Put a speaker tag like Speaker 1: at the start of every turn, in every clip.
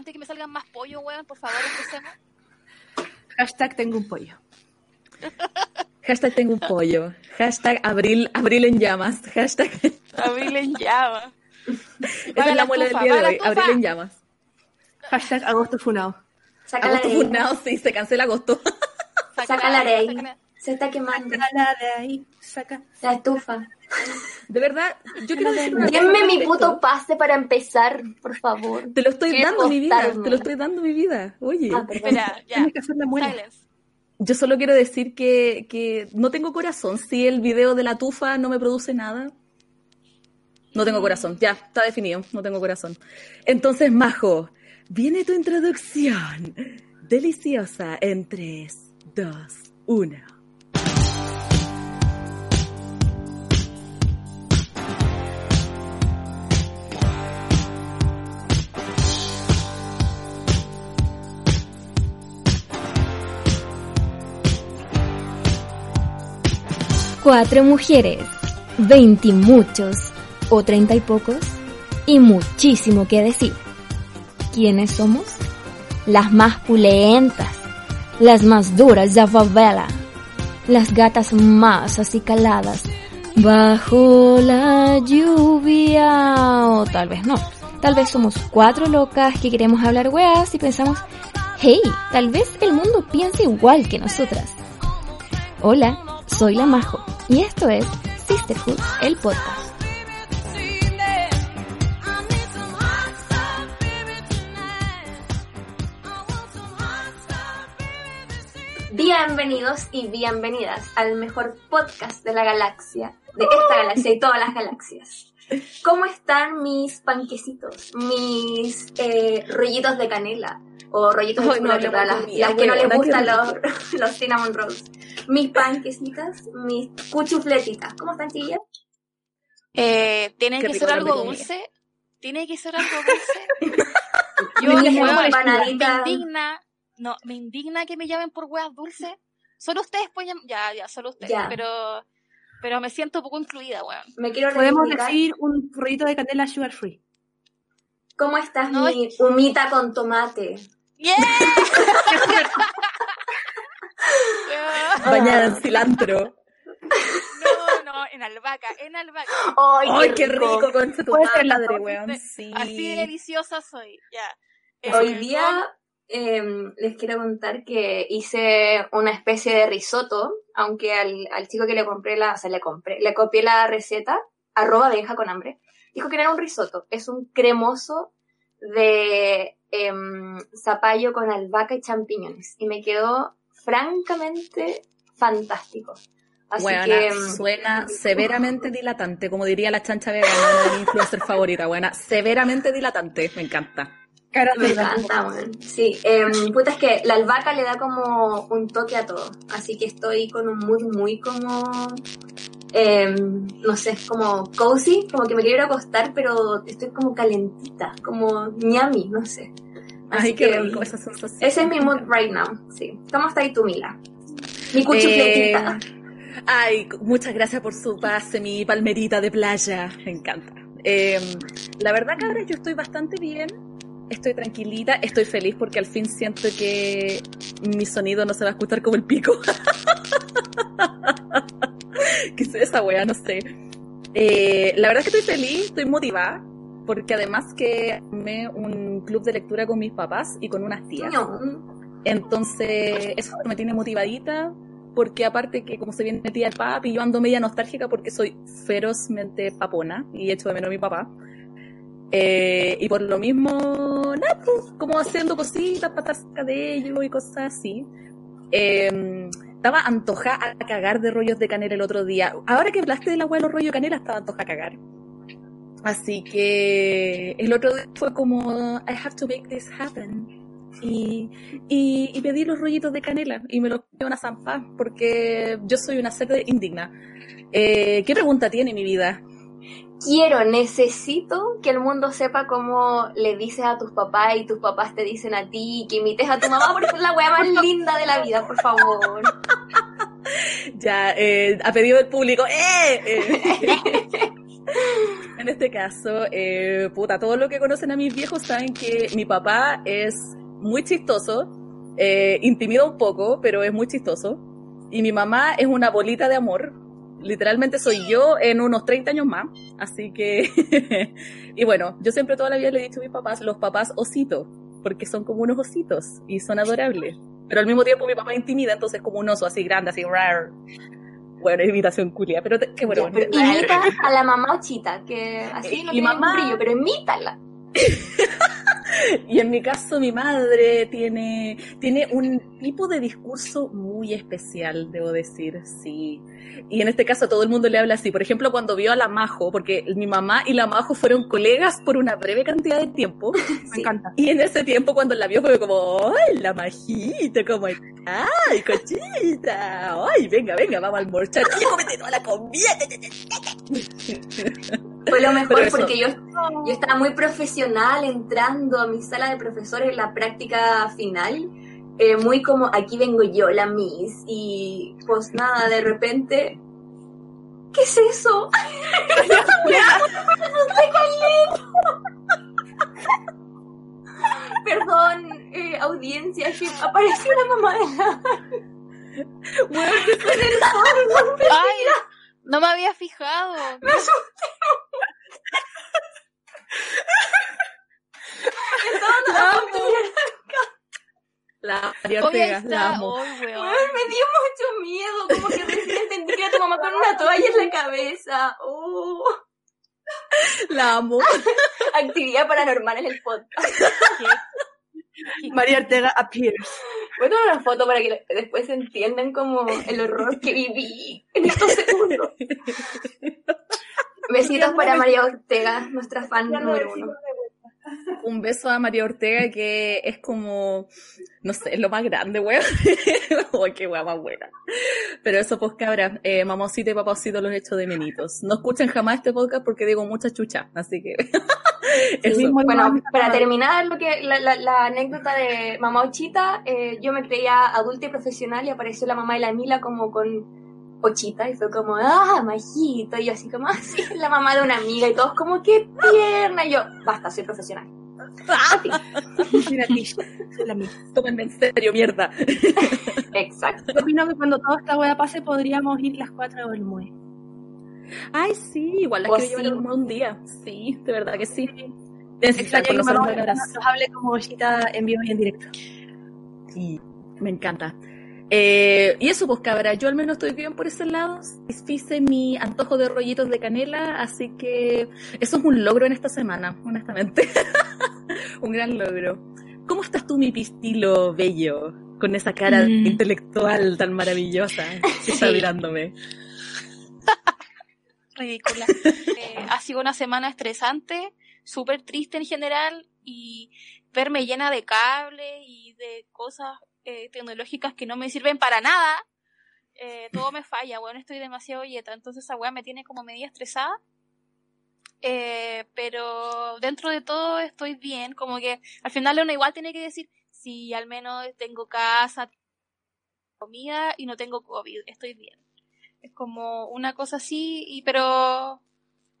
Speaker 1: antes que me salgan más pollo, weón, por favor, empecemos.
Speaker 2: Hashtag tengo un pollo.
Speaker 3: Hashtag tengo un pollo. Hashtag abril, abril en llamas. Hashtag
Speaker 1: Abril en llamas.
Speaker 3: Esa es la muela del día de hoy. Abril en llamas.
Speaker 2: Hashtag agosto funado.
Speaker 4: Sácala
Speaker 3: Agosto
Speaker 4: de
Speaker 3: funado, sí, se cancela agosto.
Speaker 4: Sácala de ahí. Se está quemando.
Speaker 2: Sácala de ahí. Saca.
Speaker 4: La estufa.
Speaker 3: De verdad, yo quiero decir una cosa
Speaker 4: Denme mi puto pase para empezar, por favor.
Speaker 3: Te lo estoy dando mi vida, te lo estoy dando mi vida. Oye,
Speaker 4: Ah.
Speaker 1: Espera, ya.
Speaker 2: Tienes que hacer la muela.
Speaker 3: Yo solo quiero decir que, que no tengo corazón. Si el video de la tufa no me produce nada, no tengo corazón. Ya, está definido, no tengo corazón. Entonces, Majo, viene tu introducción deliciosa en 3, 2, 1.
Speaker 5: Cuatro mujeres, veinte y muchos, o treinta y pocos, y muchísimo que decir. ¿Quiénes somos? Las más pulentas, las más duras de favela, las gatas más acicaladas, bajo la lluvia, o tal vez no. Tal vez somos cuatro locas que queremos hablar weas y pensamos, hey, tal vez el mundo piensa igual que nosotras. Hola, soy la Majo y esto es Sisterhood, el podcast.
Speaker 4: Bienvenidos y bienvenidas al mejor podcast de la galaxia, de esta galaxia y todas las galaxias. ¿Cómo están mis panquecitos, mis eh, rollitos de canela o rollitos de
Speaker 3: no
Speaker 4: para las, que no les gustan los, los cinnamon rolls? Mis panquecitas, mis cuchufletitas. ¿Cómo están, chiquillas?
Speaker 1: Eh, ¿Tiene
Speaker 3: Qué
Speaker 1: que ser algo dulce? ¿Tiene que ser algo dulce? Yo, weón, me indigna, no, me indigna que me llamen por weas dulces. Solo ustedes pueden ya, ya, solo ustedes,
Speaker 4: Ya.
Speaker 1: pero, pero me siento poco incluida, weón.
Speaker 4: Me quiero
Speaker 2: Podemos decir un rollito de canela sugar free.
Speaker 4: ¿Cómo estás,
Speaker 1: No,
Speaker 4: mi humita con tomate?
Speaker 1: ¡Yeah!
Speaker 3: Bañada en cilantro.
Speaker 1: No, no, en albahaca, en albahaca.
Speaker 4: ¡Ay,
Speaker 3: ¡Ay, qué rico, tu
Speaker 2: Puede ser la
Speaker 3: madre, weón! Sí.
Speaker 1: Así de deliciosa soy, ya.
Speaker 4: Hoy día em, les quiero contar que hice una especie de risotto, aunque al, al chico que le compré la, o sea, le compré, le copié la receta, arroba benja con hambre, dijo que no era un risotto, es un cremoso de em, zapallo con albahaca y champiñones. Y me quedó francamente fantástico. Así
Speaker 3: Buena,
Speaker 4: que em,
Speaker 3: suena severamente dilatante, como diría la chancha vegana, mi influencer favorita, buena, severamente dilatante, me encanta.
Speaker 2: Cara
Speaker 4: Me encanta, weón. Sí, em, puta, es que la albahaca le da como un toque a todo. Así que estoy con un mood muy como. em, no sé, como cozy, como que me quiero ir a acostar, pero estoy como calentita, como ñami, no sé. Así
Speaker 3: Ay, qué
Speaker 4: que,
Speaker 3: rico esa sensación.
Speaker 4: Ese es mi mood right now, sí. ¿Cómo está ahí tú, Mila? Mi
Speaker 3: Eh,
Speaker 4: cuchufletita.
Speaker 3: Ay, muchas gracias por su pase, mi palmerita de playa. Me encanta. Eh, la verdad, cabra, yo estoy bastante bien. Estoy tranquilita, estoy feliz porque al fin siento que mi sonido no se va a escuchar como el pico. ¿Qué es esa wea? No sé. Eh, la verdad es que estoy feliz, estoy motivada, porque además que me un club de lectura con mis papás y con unas tías. Entonces, eso me tiene motivadita, porque aparte que como se viene tía el papi, yo ando media nostálgica porque soy ferozmente papona y echo de menos a mi papá. Eh, y por lo mismo, nada, pues, como haciendo cositas para estar cerca de ellos y cosas así. Eh, estaba antojada a cagar de rollos de canela el otro día. Ahora que hablaste de la hueá de los rollos de canela, estaba antojada a cagar. Así que el otro día fue como, I have to make this happen. Y, y, y pedí los rollitos de canela y me los iban a zampar porque yo soy una sed indigna. Eh, ¿Qué pregunta tiene mi vida?
Speaker 4: Quiero, necesito que el mundo sepa cómo le dices a tus papás y tus papás te dicen a ti, que imites a tu mamá porque es la wea más linda de la vida, por favor.
Speaker 3: Ya, eh, a pedido del público, ¡eh! Eh, En este caso, eh, puta, todo lo que conocen a mis viejos saben que mi papá es muy chistoso, eh, intimida un poco, pero es muy chistoso. Y mi mamá es una bolita de amor. Literalmente soy yo en unos 30 años más. Así que, y bueno, yo siempre toda la vida le he dicho a mis papás, los papás ositos, porque son como unos ositos y son adorables. Pero al mismo tiempo mi papá intimida, entonces como un oso así grande, así rar. Bueno, es imitación culia, pero qué bueno.
Speaker 4: Ya, pero imita a la mamá ochita, que así no
Speaker 3: Mi
Speaker 4: tiene
Speaker 3: mamá-
Speaker 4: brillo, pero imítala.
Speaker 3: Y en mi caso, mi madre tiene, tiene un tipo de discurso muy especial, debo decir, sí. Y en este caso todo el mundo le habla así. Por ejemplo, cuando vio a la Majo, porque mi mamá y la Majo fueron colegas por una breve cantidad de tiempo.
Speaker 2: Me encanta.
Speaker 3: Y en ese tiempo cuando la vio fue como, ¡ay, la majita! ¡Ay, cochita! ¡Ay, venga, venga, vamos a almorzar! ¡Ay, cómete toda la comida!
Speaker 4: Fue lo mejor
Speaker 3: eso-
Speaker 4: porque yo, yo estaba muy profesional entrando a mi sala de profesores en la práctica final. eh, muy como, aquí vengo yo, la Miss. Y pues nada, de repente... ¿Qué es eso? Perdón, eh, audiencia, apareció la mamá de la...
Speaker 3: Bueno,
Speaker 1: Ay, no me había fijado.
Speaker 4: Me asusté.
Speaker 3: La
Speaker 4: a
Speaker 3: María Ortega,
Speaker 1: está,
Speaker 3: la amo.
Speaker 1: hoy, weón.
Speaker 4: Weón, me dio mucho miedo, como que recién que era tu mamá con una toalla en la cabeza. Oh,
Speaker 3: La amo.
Speaker 4: actividad paranormal en el podcast.
Speaker 2: María Ortega appears.
Speaker 4: Voy a tomar una foto para que después entiendan como el horror que viví en estos segundos. Besitos para María Ortega, nuestra fan número uno.
Speaker 3: Un beso a María Ortega que es como, no sé, es lo más grande, weón. Uy, qué weá más buena. Pero eso, pues cabra, eh, mamosito y papacito los echo de menitos. No escuchen jamás este podcast porque digo mucha chucha, así que... eso.
Speaker 2: mismo
Speaker 4: Bueno, para terminar lo que la, la- la anécdota de mamá Ochita, eh, yo me creía adulta y profesional y apareció la mamá de la Mila como con Ochita y fue como, ah, majito, y yo así como, así la mamá de una amiga y todos como, qué tierna, y yo, basta, soy profesional.
Speaker 2: Mira, misma.
Speaker 3: Tómenme en serio, mierda.
Speaker 4: Exacto.
Speaker 2: Yo opino que cuando toda esta wea pase podríamos ir las cuatro al MUE.
Speaker 3: Ay, sí, igual las quiero llevar como un día. Sí, de verdad que sí.
Speaker 2: Extraño que nos hable como Ollita en vivo y en directo.
Speaker 3: Sí, me encanta. Eh, y eso, pues cabra, yo al menos estoy bien por ese lado. Hice mi antojo de rollitos de canela, así que eso es un logro en esta semana, honestamente. un gran logro. ¿Cómo estás tú, mi pistilo bello? Con esa cara
Speaker 2: Mm.
Speaker 3: intelectual tan maravillosa que está mirándome.
Speaker 1: ridícula. Eh, ha sido una semana estresante, súper triste en general y verme llena de cables y de cosas eh, tecnológicas que no me sirven para nada. Eh, todo me falla, bueno, estoy demasiado yeta, entonces esa weá me tiene como media estresada. Eh, pero dentro de todo estoy bien, como que al final uno igual tiene que decir, sí, al menos tengo casa, comida y no tengo COVID, estoy bien. Es como una cosa así, y pero,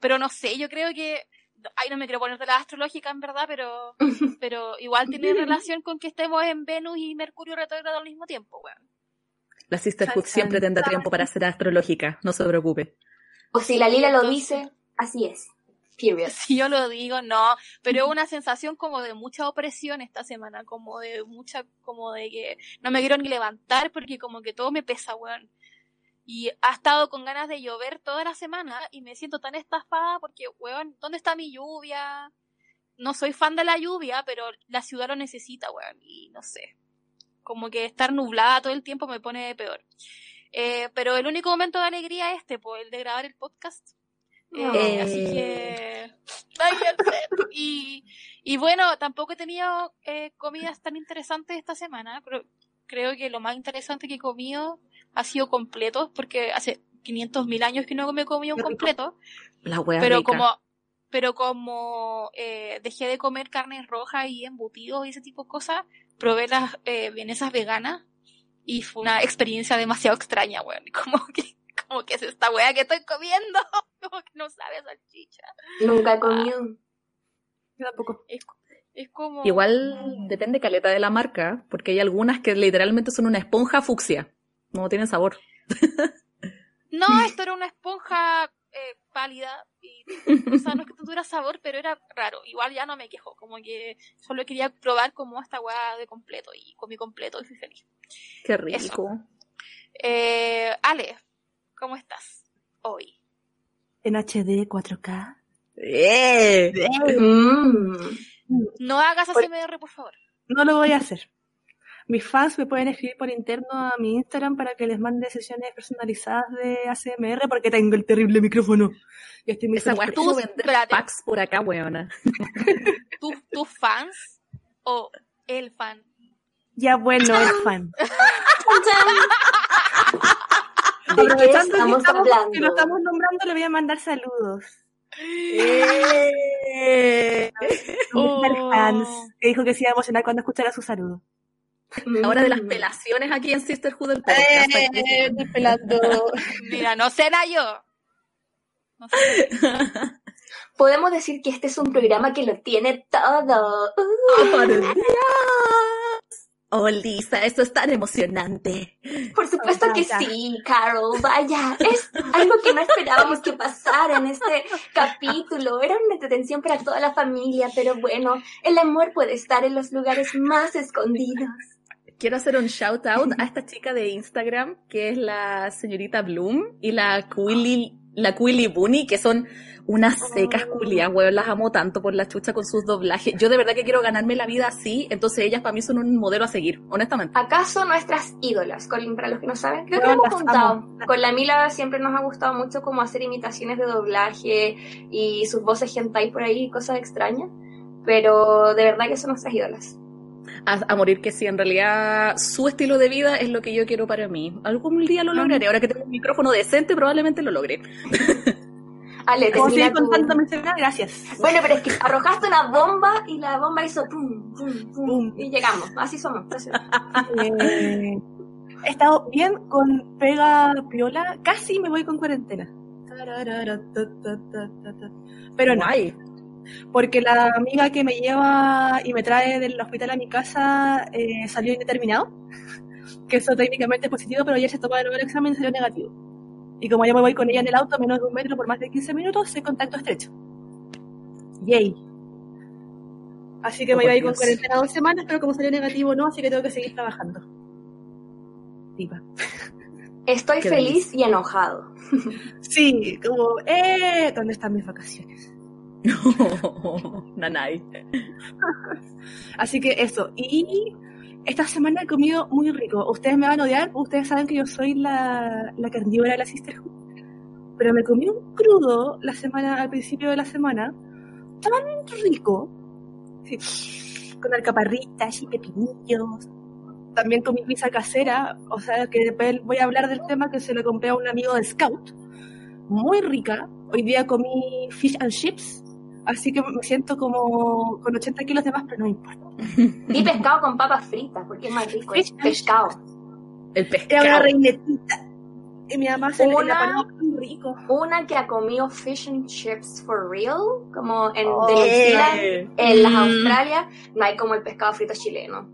Speaker 1: pero no sé, yo creo que, ay, no me quiero poner de la astrológica en verdad, pero, pero igual tiene relación con que estemos en Venus y Mercurio retrógrado al mismo tiempo, weón.
Speaker 3: La Sisterhood siempre tendrá tiempo para ser astrológica, no se preocupe.
Speaker 4: O si la Lila lo dice, así es. Period.
Speaker 1: Si yo lo digo, no, pero es una sensación como de mucha opresión esta semana, como de mucha, como de que no me quiero ni levantar porque como que todo me pesa, weón. Y ha estado con ganas de llover toda la semana y me siento tan estafada porque, weón, ¿dónde está mi lluvia? No soy fan de la lluvia, pero la ciudad lo necesita, weón, y no sé. Como que estar nublada todo el tiempo me pone peor. Eh, pero el único momento de alegría es este, pues, el de grabar el podcast. Eh,
Speaker 3: Eh.
Speaker 1: Así que váyanse. Y, y bueno, tampoco he tenido eh, comidas tan interesantes esta semana. Pero creo que lo más interesante que he comido ha sido completos, porque hace 500 mil años que no me comido un completo.
Speaker 3: La wea
Speaker 1: Pero
Speaker 3: rica.
Speaker 1: como, pero como eh, dejé de comer carne roja y embutidos y ese tipo de cosas, probé las eh, vienesas veganas y fue una experiencia demasiado extraña, weón. Como que, como que es esta wea que estoy comiendo. Como que no sabe a salchicha.
Speaker 4: Nunca he comido.
Speaker 2: Yo tampoco.
Speaker 1: Es, es como...
Speaker 3: Igual depende caleta de la marca, porque hay algunas que literalmente son una esponja fucsia. No tienen sabor.
Speaker 1: No, esto era una esponja eh, pálida. Y, o sea, no es que tuviera sabor, pero era raro. Igual ya no me quejo. Como que solo quería probar como esta weá de completo. Y comí completo y fui feliz.
Speaker 3: Qué rico.
Speaker 1: Eh, Ale, ¿cómo estás hoy?
Speaker 2: En HD 4K.
Speaker 3: ¡Eh!
Speaker 4: Mm.
Speaker 1: No hagas ASMR, por favor.
Speaker 2: No lo voy a hacer. Mis fans me pueden escribir por interno a mi Instagram para que les mande sesiones personalizadas de ASMR porque tengo el terrible micrófono. Y estoy muy
Speaker 3: Esa vender
Speaker 1: espérate.
Speaker 3: packs por acá, weona.
Speaker 1: ¿Tú- ¿Tus fans o el fan?
Speaker 2: Ya bueno, el fan.
Speaker 4: ¿De qué
Speaker 2: Aprovechando que
Speaker 4: estamos
Speaker 2: estamos, que lo
Speaker 4: hablando?
Speaker 2: estamos nombrando, le voy a mandar saludos.
Speaker 3: ¡Eh!
Speaker 1: Oh.
Speaker 2: fans, que dijo que se iba a emocionar cuando escuchara su saludo.
Speaker 3: Ahora de las pelaciones aquí en Sisterhood del podcast.
Speaker 2: Eh, pelando.
Speaker 1: Mira, no sé nada yo. No.
Speaker 4: Podemos decir que este es un programa que lo tiene todo.
Speaker 3: ¡Oh, por Dios! Oh, Lisa, esto es tan emocionante.
Speaker 4: Por supuesto que sí, Carol. Vaya, es algo que no esperábamos que pasara en este capítulo. Era una detención para toda la familia, pero bueno, el amor puede estar en los lugares más escondidos.
Speaker 3: Quiero hacer un shout out a esta chica de Instagram, que es la señorita Bloom y la Quilly, la Quilly Bunny, que son unas secas culias, weón, las amo tanto por la chucha con sus doblajes. Yo de verdad que quiero ganarme la vida así, entonces ellas para mí son un modelo a seguir, honestamente.
Speaker 4: ¿Acaso nuestras ídolas? Con, para los que no saben, creo que lo hemos contado.
Speaker 2: amo.
Speaker 4: Con la Mila siempre nos ha gustado mucho como hacer imitaciones de doblaje y sus voces hentai por ahí, cosas extrañas. Pero de verdad que son nuestras ídolas.
Speaker 3: A, a morir que sí, en realidad su estilo de vida es lo que yo quiero para mí. Algún día lo lograré, ahora que tengo un micrófono decente probablemente lo logre.
Speaker 4: Ale,
Speaker 2: ¿Cómo
Speaker 4: termina
Speaker 2: seguir
Speaker 4: tu-
Speaker 2: contando mi celular? Gracias.
Speaker 4: Bueno, pero es que arrojaste una bomba y la bomba hizo pum, pum, pum,
Speaker 2: Pum.
Speaker 4: y llegamos. Así somos.
Speaker 2: Eh, he estado bien con pega piola. Casi me voy con cuarentena. Pero no,
Speaker 3: Guay.
Speaker 2: Porque la amiga que me lleva y me trae del hospital a mi casa eh, salió indeterminado. Que eso técnicamente es positivo, pero ayer se tomó de nuevo el examen y salió negativo. Y como yo me voy con ella en el auto a menos de un metro por más de 15 minutos, soy contacto estrecho. Yay. Así que
Speaker 3: Oh,
Speaker 2: me iba a ir con cuarentena dos semanas, pero como salió negativo no, así que tengo que seguir trabajando. Diva.
Speaker 4: estoy
Speaker 3: Qué
Speaker 4: feliz y enojado.
Speaker 2: Sí, como, eh, ¿dónde están mis vacaciones?
Speaker 3: Nanay.
Speaker 2: Así que eso. Y esta semana he comido muy rico. Ustedes me van a odiar, ustedes saben que yo soy la, la carnívora de la Sisterhood. Pero me comí un crudo la semana, al principio de la semana, tan rico. Sí, con alcaparritas y pepinillos. También comí pizza casera, o sea que después voy a hablar del tema que se lo compré a un amigo de Scout. Muy rica. Hoy día comí fish and chips, así que me siento como con 80 kilos de más, pero no importa.
Speaker 4: Di pescado con papas fritas, porque es más rico. Es pescado.
Speaker 3: El
Speaker 2: Era una
Speaker 3: pescado.
Speaker 2: reinetita. Y mi mamá se
Speaker 4: Una-
Speaker 2: la rico.
Speaker 4: Una que ha comido fish and chips for real, como en
Speaker 2: Oh,
Speaker 4: en las
Speaker 3: Mm.
Speaker 4: Australia, no hay como el pescado frito chileno.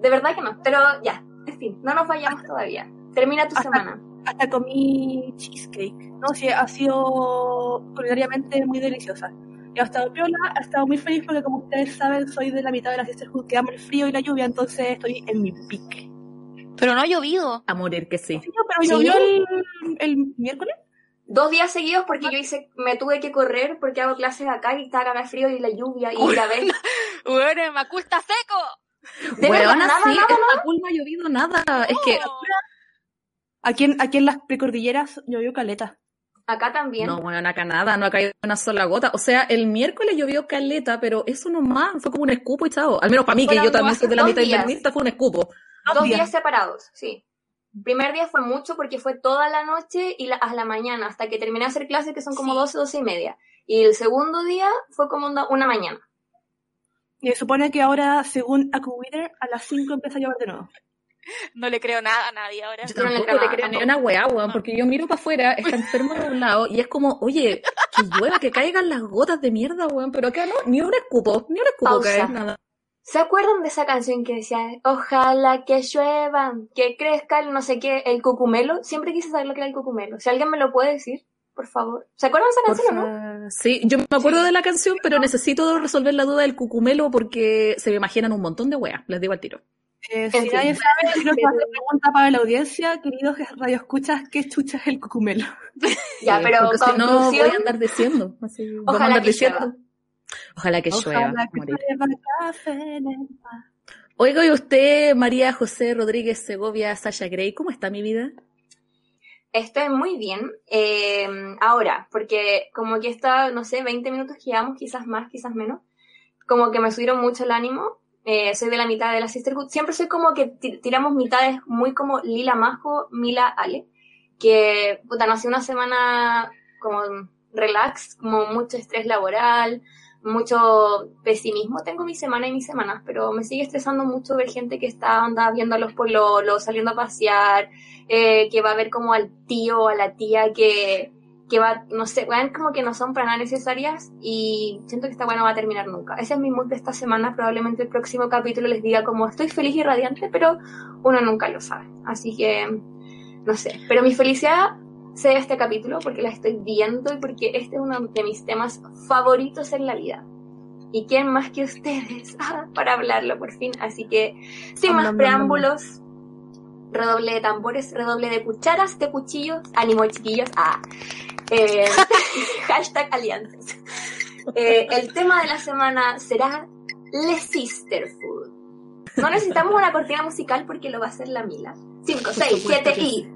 Speaker 4: De verdad que no, pero ya, en fin, no nos vayamos todavía. Termina tu
Speaker 2: Hasta-
Speaker 4: semana.
Speaker 2: Hasta comí cheesecake. No, sí, ha sido culinariamente muy deliciosa. He estado piola, he estado muy feliz porque como ustedes saben soy de la mitad de la Sisterhood que ama el frío y la lluvia, entonces estoy en mi pique.
Speaker 1: Pero no ha llovido.
Speaker 3: A morir que sí.
Speaker 2: Sí, no, pero
Speaker 4: ¿Sí?
Speaker 2: llovió el, el miércoles.
Speaker 4: Dos días seguidos porque yo hice, me tuve que correr porque hago clases acá y estaba cagada de frío y la lluvia y la vez.
Speaker 1: Bueno, Macul está seco.
Speaker 4: De verdad,
Speaker 3: Weona,
Speaker 4: nada,
Speaker 3: sí,
Speaker 4: nada,
Speaker 3: en Macul no ha llovido nada. Es que,
Speaker 1: No.
Speaker 2: Aquí en, aquí en las precordilleras llovió caleta.
Speaker 4: Acá también.
Speaker 3: no, bueno, acá nada, no ha caído una sola gota. O sea, el miércoles llovió caleta, pero eso nomás, fue como un escupo y chao. Al menos para mí, que yo también soy de la mitad
Speaker 4: días.
Speaker 3: internista, fue un escupo.
Speaker 4: Dos
Speaker 2: días.
Speaker 4: días separados, sí. Primer día fue mucho porque fue toda la noche y la, a la mañana, hasta que terminé de hacer clases que son como
Speaker 1: Sí.
Speaker 4: 12, 12 y media. Y el segundo día fue como una, una mañana.
Speaker 2: Y se supone que ahora, según AccuWeather, a las 5 empieza a llover de nuevo.
Speaker 1: No le creo nada a nadie ahora.
Speaker 3: Yo
Speaker 4: no le
Speaker 3: tampoco
Speaker 4: creo
Speaker 3: le creo
Speaker 4: nada,
Speaker 3: ni una weá, weón,
Speaker 1: No.
Speaker 3: porque yo miro para afuera, está enfermo de un lado, y es como, oye, que llueva, que caigan las gotas de mierda, weón, pero acá no, ni un escupo, ni un escupo cae, nada.
Speaker 4: ¿Se acuerdan de esa canción que decía, ojalá que llueva, que crezca el no sé qué, el cucumelo? Siempre quise saber lo que era el cucumelo. Si alguien me lo puede decir, por favor. ¿Se acuerdan de esa canción o no?
Speaker 3: Sí, yo me acuerdo de la canción, pero necesito resolver la duda del cucumelo porque se me imaginan un montón de weas, les digo al tiro.
Speaker 2: Eh, si nadie sabe, creo que va a ser pregunta para la audiencia, queridos radioescuchas, ¿qué chucha es el cucumelo?
Speaker 4: Ya,
Speaker 3: Sí,
Speaker 4: pero
Speaker 3: porque si no voy a andar diciendo. Así, vamos a
Speaker 4: Ojalá
Speaker 3: andar
Speaker 4: que
Speaker 3: diciendo.
Speaker 4: llueva.
Speaker 3: Ojalá que llueva.
Speaker 2: Ojalá que
Speaker 3: morir.
Speaker 2: llueva café en el mar.
Speaker 3: Oiga, y usted, María José Rodríguez Segovia, Sasha Gray, ¿cómo está mi vida?
Speaker 4: estoy muy bien. Eh, ahora, porque como que está, no sé, 20 minutos que llevamos, quizás más, quizás menos, como que me subieron mucho el ánimo. Eh, soy de la mitad de la Sisterhood. Siempre soy como que ti- tiramos mitades muy como Lila Majo, Mila Ale. Que, puta, no hace una semana como relax, como mucho estrés laboral, mucho pesimismo. Tengo mi semana y mis semanas, pero me sigue estresando mucho ver gente que está anda viendo a los pololos, saliendo a pasear, eh, que va a ver como al tío o a la tía que, que va, no sé, van como que no son para nada necesarias y siento que esta buena no va a terminar nunca. Ese es mi mood de esta semana. Probablemente el próximo capítulo les diga como estoy feliz y radiante, pero uno nunca lo sabe. Así que, no sé. Pero mi felicidad se a este capítulo porque la estoy viendo y porque este es uno de mis temas favoritos en la vida. ¿Y quién más que ustedes ah, para hablarlo por fin? Así que, sin más preámbulos, redoble de tambores, redoble de cucharas, de cuchillos, ánimo chiquillos, ah, eh, hashtag alianzas. Eh, el tema de la semana será Le Sisterhood. No necesitamos una cortina musical porque lo va a hacer la Mila. 5, 6,
Speaker 3: supuesto
Speaker 4: 7
Speaker 3: que
Speaker 4: y...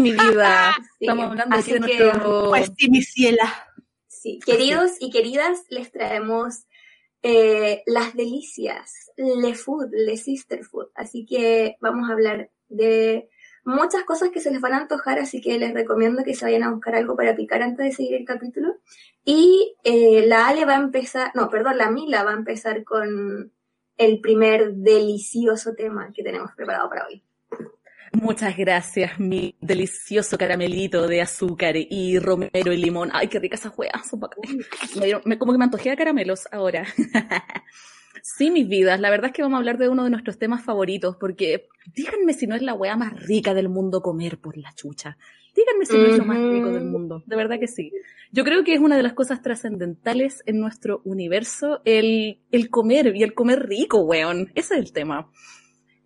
Speaker 3: pues mi vida.
Speaker 4: Sí,
Speaker 3: Estamos hablando
Speaker 4: así
Speaker 3: de
Speaker 4: que,
Speaker 3: nuestro.
Speaker 2: Pues sí, mi ciela.
Speaker 4: Sí, queridos y queridas, les traemos eh, las delicias, le food, le sister food. Así que vamos a hablar de muchas cosas que se les van a antojar, así que les recomiendo que se vayan a buscar algo para picar antes de seguir el capítulo. Y eh, la Ale va a empezar, no, perdón, la Mila va a empezar con el primer delicioso tema que tenemos preparado para hoy.
Speaker 3: Muchas gracias, mi delicioso caramelito de azúcar y romero y limón. Ay, qué rica esa hueá. Me dieron- me- como que me antojé a caramelos ahora. sí, mis vidas. La verdad es que vamos a hablar de uno de nuestros temas favoritos, porque díganme si no es la hueá más rica del mundo comer por la chucha. Díganme si no es lo más rico del mundo. De verdad que sí. Yo creo que es una de las cosas trascendentales en nuestro universo, el, el comer y el comer rico, weón. Ese es el tema.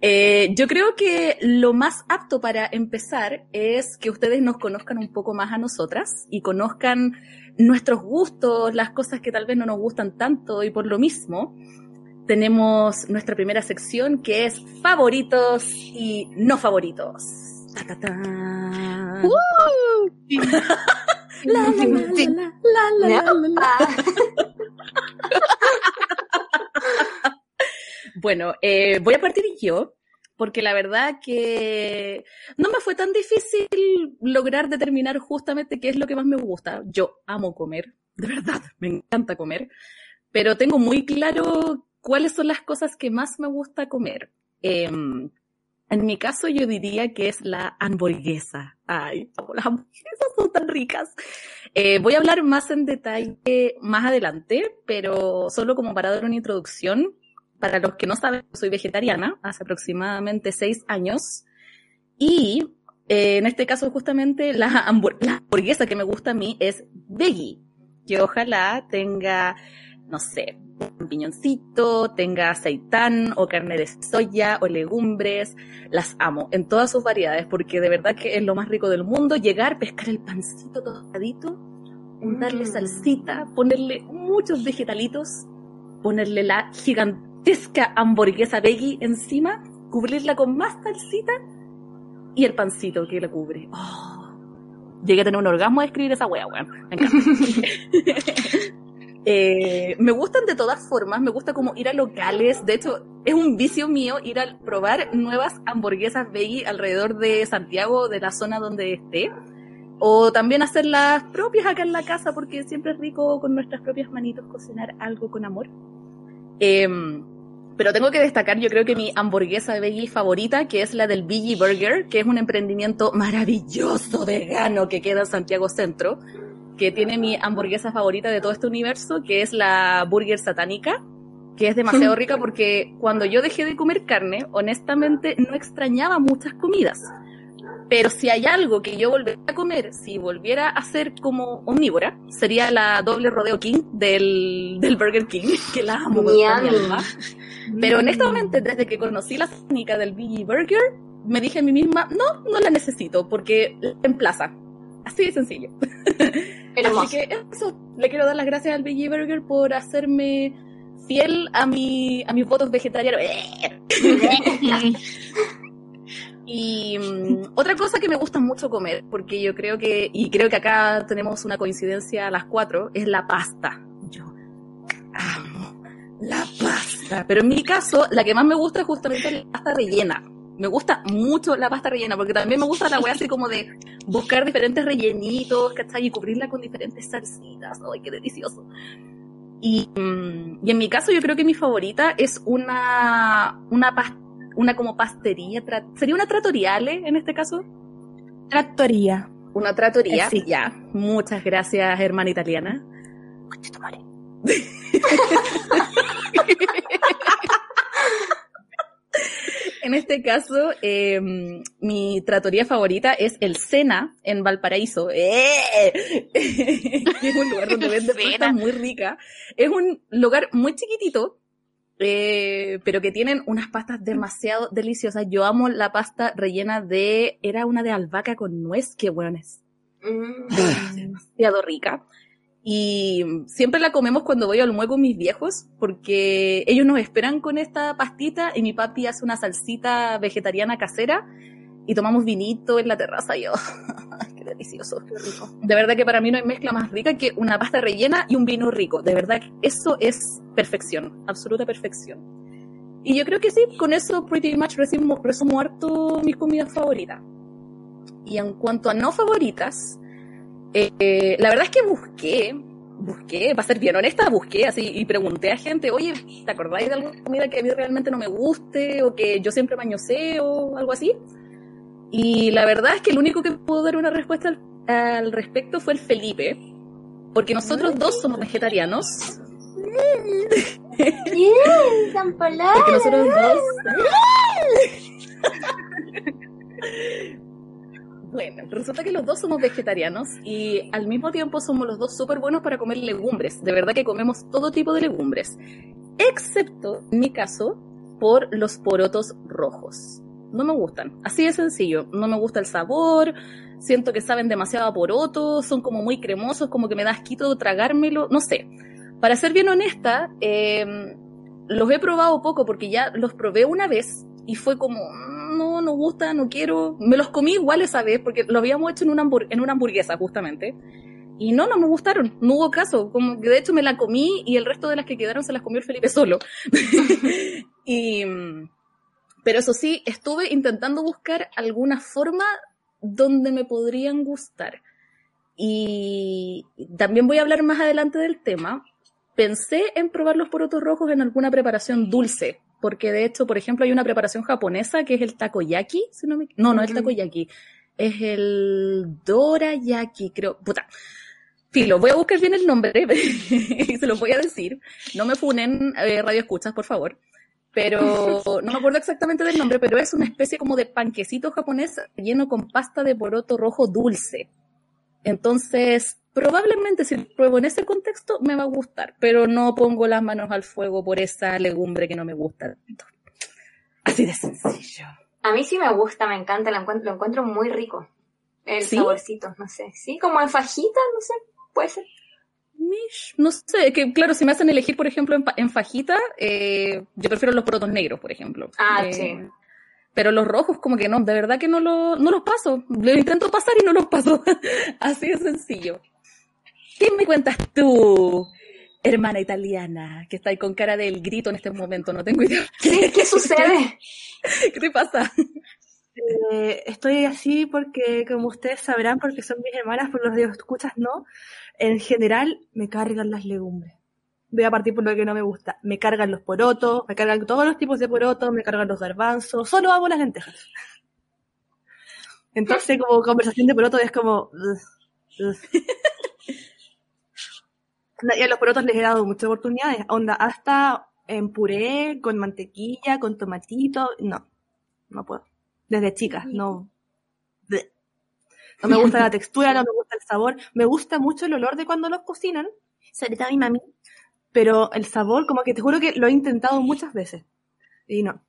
Speaker 3: Eh, yo creo que lo más apto para empezar es que ustedes nos conozcan un poco más a nosotras y conozcan nuestros gustos, las cosas que tal vez no nos gustan tanto y por lo mismo tenemos nuestra primera sección que es favoritos y no favoritos. Ta, ta, ta. La, la, la, la, la, la, la, la, la. Bueno, eh, voy a partir yo, porque la verdad que no me fue tan difícil lograr determinar justamente qué es lo que más me gusta. Yo amo comer, de verdad, me encanta comer, pero tengo muy claro cuáles son las cosas que más me gusta comer. Em, en mi caso yo diría que es la hamburguesa. Ay, las hamburguesas son tan ricas. Eh, voy a hablar más en detalle más adelante, pero solo como para dar una introducción, para los que no saben, soy vegetariana hace aproximadamente seis años y eh, en este caso justamente la, hambur- la hamburguesa que me gusta a mí es veggie, que ojalá tenga, no sé, un piñoncito, tenga aceitán o carne de soya o legumbres, las amo en todas sus variedades porque de verdad que es lo más rico del mundo, llegar, pescar el pancito tostadito, untarle
Speaker 4: Mm.
Speaker 3: salsita, ponerle muchos vegetalitos, ponerle la gigantesca hamburguesa veggie encima. cubrirla con más salsita y el pancito que la cubre. Oh. Llegué a tener un orgasmo de escribir esa wea, weón. Me encanta. Eh, me gustan de todas formas, me gusta como ir a locales, de hecho es un vicio mío ir a probar nuevas hamburguesas veggie alrededor de Santiago, de la zona donde esté, o también hacer las propias acá en la casa porque siempre es rico con nuestras propias manitos cocinar algo con amor. Em, pero tengo que destacar, yo creo que mi hamburguesa veggie favorita, que es la del Veggie Burger, que es un emprendimiento maravilloso vegano que queda en Santiago Centro que tiene mi hamburguesa favorita de todo este universo, que es la burger satánica, que es demasiado rica porque cuando yo dejé de comer carne, honestamente no extrañaba muchas comidas. Pero si hay algo que yo volviera a comer, si volviera a ser como omnívora, sería la doble rodeo king del, del Burger King, que la amo con mi alma. Pero honestamente, desde que conocí la técnica del Veggie Burger, me dije a mí misma, no, no la necesito, porque en plaza. Así de sencillo. Así que eso, le quiero dar las gracias al Veggie Burger por hacerme fiel a mi a mis votos vegetarianos. y mm, otra cosa que me gusta mucho comer, porque yo creo que, y creo que acá tenemos una coincidencia a las cuatro, es la pasta. Yo amo la pasta. Pero en mi caso, la que más me gusta es justamente la pasta rellena me gusta mucho la pasta rellena, porque también me gusta la weá así como de buscar diferentes rellenitos, ¿cachai? Y cubrirla con diferentes salsitas. ¡Ay, qué delicioso! Y, mm, y en mi caso yo creo que mi favorita es una, una, una como pastería, sería una tratoriale en este caso.
Speaker 2: Tratoría.
Speaker 3: Una tratoría, sí. ya. Muchas gracias, hermana italiana. En este caso, eh, mi tratoría favorita es el Sena en Valparaíso. ¡Eh! es un lugar donde vende pasta muy rica. Es un lugar muy chiquitito, eh, pero que tienen unas pastas demasiado deliciosas. Yo amo la pasta rellena de, era una de albahaca con nuez, qué bueno es. Mm. Demasiado rica. Y siempre la comemos cuando voy al muevo con mis viejos, porque ellos nos esperan con esta pastita y mi papi hace una salsita vegetariana casera y tomamos vinito en la terraza y yo, qué delicioso. De verdad que para mí no hay mezcla más rica que una pasta rellena y un vino rico. De verdad que eso es perfección, absoluta perfección. Y yo creo que sí, con eso pretty much resumo, resumo harto mis comidas favoritas. Y en cuanto a no favoritas, eh, la verdad es que busqué, busqué, para ser bien honesta, busqué así y pregunté a gente, oye, ¿te acordáis de alguna comida que a mí realmente no me guste o que yo siempre mañoseo o algo así? Y la verdad es que el único que pudo dar una respuesta al, respecto fue el Felipe, porque nosotros dos somos vegetarianos. porque nosotros dos... Bueno, resulta que los dos somos vegetarianos y al mismo tiempo somos los dos súper buenos para comer legumbres. De verdad que comemos todo tipo de legumbres. Excepto, en mi caso, por los porotos rojos. No me gustan. Así de sencillo. No me gusta el sabor. Siento que saben demasiado a porotos. Son como muy cremosos, como que me da asquito tragármelo. No sé. Para ser bien honesta, eh, los he probado poco porque ya los probé una vez y fue como, no, no gusta, no quiero. Me los comí igual esa vez porque lo habíamos hecho en una, en una hamburguesa justamente. Y no, no me gustaron, no hubo caso. Como que de hecho me la comí y el resto de las que quedaron se las comió el Felipe solo. y, pero eso sí, estuve intentando buscar alguna forma donde me podrían gustar. Y también voy a hablar más adelante del tema. Pensé en probar los porotos rojos en alguna preparación dulce, porque de hecho, por ejemplo, hay una preparación japonesa que es el takoyaki, si no me... No, no es el takoyaki, es el dorayaki, creo, puta. Filo, voy a buscar bien el nombre y se lo voy a decir. No me funen eh, radio escuchas, por favor. Pero no me acuerdo exactamente del nombre, pero es una especie como de panquecito japonés lleno con pasta de poroto rojo dulce. Entonces, probablemente si pruebo en ese contexto me va a gustar, pero no pongo las manos al fuego por esa legumbre que no me gusta Así de sencillo.
Speaker 4: A mí sí me gusta, me encanta, lo encuentro, lo encuentro muy rico. El saborcito, no sé. Sí, como en fajita, no sé, puede ser.
Speaker 3: No sé, que claro, si me hacen elegir, por ejemplo, en, fajita, eh, yo prefiero los porotos negros, por ejemplo.
Speaker 4: Ah,
Speaker 3: eh,
Speaker 4: sí.
Speaker 3: Pero los rojos como que no, de verdad que no, lo, no los paso. Lo intento pasar y no los paso. Así de sencillo. ¿Qué me cuentas tú, hermana italiana, que está ahí con cara del grito en este momento? No tengo idea.
Speaker 4: Sí, ¿qué sucede?
Speaker 3: ¿Qué te pasa?
Speaker 2: Eh, estoy así porque, como ustedes sabrán, porque son mis hermanas, por los de escuchas no, en general me cargan las legumbres. Voy a partir por lo que no me gusta. Me cargan los porotos, me cargan todos los tipos de porotos, me cargan los garbanzos, solo hago las lentejas. Entonces, como conversación de porotos es como... Y a los porotos les he dado muchas oportunidades. Onda, hasta en puré, con mantequilla, con tomatito. No, no puedo. Desde chica, no. No me gusta la textura, no me gusta el sabor. Me gusta mucho el olor de cuando los cocinan. Sobre todo mi mami. Pero el sabor, como que te juro que lo he intentado muchas veces. Y no.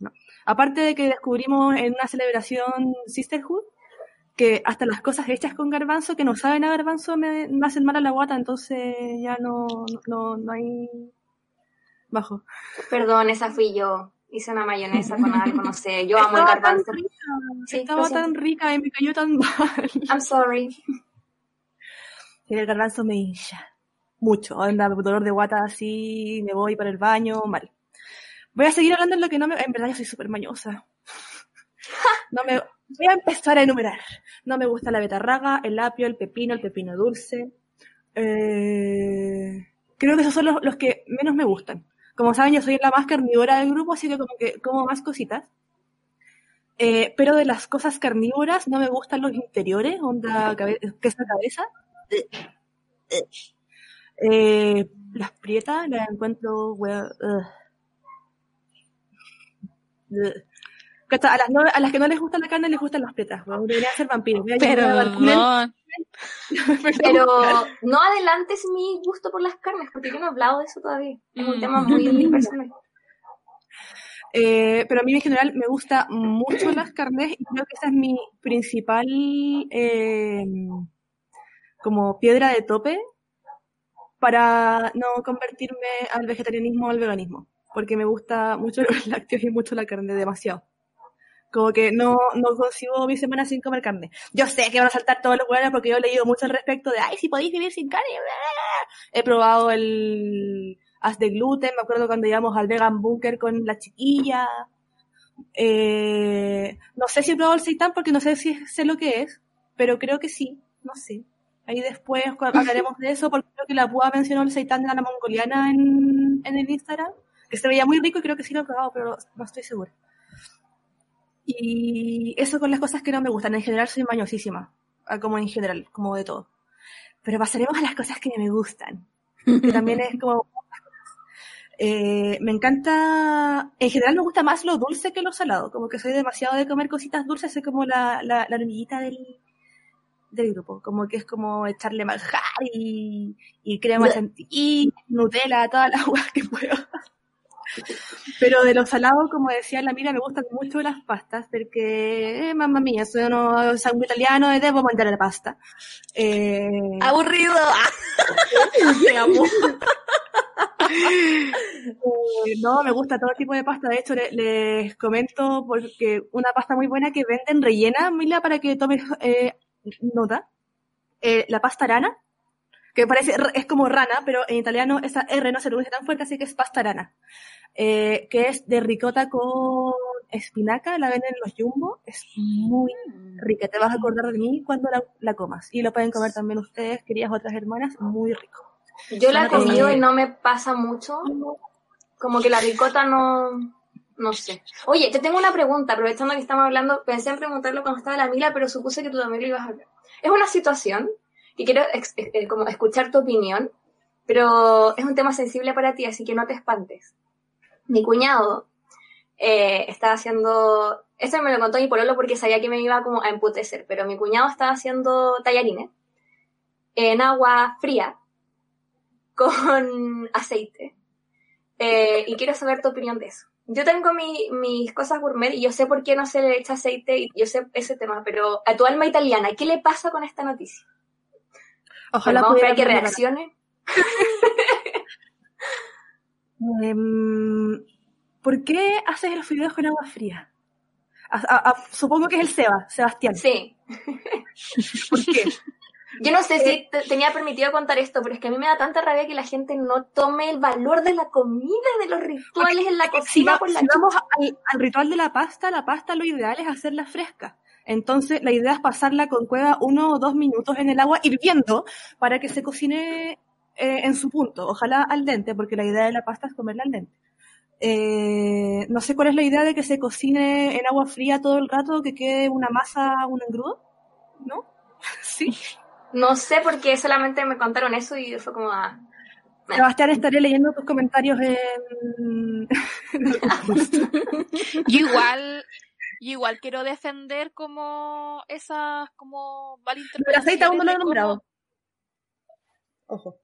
Speaker 2: No. Aparte de que descubrimos en una celebración Sisterhood que hasta las cosas hechas con garbanzo que no saben a garbanzo me, me hacen mal a la guata, entonces ya no, no, no hay bajo.
Speaker 4: Perdón, esa fui yo. Hice una mayonesa con algo, no sé. Yo amo el
Speaker 2: tan
Speaker 4: garbanzo.
Speaker 2: rica,
Speaker 4: Sí,
Speaker 2: estaba tan rica y me cayó tan mal.
Speaker 4: I'm sorry.
Speaker 2: Y el garbanzo me hincha. Mucho. Onda, dolor de guata así, me voy para el baño, mal. Voy a seguir hablando en lo que no me... En verdad yo soy súper mañosa. No me... Voy a empezar a enumerar. No me gusta la betarraga, el apio, el pepino, el pepino dulce. Eh, Creo que esos son los, los que menos me gustan. Como saben, yo soy la más carnívora del grupo, así que como que como más cositas. Eh, pero de las cosas carnívoras no me gustan los interiores, onda cabe- queso cabeza. Eh, las prietas las encuentro ugh. A las, no- a las que no les gusta la carne les gustan las prietas. weón. Deberían ser vampiros.
Speaker 1: No.
Speaker 4: Pero no adelantes mi gusto por las carnes, porque yo no he hablado de eso todavía. Es un
Speaker 1: Mm.
Speaker 4: tema muy personal.
Speaker 2: Eh, pero a mí en general me gusta mucho las carnes y creo que esa es mi principal eh, como piedra de tope para no convertirme al vegetarianismo o al veganismo, porque me gusta mucho los lácteos y mucho la carne, demasiado. Como que no, no concibo mi semana sin comer carne. Yo sé que van a saltar todos los hueones porque yo he leído mucho al respecto de, ay, si podéis vivir sin carne. bla, bla, bla". He probado el as de gluten, me acuerdo cuando íbamos al vegan bunker con la chiquilla. Eh, no sé si he probado el seitan porque no sé si sé lo que es, pero creo que sí, no sé. Ahí después hablaremos de eso porque creo que la Púa mencionó el seitan de la mongoliana en, en el Instagram, que se veía muy rico y creo que sí lo he probado, pero no estoy segura. Y eso con las cosas que no me gustan. En general soy mañosísima, ah, como en general, como de todo. Pero pasaremos a las cosas que me gustan, que también es como... Eh, me encanta, en general me gusta más lo dulce que lo salado, como que soy demasiado de comer cositas dulces, soy como la, la, la hormiguita del, del grupo, como que es como echarle manjar y, y crema chantilly, Nutella, todas las huevas que puedo. Pero de lo salado, como decía la mira, me gustan mucho las pastas, porque, eh, mamma mía, soy uno sangue italiano y debo mangiare la pasta. Eh,
Speaker 3: Aburrido.
Speaker 2: te amo. Eh, no, me gusta todo tipo de pasta. De hecho, le- les comento porque una pasta muy buena que venden rellena, Mila, para que tomes eh, nota. Eh, la pasta rana, que parece, es como rana, pero en italiano esa R no se pronuncia tan fuerte, así que es pasta rana. Eh, que es de ricota con espinaca, la venden en los jumbo, es muy rica, te vas a acordar de mí cuando la, la comas. Y lo pueden comer también ustedes, queridas otras hermanas, muy rico.
Speaker 4: Yo la he comido
Speaker 2: Eh,
Speaker 4: y no me pasa mucho. Como que la ricota no. No sé. Oye, te tengo una pregunta, aprovechando que estamos hablando, pensé en preguntarlo cuando estaba la Mila, pero supuse que tú también lo ibas a hablar. Es una situación y quiero ex- eh, como escuchar tu opinión, pero es un tema sensible para ti, así que no te espantes. Mi cuñado eh, estaba haciendo, esto me lo contó mi pololo porque sabía que me iba como a emputecer, pero mi cuñado estaba haciendo tallarines en agua fría con aceite. Eh, y quiero saber tu opinión de eso. Yo tengo mi- mis cosas gourmet y yo sé por qué no se le echa aceite y yo sé ese tema, pero a tu alma italiana, ¿qué le pasa con esta noticia?
Speaker 2: Ojalá
Speaker 4: Vamos a
Speaker 2: pudiera
Speaker 4: que reaccione.
Speaker 2: Em, ¿Por qué haces los fideos con agua fría? A- a- a- supongo que es el Seba, Sebastián.
Speaker 4: Sí.
Speaker 2: ¿Por qué?
Speaker 4: Yo no sé si te- tenía permitido contar esto, pero es que a mí me da tanta rabia que la gente no tome el valor de la comida, de los rituales en la
Speaker 2: Si,
Speaker 4: cocina
Speaker 2: va-
Speaker 4: por la
Speaker 2: si vamos al, al ritual de la pasta, la pasta lo ideal es hacerla fresca. Entonces, la idea es pasarla con cueva uno o dos minutos en el agua hirviendo para que se cocine eh, en su punto. Ojalá al dente, porque la idea de la pasta es comerla al dente. Eh, no sé cuál es la idea de que se cocine en agua fría todo el rato, que quede una masa, un engrudo. ¿No? Sí.
Speaker 4: No sé por qué solamente me contaron eso y fue como, ah,
Speaker 2: Sebastián, estaré leyendo tus comentarios en...
Speaker 1: Yo igual, yo igual quiero defender como esas, como
Speaker 2: Pero el aceite aún no lo he
Speaker 1: malinterpretaciones
Speaker 2: nombrado.
Speaker 1: cómo-
Speaker 2: Ojo.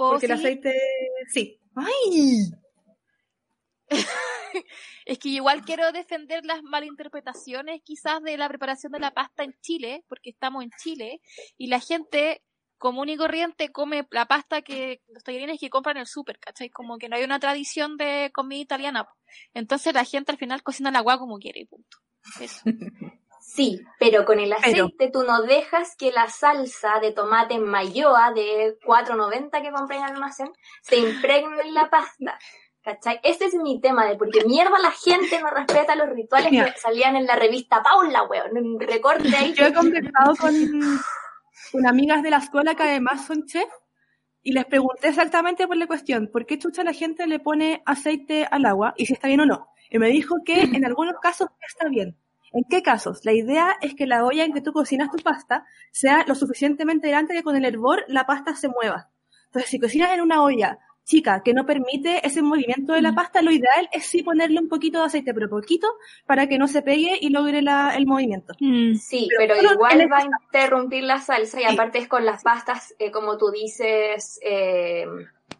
Speaker 1: ¿Puedo
Speaker 2: Porque el aceite... Sí. ¡Ay!
Speaker 1: Es que igual quiero defender las malinterpretaciones quizás de la preparación de la pasta en Chile, porque estamos en Chile, y la gente común y corriente come la pasta que los tallarines que compran en el súper, ¿cachai? Como que no hay una tradición de comida italiana. Entonces la gente al final cocina la agua como quiere, y punto. Eso.
Speaker 4: Sí, pero con el
Speaker 2: Pero-
Speaker 4: aceite tú no dejas que la salsa de tomate en mayoa de 4.90 que compré en el almacén se impregne en la pasta. ¿Cachai? Este es mi tema de porque mierda la gente no respeta los rituales
Speaker 2: Mira.
Speaker 4: que salían en la revista Paula, weón. Un recorte ahí.
Speaker 2: Yo he conversado con, con amigas de la escuela que además son chef y les pregunté exactamente por la cuestión, ¿por qué chucha la gente le pone aceite al agua y si está bien o no? Y me dijo que en algunos casos está bien. ¿En qué casos? La idea es que la olla en que tú cocinas tu pasta sea lo suficientemente grande que con el hervor la pasta se mueva. Entonces, si cocinas en una olla chica que no permite ese movimiento de la pasta, lo ideal es sí ponerle un poquito de aceite, pero poquito, para que no se pegue y logre la- el movimiento.
Speaker 4: Sí,
Speaker 2: Pero
Speaker 4: igual va a interrumpir la salsa y
Speaker 2: Sí.
Speaker 4: aparte es con las pastas, eh, como tú dices, eh,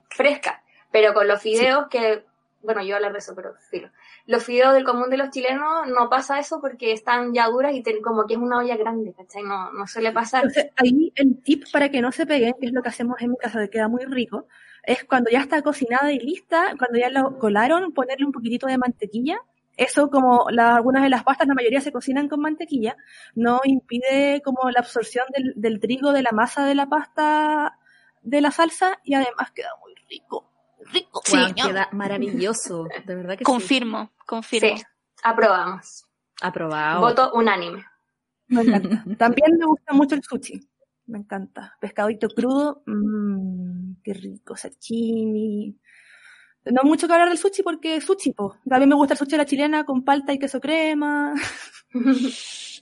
Speaker 4: frescas. Pero con los fideos que, bueno, yo voy a hablar de eso, pero filo. Los fideos del común de los chilenos no pasa eso porque están ya duras y como que es una olla grande, ¿cachai? No, no suele pasar.
Speaker 2: Entonces, ahí el tip para que no se peguen, que es lo que hacemos en mi casa, que queda muy rico, es cuando ya está cocinada y lista, cuando ya lo colaron, ponerle un poquitito de mantequilla. Eso, como la- algunas de las pastas, la mayoría se cocinan con mantequilla, no impide como la absorción del, del trigo de la masa de la pasta de la salsa y además queda muy rico. Rico.
Speaker 1: Sí,
Speaker 3: queda maravilloso. De verdad que sí.
Speaker 1: Confirmo, confirmo.
Speaker 4: Sí, aprobamos.
Speaker 3: Aprobado.
Speaker 4: Voto unánime.
Speaker 2: Me encanta. También me gusta mucho el sushi. Me encanta. Pescadito crudo. Mmm, qué rico. Sashimi. No mucho que hablar del sushi porque es sushi, po. También me gusta el sushi a la chilena con palta y queso crema.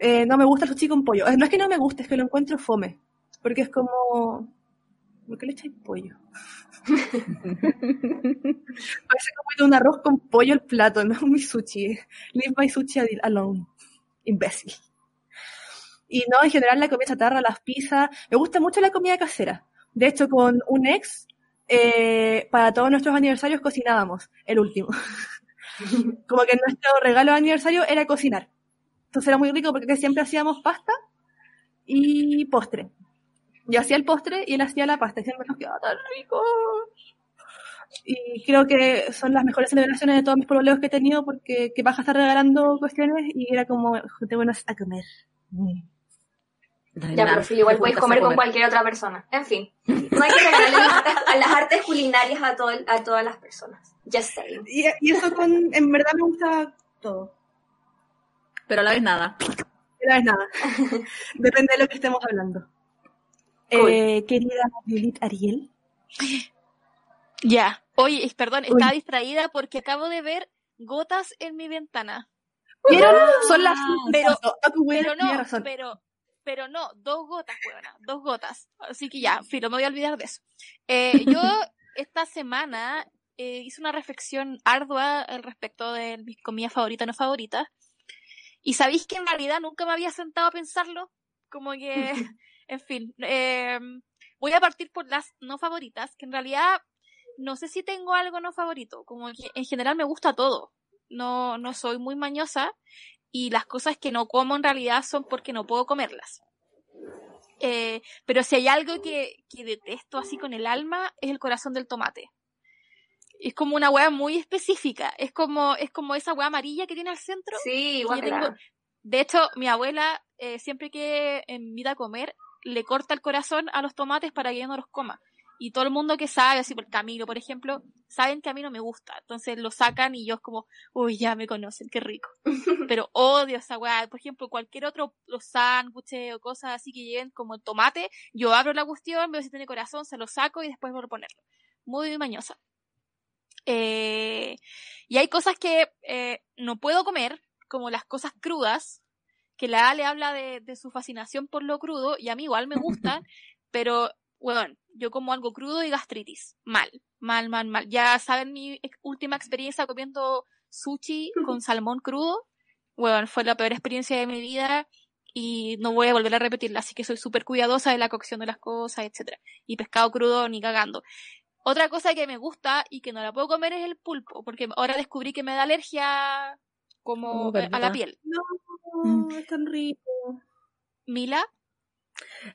Speaker 2: Eh, no me gusta el sushi con pollo. Eh, No es que no me guste, es que lo encuentro fome. Porque es como... ¿Por qué le echáis pollo? Parece como un arroz con pollo al plato, no mi sushi. Leave my sushi alone. Imbécil. Y no, en general la comida chatarra, las pizzas. Me gusta mucho la comida casera. De hecho, con un ex, eh, para todos nuestros aniversarios cocinábamos, el último. Como que nuestro regalo de aniversario era cocinar. Entonces era muy rico porque siempre hacíamos pasta y postre. Yo hacía el postre y él hacía la pasta y siempre nos quedaba tan rico. Y creo que son las mejores celebraciones de todos mis problemas que he tenido porque que vas a estar regalando cuestiones y era como, te buenas a comer. Mm.
Speaker 4: Ya, pero Phil, igual
Speaker 3: juntas
Speaker 4: comer
Speaker 3: a
Speaker 4: con cualquier otra persona. En fin, no hay que regalarle las- a las artes culinarias a, todo, a todas las personas. Just saying.
Speaker 2: Y, y eso con, en verdad me gusta todo.
Speaker 3: Pero a la vez nada.
Speaker 2: No es nada. Depende de lo que estemos hablando.
Speaker 4: Cool.
Speaker 2: Eh, querida Lilith Ariel.
Speaker 1: Ya. Oye, perdón,
Speaker 2: Uy.
Speaker 1: estaba distraída porque acabo de ver gotas en mi ventana.
Speaker 2: ¿Vieron? Son las
Speaker 1: Pero-
Speaker 2: Ah,
Speaker 1: Pero no,
Speaker 2: razón.
Speaker 1: pero, pero no, dos gotas, huevona, dos gotas. Así que ya, filo, me voy a olvidar de eso. Eh, yo esta semana eh, hice una reflexión ardua al respecto de mis comidas favoritas no favoritas. Y sabéis que en realidad nunca me había sentado a pensarlo. Como que, en fin, eh, voy a partir por las no favoritas, que en realidad no sé si tengo algo no favorito. Como que en general me gusta todo. No, no soy muy mañosa y las cosas que no como en realidad son porque no puedo comerlas. Eh, pero si hay algo que, que detesto así con el alma es el corazón del tomate. Es como una weá muy específica. Es como, es como esa weá amarilla que tiene al centro.
Speaker 4: Sí,
Speaker 1: tengo- De hecho, mi abuela, eh, siempre que invita a comer, le corta el corazón a los tomates para que yo no los coma. Y todo el mundo que sabe, así por Camilo, por ejemplo, saben que a mí no me gusta. Entonces lo sacan y yo es como, uy, ya me conocen, qué rico. Pero odio esa weá. Por ejemplo, cualquier otro, los sándwiches o cosas así que lleven como el tomate, yo abro la cuestión, veo si tiene corazón, se lo saco y después vuelvo a ponerlo. Muy mañosa. Eh, y hay cosas que eh, no puedo comer, como las cosas crudas, que la Ale habla de, de su fascinación por lo crudo, y a mí igual me gustan, pero, bueno, yo como algo crudo y gastritis. Mal, mal, mal, mal. Ya saben mi ex- última experiencia comiendo sushi con salmón crudo. Bueno, fue la peor experiencia de mi vida y no voy a volver a repetirla, así que soy súper cuidadosa de la cocción de las cosas, etcétera. Y pescado crudo ni cagando. Otra cosa que me gusta y que no la puedo comer es el pulpo, porque ahora descubrí que me da alergia como
Speaker 3: Oh,
Speaker 1: a la piel.
Speaker 2: No, Es tan rico.
Speaker 1: Mila,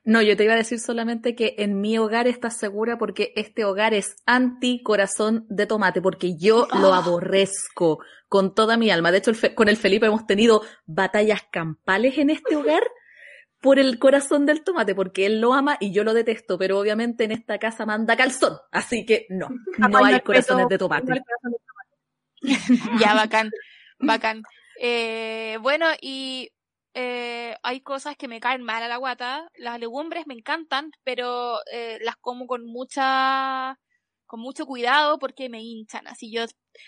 Speaker 3: No, yo te iba a decir solamente que en mi hogar estás segura porque este hogar es anti corazón de tomate, porque yo lo
Speaker 1: Ah.
Speaker 3: aborrezco con toda mi alma. De hecho, el con el Felipe hemos tenido batallas campales en este hogar por el corazón del tomate, porque él lo ama y yo lo detesto, pero obviamente en esta casa manda calzón, así que no, no hay corazones de tomate.
Speaker 1: ya bacán, bacán. Eh, bueno, y eh, hay cosas que me caen mal a la guata. Las legumbres me encantan, pero eh, las como con mucha con mucho cuidado porque me hinchan. Así yo,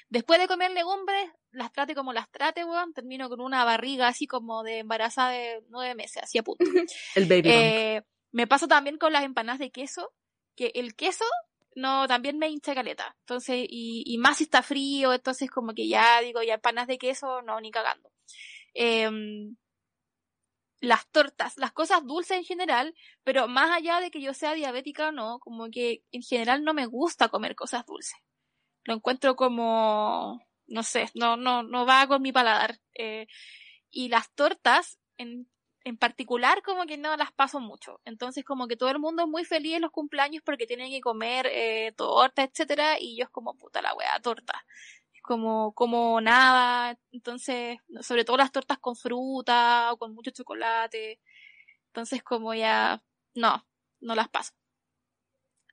Speaker 1: después de comer legumbres, las trate como las trate, weón, termino con una barriga así como de embarazada de nueve meses, así a punto.
Speaker 3: El baby.
Speaker 1: Eh, me pasa también con las empanadas de queso, que el queso no también me hincha caleta. Entonces, y, y más si está frío, entonces como que ya digo, ya empanadas de queso, no, ni cagando. Em, las tortas, las cosas dulces en general, pero más allá de que yo sea diabética o no, como que en general no me gusta comer cosas dulces. Lo encuentro como, no sé, no, no, no va con mi paladar. Eh, y las tortas, en, en particular, como que no las paso mucho. Entonces, como que todo el mundo es muy feliz en los cumpleaños porque tienen que comer eh, torta, etcétera, y yo es como puta la wea, torta. Es como, como nada. Entonces, sobre todo las tortas con fruta o con mucho chocolate. Entonces, como ya, no, no las paso.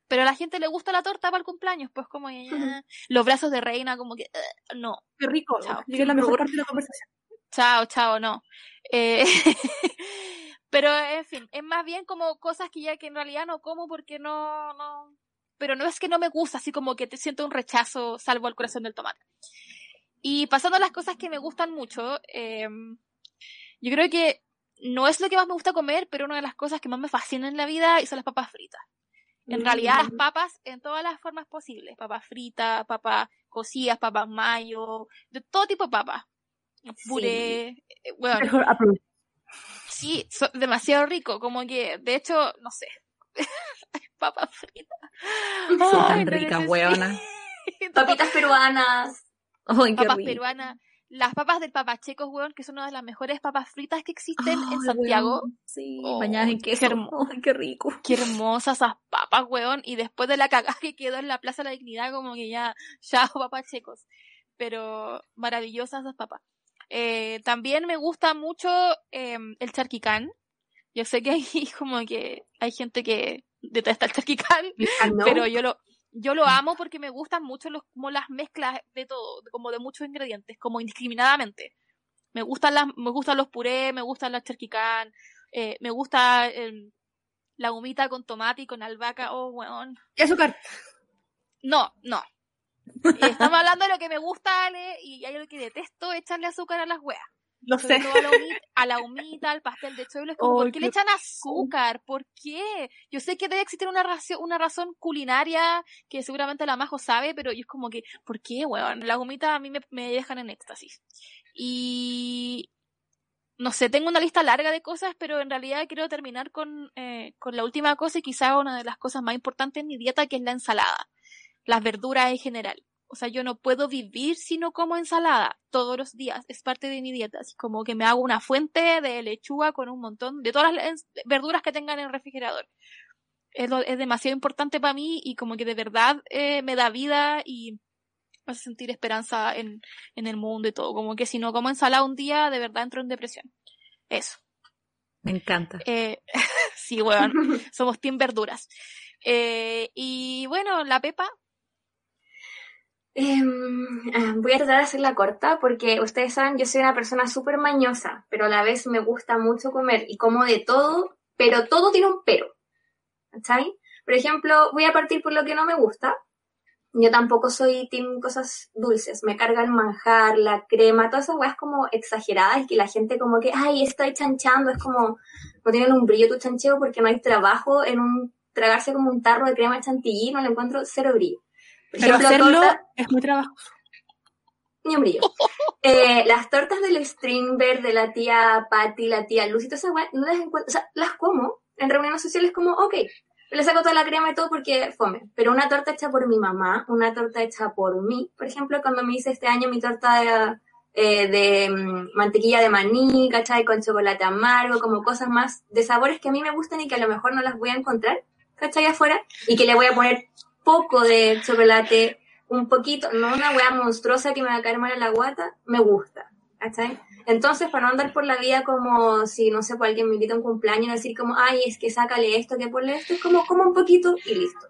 Speaker 1: Pero a la gente le gusta la torta para el cumpleaños, pues como ya, los brazos de reina, como que, eh, no,
Speaker 2: Qué rico.
Speaker 1: Chao.
Speaker 2: Llegué a la mejor parte de la conversación.
Speaker 1: Chao, chao, no. Eh, pero en fin, es más bien como cosas que ya que en realidad no como porque no, no, pero no es que no me gusta, así como que te siento un rechazo, salvo el corazón del tomate. Y pasando a las cosas que me gustan mucho, eh, yo creo que no es lo que más me gusta comer, pero una de las cosas que más me fascinan en la vida son las papas fritas. En
Speaker 2: Mm.
Speaker 1: realidad las papas en todas las formas posibles, papas fritas, papas cocidas, papas mayo, de todo tipo de papas. Puré, eh, bueno,
Speaker 2: Mejor
Speaker 1: sí, demasiado rico, como que, de hecho, no sé, papas fritas.
Speaker 3: Son tan ricas, weona.
Speaker 4: Papitas peruanas.
Speaker 3: Qué
Speaker 1: papas peruanas, las papas del papachecos, weón, que son una de las mejores papas fritas que existen en Santiago.
Speaker 3: weón, Sí,
Speaker 1: Oh,
Speaker 3: bañadas en
Speaker 1: qué
Speaker 3: queso. qué rico.
Speaker 1: Qué hermosas esas papas, weón. Y después de la cagada que quedó en la Plaza de la Dignidad, como que ya, ya papachecos. Pero maravillosas esas papas. Eh, también me gusta mucho eh, el charquicán. Yo sé que hay como que hay gente que detesta el charquicán,
Speaker 4: no.
Speaker 1: pero yo lo, yo lo amo porque me gustan mucho los, como las mezclas de todo, como de muchos ingredientes, como indiscriminadamente. Me gustan las, me gustan los purés, me gustan las charquicán, eh, me gusta la humita con tomate y con albahaca, oh weón.
Speaker 2: Y azúcar.
Speaker 1: No, no. Estamos hablando de lo que me gusta, Ale, y hay algo que detesto, echarle azúcar a las weas.
Speaker 2: Lo
Speaker 1: Sobre
Speaker 2: sé.
Speaker 1: a la, humita, a la humita, al pastel de choclo, es como,
Speaker 2: Ay,
Speaker 1: ¿por qué le echan azúcar? ¿Por qué? Yo sé que debe existir una razón, una razón culinaria que seguramente la Majo sabe, pero yo es como que, ¿por qué, weón? Las humitas a mí me, me dejan en éxtasis. Y no sé, tengo una lista larga de cosas, pero en realidad quiero terminar con, eh, con la última cosa y quizá una de las cosas más importantes en mi dieta, que es la ensalada. Las verduras en general. O sea, yo no puedo vivir si no como ensalada todos los días. Es parte de mi dieta. Así como que me hago una fuente de lechuga con un montón de todas las verduras que tengan en el refrigerador. Es, lo- es demasiado importante para mí y como que de verdad eh, me da vida y me hace sentir esperanza en, en el mundo y todo. Como que si no como ensalada un día, de verdad entro en depresión. Eso.
Speaker 3: Me encanta.
Speaker 1: Eh, sí, weón, somos team verduras. Eh, y bueno, la Pepa,
Speaker 4: Ah, voy a tratar de hacerla corta porque ustedes saben, yo soy una persona súper mañosa, pero a la vez me gusta mucho comer y como de todo, pero todo tiene un pero. ¿Cachai? Por ejemplo, voy a partir por lo que no me gusta. Yo tampoco soy team cosas dulces. Me carga el manjar, la crema, todas esas weas como exageradas y que la gente como que, ay, estoy chanchando. Es como, no tienen un brillo tu chancheo porque no hay trabajo en un, tragarse como un tarro de crema chantilly, no le encuentro cero brillo.
Speaker 2: Pero
Speaker 4: ejemplo,
Speaker 2: hacerlo
Speaker 4: torta-
Speaker 2: es muy trabajoso.
Speaker 4: ni un brillo. Eh, las tortas del Stringberg, de la tía Patty, la tía Lucy, todas esas no las encuentro, o sea, las como en reuniones sociales como, ok, le saco toda la crema y todo porque fome. Pero una torta hecha por mi mamá, una torta hecha por mí, por ejemplo, cuando me hice este año mi torta de, eh, de mm, mantequilla de maní, ¿cachai? Con chocolate amargo, como cosas más de sabores que a mí me gustan y que a lo mejor no las voy a encontrar, ¿cachai? Afuera, y que le voy a poner poco de chocolate, un poquito, no una wea monstruosa que me va a caer mal en la guata, me gusta, ¿cachai? Entonces, para no andar por la vida como si, no sé, pues alguien me invita a un cumpleaños decir como, ay, es que sácale esto, que ponle esto, es como, como un poquito y listo.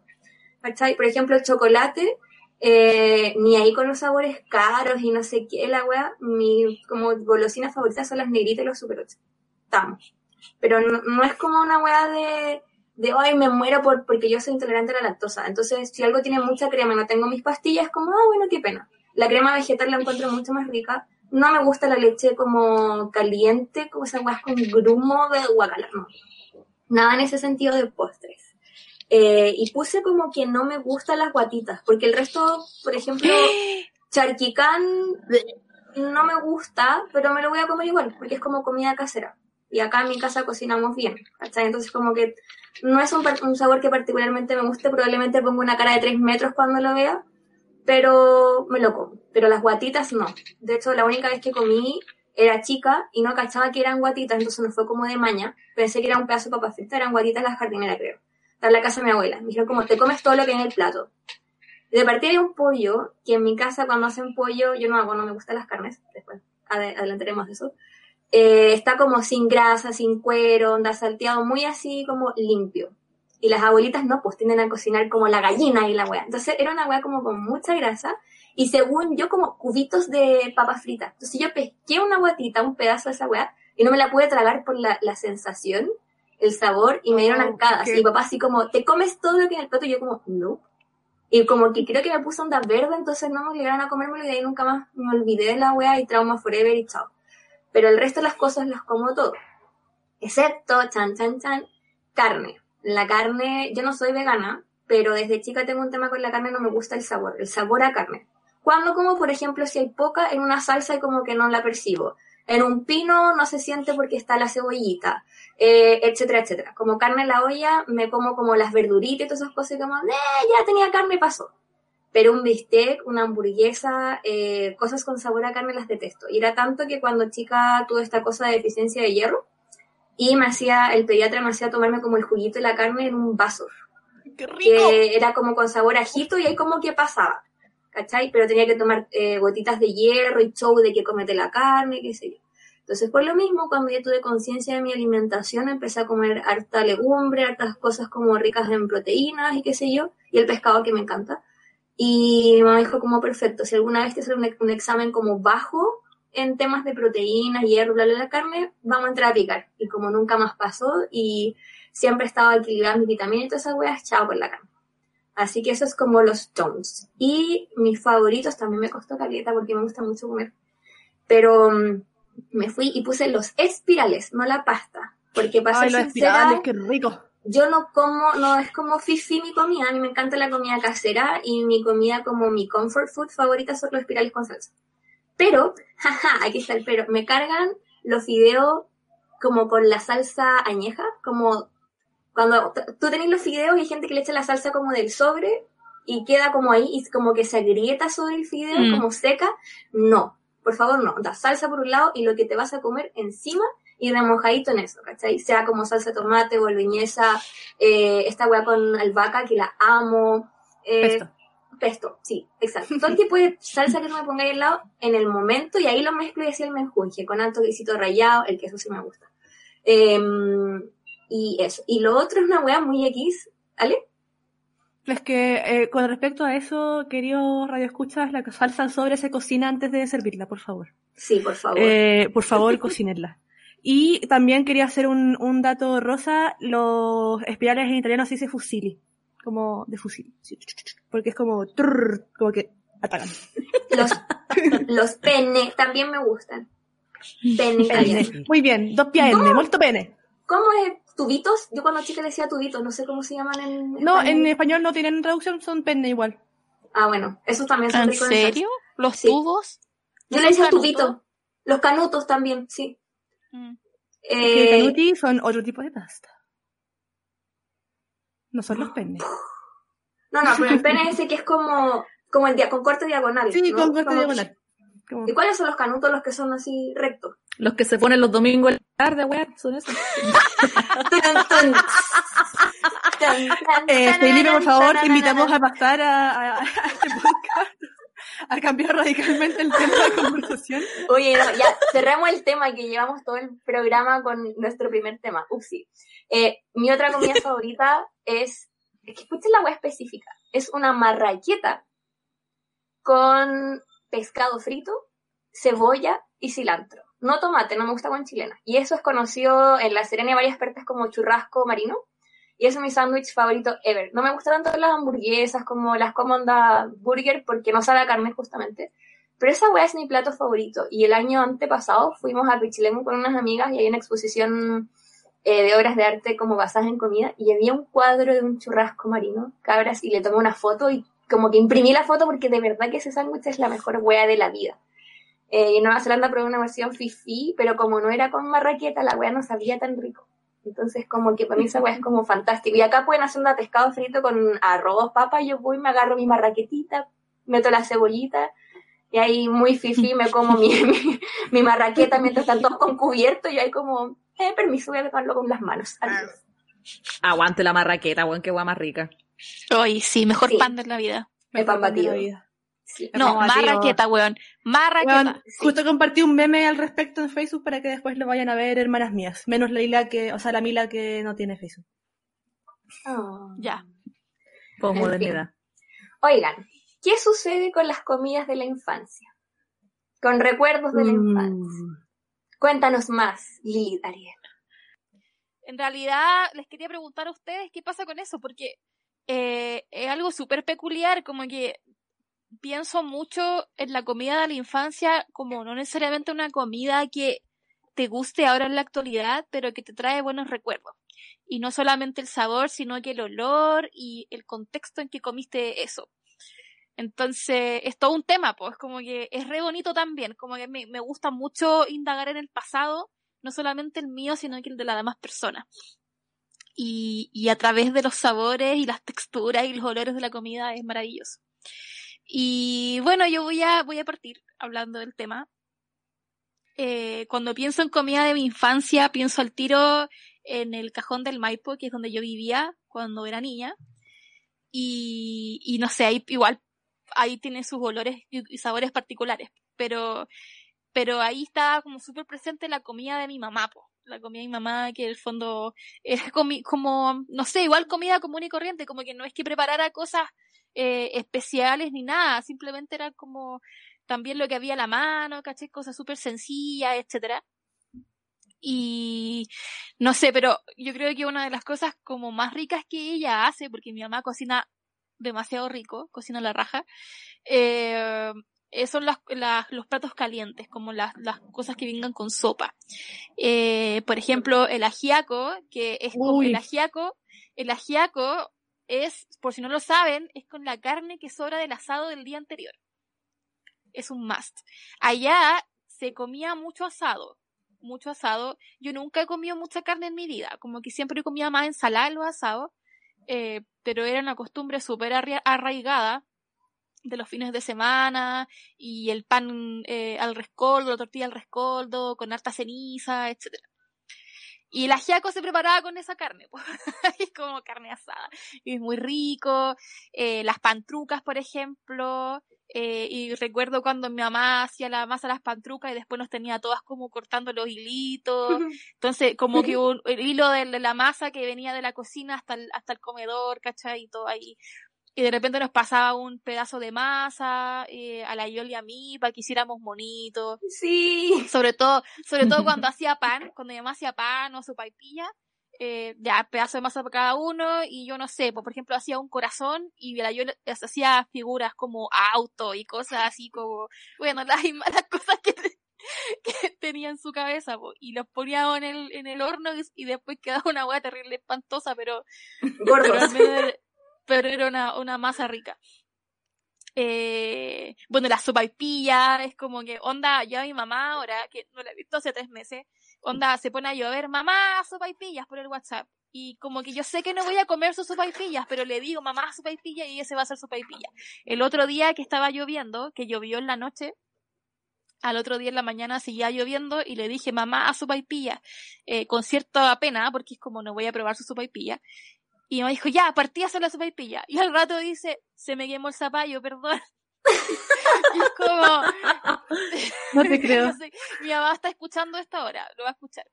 Speaker 4: ¿Cachai? Por ejemplo, el chocolate, eh, ni ahí con los sabores caros y no sé qué, la wea, mi como golosinas favoritas son las negritas y los super ocho. Estamos. Pero no, no es como una wea de, de, ay, me muero por, porque yo soy intolerante a la lactosa. Entonces, si algo tiene mucha crema y no tengo mis pastillas, como, ah, bueno, qué pena. La crema vegetal la encuentro mucho más rica. No me gusta la leche como caliente, como esa weas con grumo de guacala, no. Nada en ese sentido de postres. Eh, y puse como que no me gustan las guatitas, porque el resto, por ejemplo, charquicán no me gusta, pero me lo voy a comer igual, porque es como comida casera. Y acá en mi casa cocinamos bien, ¿cachai? Entonces como que no es un, sabor que particularmente me guste, probablemente pongo una cara de 3 metros cuando lo vea, pero me lo como. Pero las guatitas no. De hecho, la única vez que comí era chica y no cachaba que eran guatitas, entonces no fue como de maña. Pensé que era un pedazo de papa frita, eran guatitas las jardineras, creo. Está en la casa de mi abuela. Me dijeron como, te comes todo lo que hay en el plato. De partida hay un pollo, que en mi casa cuando hacen pollo, yo no hago, no me gustan las carnes, después ade- adelantaremos de eso. Eh, está como sin grasa, sin cuero, onda salteado, muy así como limpio. Y las abuelitas no, pues tienden a cocinar como la gallina y la wea. Entonces era una wea como con mucha grasa y según yo como cubitos de papas fritas. Entonces yo pesqué una guatita, un pedazo de esa wea y no me la pude tragar por la, la sensación, el sabor y me dieron
Speaker 2: Oh,
Speaker 4: arcadas. Y papá así como, ¿te comes todo lo que en el plato? Y yo como, no. Y como que creo que me puse onda verde, entonces no me obligaron a comérmelo y de ahí nunca más me olvidé de la wea y trauma forever y chao. Pero el resto de las cosas las como todo. Excepto, chan, chan, chan, carne. La carne, yo no soy vegana, pero desde chica tengo un tema con la carne, no me gusta el sabor, el sabor a carne. Cuando como, por ejemplo, si hay poca, en una salsa y como que no la percibo. En un pino no se siente porque está la cebollita, eh, etcétera, etcétera. Como carne en la olla, me como como las verduritas y todas esas cosas y como, eh, ya tenía carne y pasó. Pero un bistec, una hamburguesa, eh, cosas con sabor a carne las detesto. Y era tanto que cuando chica tuve esta cosa de deficiencia de hierro y me hacía, el pediatra me hacía tomarme como el juguito y la carne en un vaso
Speaker 1: ¡Qué rico!
Speaker 4: que era como con sabor a ajito y ahí como que pasaba, ¿cachai? Pero tenía que tomar eh, gotitas de hierro y show de que comete la carne, qué sé yo. Entonces, por lo mismo, cuando ya tuve conciencia de mi alimentación, empecé a comer harta legumbre, hartas cosas como ricas en proteínas y qué sé yo, y el pescado que me encanta. Y mi mamá dijo como, perfecto, si alguna vez te haces un, un examen como bajo en temas de proteínas, hierro, bla, bla, bla, carne, vamos a entrar a picar. Y como nunca más pasó, y siempre estaba equilibrando mis vitaminas y todas esas weas, chao por la carne. Así que eso es como los tones. Y mis favoritos también me costó caleta porque me gusta mucho comer. Pero mm, me fui y puse los espirales, no la pasta. Porque para
Speaker 2: Ay, los espirales, qué rico.
Speaker 4: Yo no como, no es como fifi mi comida, a mí me encanta la comida casera y mi comida como mi comfort food favorita son los espirales con salsa. Pero, jaja, aquí está el pero, me cargan los fideos como con la salsa añeja, como cuando tú tenés los fideos y hay gente que le echa la salsa como del sobre y queda como ahí y como que se agrieta sobre el fideo,
Speaker 1: Mm.
Speaker 4: como seca, no, por favor no, da salsa por un lado y lo que te vas a comer encima y remojadito en eso, ¿cachai? Sea como salsa de tomate, boloñesa, eh, esta weá con albahaca que la amo, eh,
Speaker 2: Pesto.
Speaker 4: Pesto, sí, exacto. Todo tipo de salsa que no me pongáis al lado en el momento y ahí lo mezclo y así el menjunje con alto quesito rallado, el queso sí me gusta. Em, y eso. Y lo otro es una wea muy X, ¿vale?
Speaker 2: Es que eh, con respecto a eso, querido Radio Escuchas, la salsa sobre se cocina antes de servirla, por favor.
Speaker 4: Sí, por favor.
Speaker 2: Eh, por favor, cocinenla. Y también quería hacer un, un dato rosa, los espirales en italiano se dice fusilli, como de fusil, porque es como trrr, como que atacan.
Speaker 4: Los, los penne también me gustan. Italiano.
Speaker 2: Pene. Muy bien, dos piaenne, molto bene.
Speaker 4: ¿Cómo es tubitos? Yo cuando chica le decía tubitos, no sé cómo se llaman en
Speaker 2: No,
Speaker 4: español.
Speaker 2: en español no tienen traducción, son penne igual.
Speaker 4: Ah, bueno, esos también son
Speaker 1: ¿En
Speaker 4: ricos
Speaker 1: serio? ¿Los
Speaker 4: Sí.
Speaker 1: tubos?
Speaker 4: Yo
Speaker 1: ¿No
Speaker 4: le decía tubito. Los canutos también, sí.
Speaker 1: Mm.
Speaker 2: Que
Speaker 4: Eh,
Speaker 2: canuti son otro tipo de pasta. No son los penne.
Speaker 4: no, no, pero el pene es ese que es como, como el dia con corte diagonal.
Speaker 2: Sí,
Speaker 4: ¿no?
Speaker 2: con corte
Speaker 4: Como-
Speaker 2: diagonal. Como-
Speaker 4: ¿Y cuáles son los canutos los que son así rectos?
Speaker 3: Los que se ponen los domingos en la tarde, weá, son esos.
Speaker 2: Eh, Felipe, por favor, invitamos a pasar a, a- a este podcast a cambiar radicalmente el tema de conversación.
Speaker 4: Oye, no, ya, cerramos el tema que llevamos todo el programa con nuestro primer tema. Upsi. Eh, mi otra comida favorita es, es que escuchen la web específica. Es una marraqueta con pescado frito, cebolla y cilantro. No tomate, no me gusta con chilena. Y eso es conocido en la Serena y varias partes como churrasco marino. Y es mi sándwich favorito ever. No me gustan tanto las hamburguesas como las Commanda Burger porque no sabe a carne justamente. Pero esa weá es mi plato favorito. Y el año antepasado fuimos a Pichilemu con unas amigas y hay una exposición eh, de obras de arte como basadas en comida. Y había un cuadro de un churrasco marino, cabras, y le tomé una foto y como que imprimí la foto porque de verdad que ese sándwich es la mejor weá de la vida. Eh, y en Nueva Zelanda probé una versión fifi, pero como no era con marraqueta, la weá no sabía tan rico. Entonces, como que para mí esa weá es como fantástico. Y acá pueden hacer un pescado frito con arroz, papa, yo voy, me agarro mi marraquetita, meto la cebollita, y ahí muy fifi me como mi, mi, mi marraqueta mientras están todos con cubierto, y ahí como, eh, permiso, voy a tocarlo con las manos. Adiós.
Speaker 3: Aguante la marraqueta, weón, qué weá más rica.
Speaker 1: Ay, sí, mejor
Speaker 4: Sí.
Speaker 1: pan de la vida.
Speaker 4: El pan batido.
Speaker 2: vida.
Speaker 4: Sí.
Speaker 1: No,
Speaker 2: batido.
Speaker 1: marraqueta, weón. Marraqueta.
Speaker 2: Weón, justo compartí un meme al respecto en Facebook para que después lo vayan a ver hermanas mías. Menos Leila que, o sea, la Mila que no tiene Facebook.
Speaker 4: Oh.
Speaker 1: Ya.
Speaker 3: Posmodernidad.
Speaker 4: Oigan, ¿qué sucede con las comidas de la infancia? Con recuerdos de la infancia.
Speaker 2: Mm.
Speaker 4: Cuéntanos más, Lilith Ariel.
Speaker 1: En realidad, les quería preguntar a ustedes qué pasa con eso, porque eh, es algo súper peculiar, como que pienso mucho en la comida de la infancia como no necesariamente una comida que te guste ahora en la actualidad, pero que te trae buenos recuerdos. Y no solamente el sabor, sino que el olor y el contexto en que comiste eso. Entonces, es todo un tema, pues, como que es re bonito también, como que me, me gusta mucho indagar en el pasado, no solamente el mío, sino que el de las demás personas. Y, y a través de los sabores y las texturas y los olores de la comida es maravilloso. Y bueno, yo voy a, voy a partir hablando del tema. Eh, cuando pienso en comida de mi infancia, pienso al tiro en el cajón del Maipo, que es donde yo vivía cuando era niña. Y, y no sé, ahí igual, ahí tiene sus olores y, sabores particulares. Pero, pero ahí está como súper presente la comida de mi mamá, po. La comida de mi mamá, que en el fondo es comi como, no sé, igual comida común y corriente, como que no es que preparara cosas eh, especiales ni nada, simplemente era como también lo que había a la mano, caché, cosas súper sencillas, etcétera. Y no sé, pero yo creo que una de las cosas como más ricas que ella hace, porque mi mamá cocina demasiado rico, cocina la raja, eh, eh, son las, las- los platos calientes, como las, las cosas que vengan con sopa. Eh, por ejemplo, el ajiaco, que es como
Speaker 2: Uy.
Speaker 1: el ajiaco, el ajiaco es, por si no lo saben, es con la carne que sobra del asado del día anterior. Es un must. Allá se comía mucho asado, mucho asado. Yo nunca he comido mucha carne en mi vida, como que siempre comía más ensalada en los asados, eh, pero era una costumbre súper arra- arraigada de los fines de semana y el pan eh, al rescoldo, la tortilla al rescoldo, con harta ceniza, etcétera. Y el ajiaco se preparaba con esa carne, pues. es como carne asada. Y es muy rico. Eh, las pantrucas, por ejemplo. Eh, y recuerdo cuando mi mamá hacía la masa las pantrucas y después nos tenía todas como cortando los hilitos. Entonces, como que un, el hilo de, la masa que venía de la cocina hasta el, hasta el comedor, ¿cachai? Y todo ahí. Y de repente nos pasaba un pedazo de masa eh, a la Yoli y a mí para que hiciéramos monitos.
Speaker 4: Sí.
Speaker 1: Sobre todo, sobre todo cuando hacía pan, cuando mi mamá hacía pan o sopaipilla, eh, ya pedazo de masa para cada uno y yo no sé, pues, por ejemplo hacía un corazón y la yo hacía figuras como auto y cosas así como, bueno, las, las cosas que, que tenía en su cabeza y los ponía en el, en el horno y, después quedaba una hueá terrible espantosa, pero, pero, era una, masa rica. Eh, bueno, la sopa y pilla, es como que, onda, ya mi mamá ahora, que no la he visto hace tres meses, onda, se pone a llover, mamá, sopa y pillas por el WhatsApp. Y como que yo sé que no voy a comer sus sopa y pillas, pero le digo, mamá, sopa y pilla, y ese va a ser sopa y pilla. El otro día que estaba lloviendo, que llovió en la noche, al otro día en la mañana seguía lloviendo y le dije, mamá, sopa y pilla, eh, con cierta pena, porque es como no voy a probar su sopa y me dijo, ya, partí a hacer la sopa y pilla. Y al rato dice, se me quemó el zapallo, perdón. y es como...
Speaker 2: No te creo.
Speaker 1: mi mamá está escuchando esta hora, lo va a escuchar.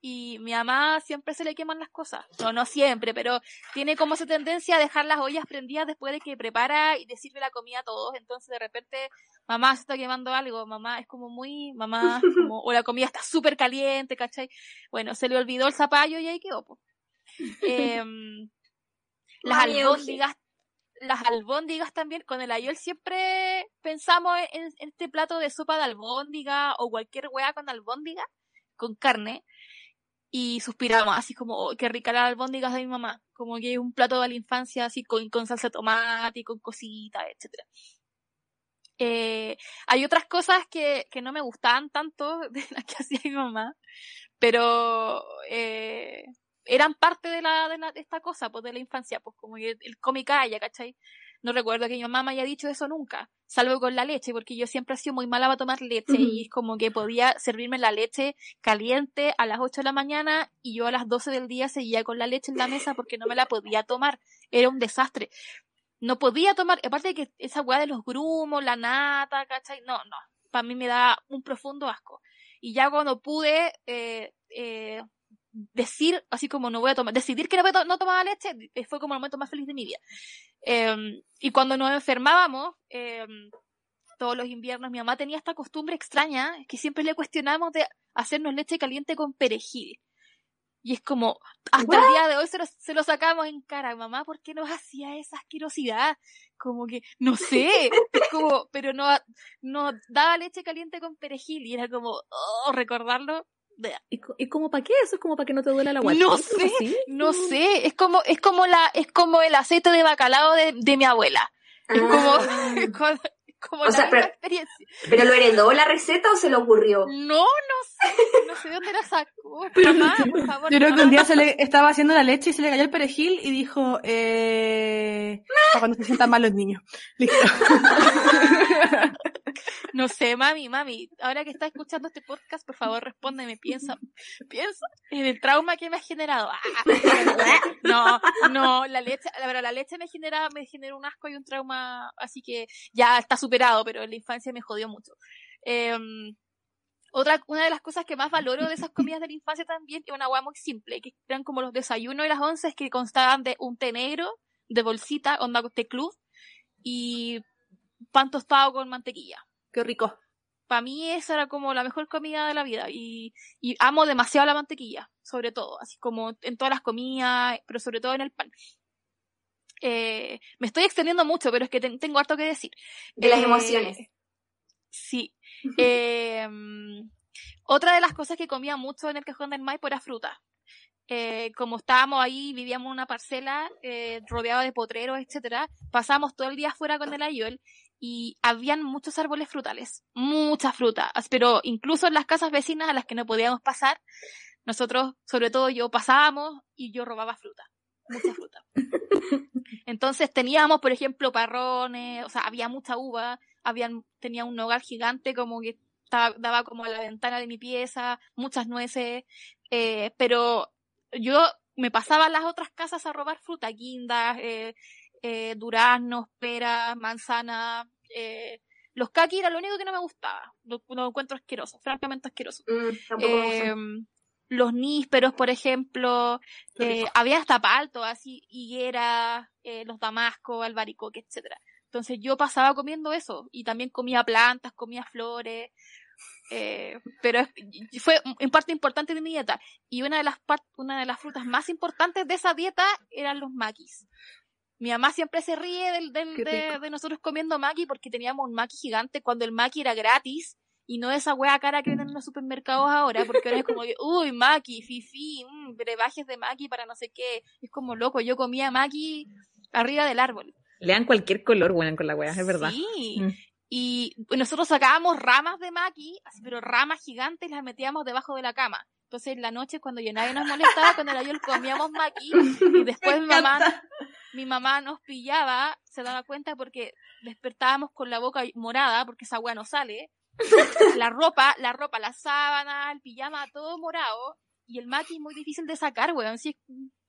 Speaker 1: Y mi mamá siempre se le queman las cosas. No, no siempre, pero tiene como esa tendencia a dejar las ollas prendidas después de que prepara y le sirve la comida a todos. Entonces de repente, mamá se está quemando algo, mamá es como muy, mamá, como, o la comida está súper caliente, ¿cachai? Bueno, se le olvidó el zapallo y ahí quedó, pues. Eh, las albóndigas, las albóndigas también, con el ayol siempre pensamos en, este plato de sopa de albóndiga o cualquier hueá con albóndiga, con carne, y suspiramos así como, oh, qué rica las albóndigas de mi mamá, como que es un plato de la infancia así con, con salsa de tomate, con cositas, etcétera. Eh, hay otras cosas que, que no me gustaban tanto de las que hacía mi mamá, pero eh, eran parte de la, de la, de esta cosa, pues de la infancia, pues como el, el cómic haya, ¿cachai? No recuerdo que mi mamá me haya dicho eso nunca, salvo con la leche, porque yo siempre he sido muy mala para tomar leche y es como que podía servirme la leche caliente a las 8 de la mañana y yo a las 12 del día seguía con la leche en la mesa porque no me la podía tomar. Era un desastre. No podía tomar, aparte de que esa weá de los grumos, la nata, ¿cachai? No, no. Para mí me da un profundo asco. Y ya cuando pude eh, eh, decir, así como no voy a tomar, decidir que no, voy a no tomaba leche, eh, fue como el momento más feliz de mi vida. Em, y cuando nos enfermábamos, em, todos los inviernos, mi mamá tenía esta costumbre extraña, que siempre le cuestionábamos de hacernos leche caliente con perejil. Y es como, hasta el día de hoy se lo, se lo sacamos en cara, mamá, ¿por qué nos hacía esa asquerosidad? Como que, no sé, como, pero no, no daba leche caliente con perejil y era como, oh, recordarlo,
Speaker 3: ¿Y, como para qué? ¿Eso es como para que no te duela la guata?
Speaker 1: No sé, no sé. Es como, es como la, es como el aceite de bacalao de, de mi abuela. Es como,
Speaker 4: ah. como o sea, pero, experiencia. ¿Pero lo heredó la receta o se le ocurrió?
Speaker 1: No, no sé. No sé dónde la sacó. Mamá, por favor.
Speaker 2: Yo creo que un día se le estaba haciendo la leche y se le cayó el perejil y dijo, eh, para cuando se sientan mal los niños. Listo.
Speaker 1: No sé, mami, mami, ahora que estás escuchando este podcast, por favor respóndeme, piensa, piensa en el trauma que me ha generado. Ah, no, no, la leche, la verdad, la leche me genera, me generó un asco y un trauma, así que ya está superado, pero en la infancia me jodió mucho. Em, otra, una de las cosas que más valoro de esas comidas de la infancia también es una agua muy simple, que eran como los desayunos y las once que constaban de un té negro, de bolsita, onda té club, y pan tostado con mantequilla.
Speaker 2: Qué rico.
Speaker 1: Para mí esa era como la mejor comida de la vida y, y amo demasiado la mantequilla, sobre todo, así como en todas las comidas, pero sobre todo en el pan. Eh, me estoy extendiendo mucho, pero es que tengo harto que decir.
Speaker 4: De las eh, emociones.
Speaker 1: Sí. eh, otra de las cosas que comía mucho en el cajón del Maipo era fruta. Como estábamos ahí, vivíamos en una parcela rodeada de potreros, etcétera, pasamos todo el día afuera con el ayol y habían muchos árboles frutales, mucha fruta, pero incluso en las casas vecinas a las que no podíamos pasar, nosotros, sobre todo yo, pasábamos y yo robaba fruta, mucha fruta. Entonces teníamos, por ejemplo, parrones, o sea, había mucha uva, habían, tenía un hogar gigante como que estaba, daba como a la ventana de mi pieza, muchas nueces, Eh, pero yo me pasaba a las otras casas a robar fruta, guindas, eh, eh, duraznos, peras, manzanas, eh, los kaki era lo único que no me gustaba. Lo, lo encuentro asqueroso, francamente asqueroso.
Speaker 4: Mm.
Speaker 1: Eh, los nísperos, por ejemplo, eh, había hasta palto, así, higuera, los damascos, albaricoque, etcétera. Entonces yo pasaba comiendo eso y también comía plantas, comía flores, eh, pero fue en parte importante de mi dieta. Y una de las una de las frutas más importantes de esa dieta eran los maquis. Mi mamá siempre se ríe del, del- de, nosotros comiendo maqui porque teníamos un maqui gigante cuando el maqui era gratis y no esa wea cara que venden en los supermercados ahora, porque ahora es como que, uy, maqui, fifi, mm, brebajes de maqui para no sé qué. Es como loco, yo comía maqui arriba del árbol.
Speaker 3: Le dan cualquier color, weón, con la weá, es verdad.
Speaker 1: Sí.
Speaker 3: Mm.
Speaker 1: Y nosotros sacábamos ramas de maqui, pero ramas gigantes y las metíamos debajo de la cama. Entonces en la noche cuando ya nadie nos molestaba, cuando era yo comíamos maqui y después mi mamá, mi mamá nos pillaba, se daba cuenta porque despertábamos con la boca morada porque esa agua no sale. La ropa, la ropa, la sábana, el pijama, todo morado. Y el maqui es muy difícil de sacar, weón, si es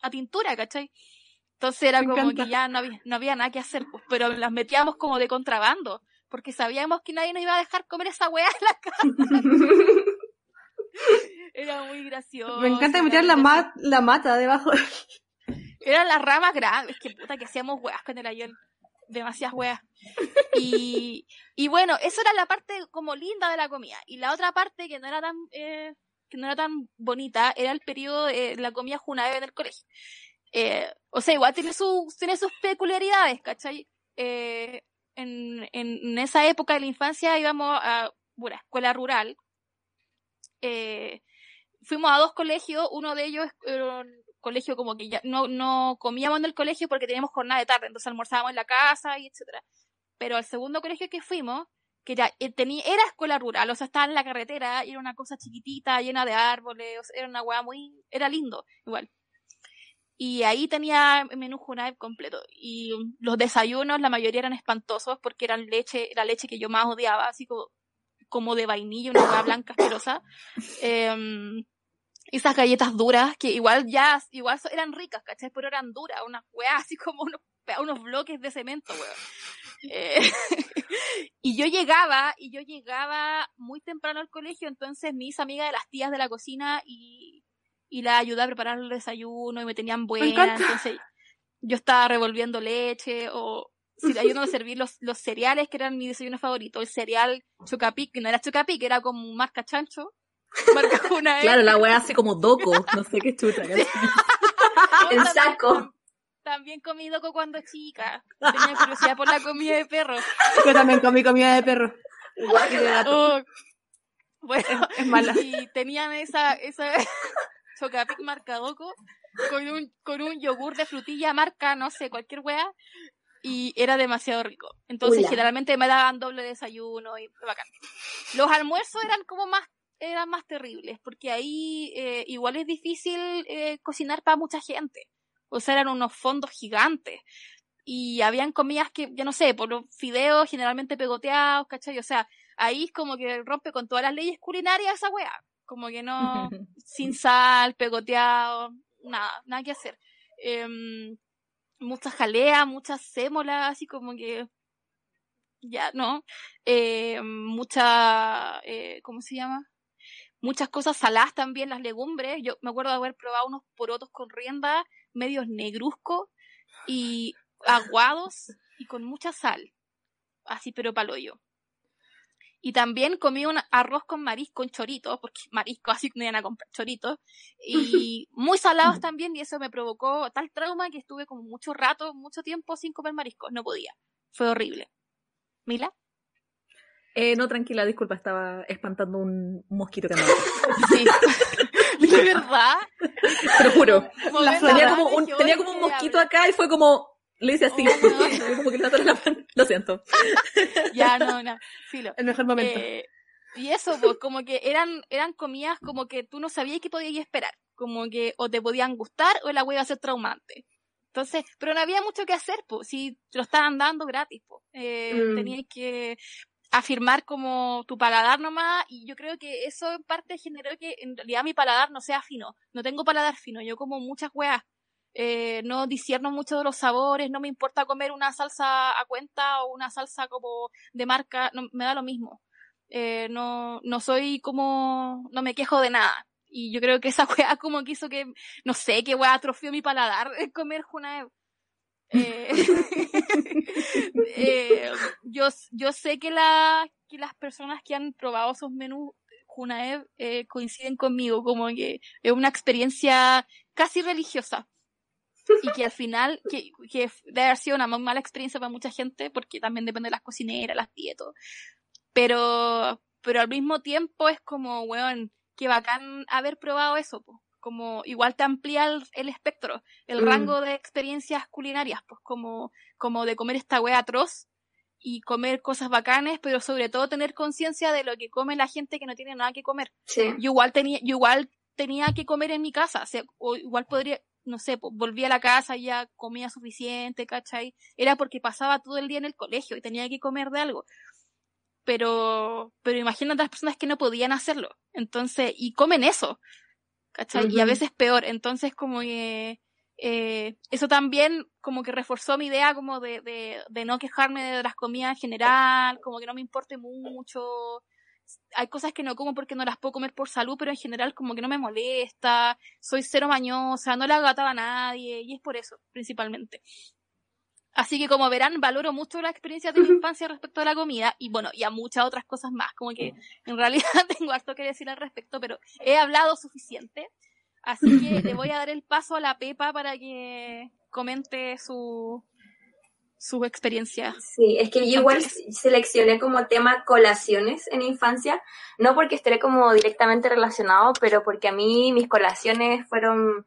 Speaker 1: a tintura, ¿cachai? Entonces era
Speaker 2: Me
Speaker 1: como
Speaker 2: encanta.
Speaker 1: que ya no había, no había nada que hacer, pues, pero las metíamos como de contrabando, porque sabíamos que nadie nos iba a dejar comer esa weá en la casa. Era muy gracioso.
Speaker 2: Me encanta meter la,
Speaker 1: gracioso.
Speaker 2: ma- la mata debajo.
Speaker 1: Eran las ramas grandes, que puta que hacíamos weas con el ayón. Demasiadas weas. Y, y bueno, eso era la parte como linda de la comida. Y la otra parte que no era tan, eh, que no era tan bonita era el periodo de la comida junaeve en el colegio. Eh, o sea, igual tiene, su, tiene sus peculiaridades, ¿cachai? Eh, en, en esa época de la infancia íbamos a una escuela rural. Eh, fuimos a dos colegios, uno de ellos era un colegio como que ya no, no comíamos en el colegio porque teníamos jornada de tarde, entonces almorzábamos en la casa y etcétera. Pero al segundo colegio que fuimos, que era, eh, tenía, era escuela rural, o sea, estaba en la carretera, y era una cosa chiquitita, llena de árboles, o sea, era una weá muy, era lindo, igual. Y ahí tenía menú Junaev completo. Y um, los desayunos, la mayoría eran espantosos porque eran leche, la leche que yo más odiaba, así como, como de vainilla, una hueá blanca asquerosa. Em, esas galletas duras que igual ya, igual eran ricas, ¿cachai? Pero eran duras, unas weas así como unos, unos bloques de cemento, weón. Eh, y yo llegaba, y yo llegaba muy temprano al colegio, entonces me hice amiga de las tías de la cocina y, y la ayudé a preparar el desayuno y me tenían buena, entonces yo estaba revolviendo leche o si ayudando a servir los, los cereales que eran mi desayuno favorito, el cereal Chocapic, que no era Chocapic, era como marca chancho, marca una
Speaker 3: Claro, la weá así como doco, no sé qué chucha. ¿cachai?
Speaker 4: En saco.
Speaker 1: También comí doco cuando chica. Tenía curiosidad por la comida de perro.
Speaker 2: Yo también comí comida de perro.
Speaker 4: Guácala.
Speaker 1: Oh, bueno,
Speaker 2: Es mala.
Speaker 1: y tenían esa, esa Chocapic marca doco con un, con un yogur de frutilla marca, no sé, cualquier wea. Y era demasiado rico. Entonces,
Speaker 4: Ula.
Speaker 1: generalmente me daban doble desayuno y bacán. Los almuerzos eran como más, eran más terribles, porque ahí eh, igual es difícil eh, cocinar para mucha gente. O sea, eran unos fondos gigantes. Y habían comidas que, ya no sé, por los fideos generalmente pegoteados, ¿cachai? O sea, ahí es como que rompe con todas las leyes culinarias esa wea. Como que no, sin sal, pegoteado, nada, nada que hacer. Em, mucha jalea, muchas sémolas, así como que ya, ¿no? Eh, mucha, eh, ¿cómo se llama? Muchas cosas saladas también, las legumbres. Yo me acuerdo de haber probado unos porotos con rienda, medios negruzcos y aguados y con mucha sal. Así, pero paloyo. Y también comí un arroz con marisco en choritos, porque marisco así no iban a comprar choritos. Y muy salados también, y eso me provocó tal trauma que estuve como mucho rato, mucho tiempo sin comer mariscos. No podía. Fue horrible. ¿Mila?
Speaker 3: Eh, no, tranquila, disculpa, estaba espantando un, mosquito que andaba.
Speaker 1: Sí. ¿De verdad?
Speaker 3: Te lo juro.
Speaker 2: La
Speaker 3: Tenía como un, tenía como un mosquito acá y fue como, le hice así,
Speaker 1: Oh, no.
Speaker 3: y como que le atoré la mano. Lo siento.
Speaker 1: Ya, no, no. Filo.
Speaker 2: El mejor momento.
Speaker 1: Eh, y eso, pues, como que eran, eran comidas como que tú no sabías qué podías esperar. Como que o te podían gustar o la hueá iba a ser traumante. Entonces, pero no había mucho que hacer, pues, si te lo estaban dando gratis, pues. Eh,
Speaker 4: Mm.
Speaker 1: Tenías que... afirmar como tu paladar nomás y yo creo que eso en parte generó que en realidad mi paladar no sea fino. No tengo paladar fino, yo como muchas weas. Eh, no disierno mucho de los sabores, no me importa comer una salsa a cuenta o una salsa como de marca, no, me da lo mismo. Eh, no, no soy como, no me quejo de nada. Y yo creo que esa wea como que hizo que, no sé, que wea atrofió mi paladar comer Junaev. Eh, eh, yo, yo sé que, la, que las personas que han probado esos menús Junaev eh, coinciden conmigo, como que es una experiencia casi religiosa. Y que al final, que, que debe haber sido una mala experiencia para mucha gente, porque también depende de las cocineras, las dietas. Pero, pero al mismo tiempo es como, weón, que bacán haber probado eso, po como igual te amplía el, espectro, el mm. rango de experiencias culinarias, pues como, como de comer esta wea atroz y comer cosas bacanes, pero sobre todo tener conciencia de lo que come la gente que no tiene nada que comer. Yo igual tenía, yo igual tenía que comer en mi casa, o, igual podría, no sé, volví a la casa y ya comía suficiente, ¿cachai? Era porque pasaba todo el día en el colegio y tenía que comer de algo. Pero, pero imagínate las personas que no podían hacerlo. Entonces, y comen eso. ¿Cachai? Y a veces peor. Entonces, como que eh, eso también como que reforzó mi idea como de, de, de, no quejarme de las comidas en general, como que no me importe mucho. Hay cosas que no como porque no las puedo comer por salud, pero en general como que no me molesta, soy cero mañosa, no le agataba a nadie, y es por eso, principalmente. Así que como verán, valoro mucho la experiencia de mi infancia respecto a la comida y bueno, y a muchas otras cosas más, como que en realidad tengo harto que decir al respecto, pero he hablado suficiente. Así que le voy a dar el paso a la Pepa para que comente su, su experiencia.
Speaker 4: Sí, es que yo igual seleccioné como tema colaciones en infancia, no porque esté como directamente relacionado, pero porque a mí mis colaciones fueron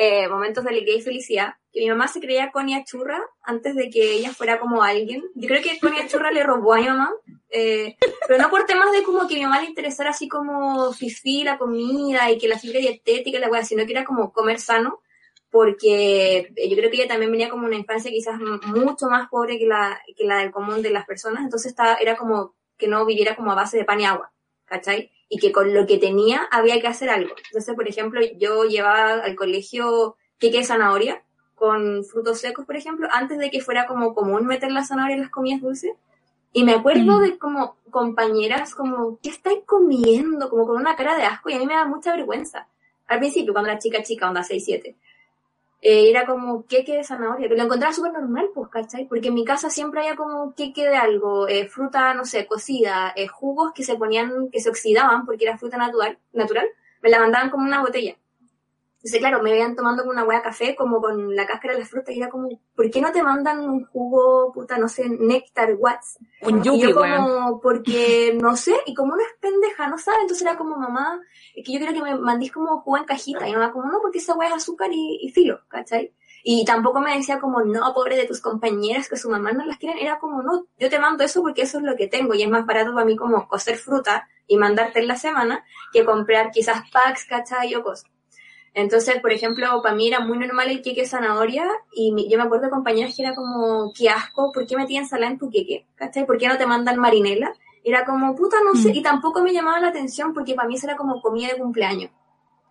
Speaker 4: eh, momentos de alegría y felicidad, que mi mamá se creía Conia Churra antes de que ella fuera como alguien. Yo creo que Conia Churra le robó a mi mamá, eh, pero no por temas de como que mi mamá le interesara así como fifi la comida y que la fibra dietética y la sino que era como comer sano, porque yo creo que ella también venía como una infancia quizás mucho más pobre que la, que la del común de las personas, entonces estaba, era como que no viviera como a base de pan y agua, ¿cachai? Y que con lo que tenía había que hacer algo. Entonces, por ejemplo, yo llevaba al colegio queque de zanahoria con frutos secos, por ejemplo, antes de que fuera como común meter la zanahoria en las comidas dulces. Y me acuerdo mm. de como compañeras como, ¿qué estáis comiendo? Como con una cara de asco y a mí me da mucha vergüenza. Al principio, cuando era chica chica, onda 6, 7 eh, era como queque de zanahoria, que lo encontraba súper normal, pues, ¿cachai? Porque en mi casa siempre había como queque de algo, eh, fruta, no sé, cocida, eh, jugos que se ponían, que se oxidaban porque era fruta natural, natural, me la mandaban como una botella. Entonces, claro, me veían tomando con una hueá café, como con la cáscara de la fruta, y era como, ¿por qué no te mandan un jugo, puta, no sé, néctar, watts? Un yuki, y yo como, porque, no sé, y como una es pendeja, no sabe, entonces era como, mamá, es que yo quiero que me mandís como jugo en cajita, y mamá como, no, porque esa hueá es azúcar y, filo, ¿cachai? Y tampoco me decía como, no, pobre de tus compañeras que su mamá no las quieren, era como, no, yo te mando eso porque eso es lo que tengo, y es más barato para mí como coser fruta y mandarte en la semana que comprar quizás packs, ¿cachai? o cosas. Entonces, por ejemplo, para mí era muy normal el queque zanahoria y yo me acuerdo de compañeros que era como, qué asco, ¿por qué metían ensalada en tu queque? ¿Cachai? ¿Por qué no te mandan marinela? Era como, puta, no sé, mm. y tampoco me llamaba la atención porque para mí eso era como comida de cumpleaños.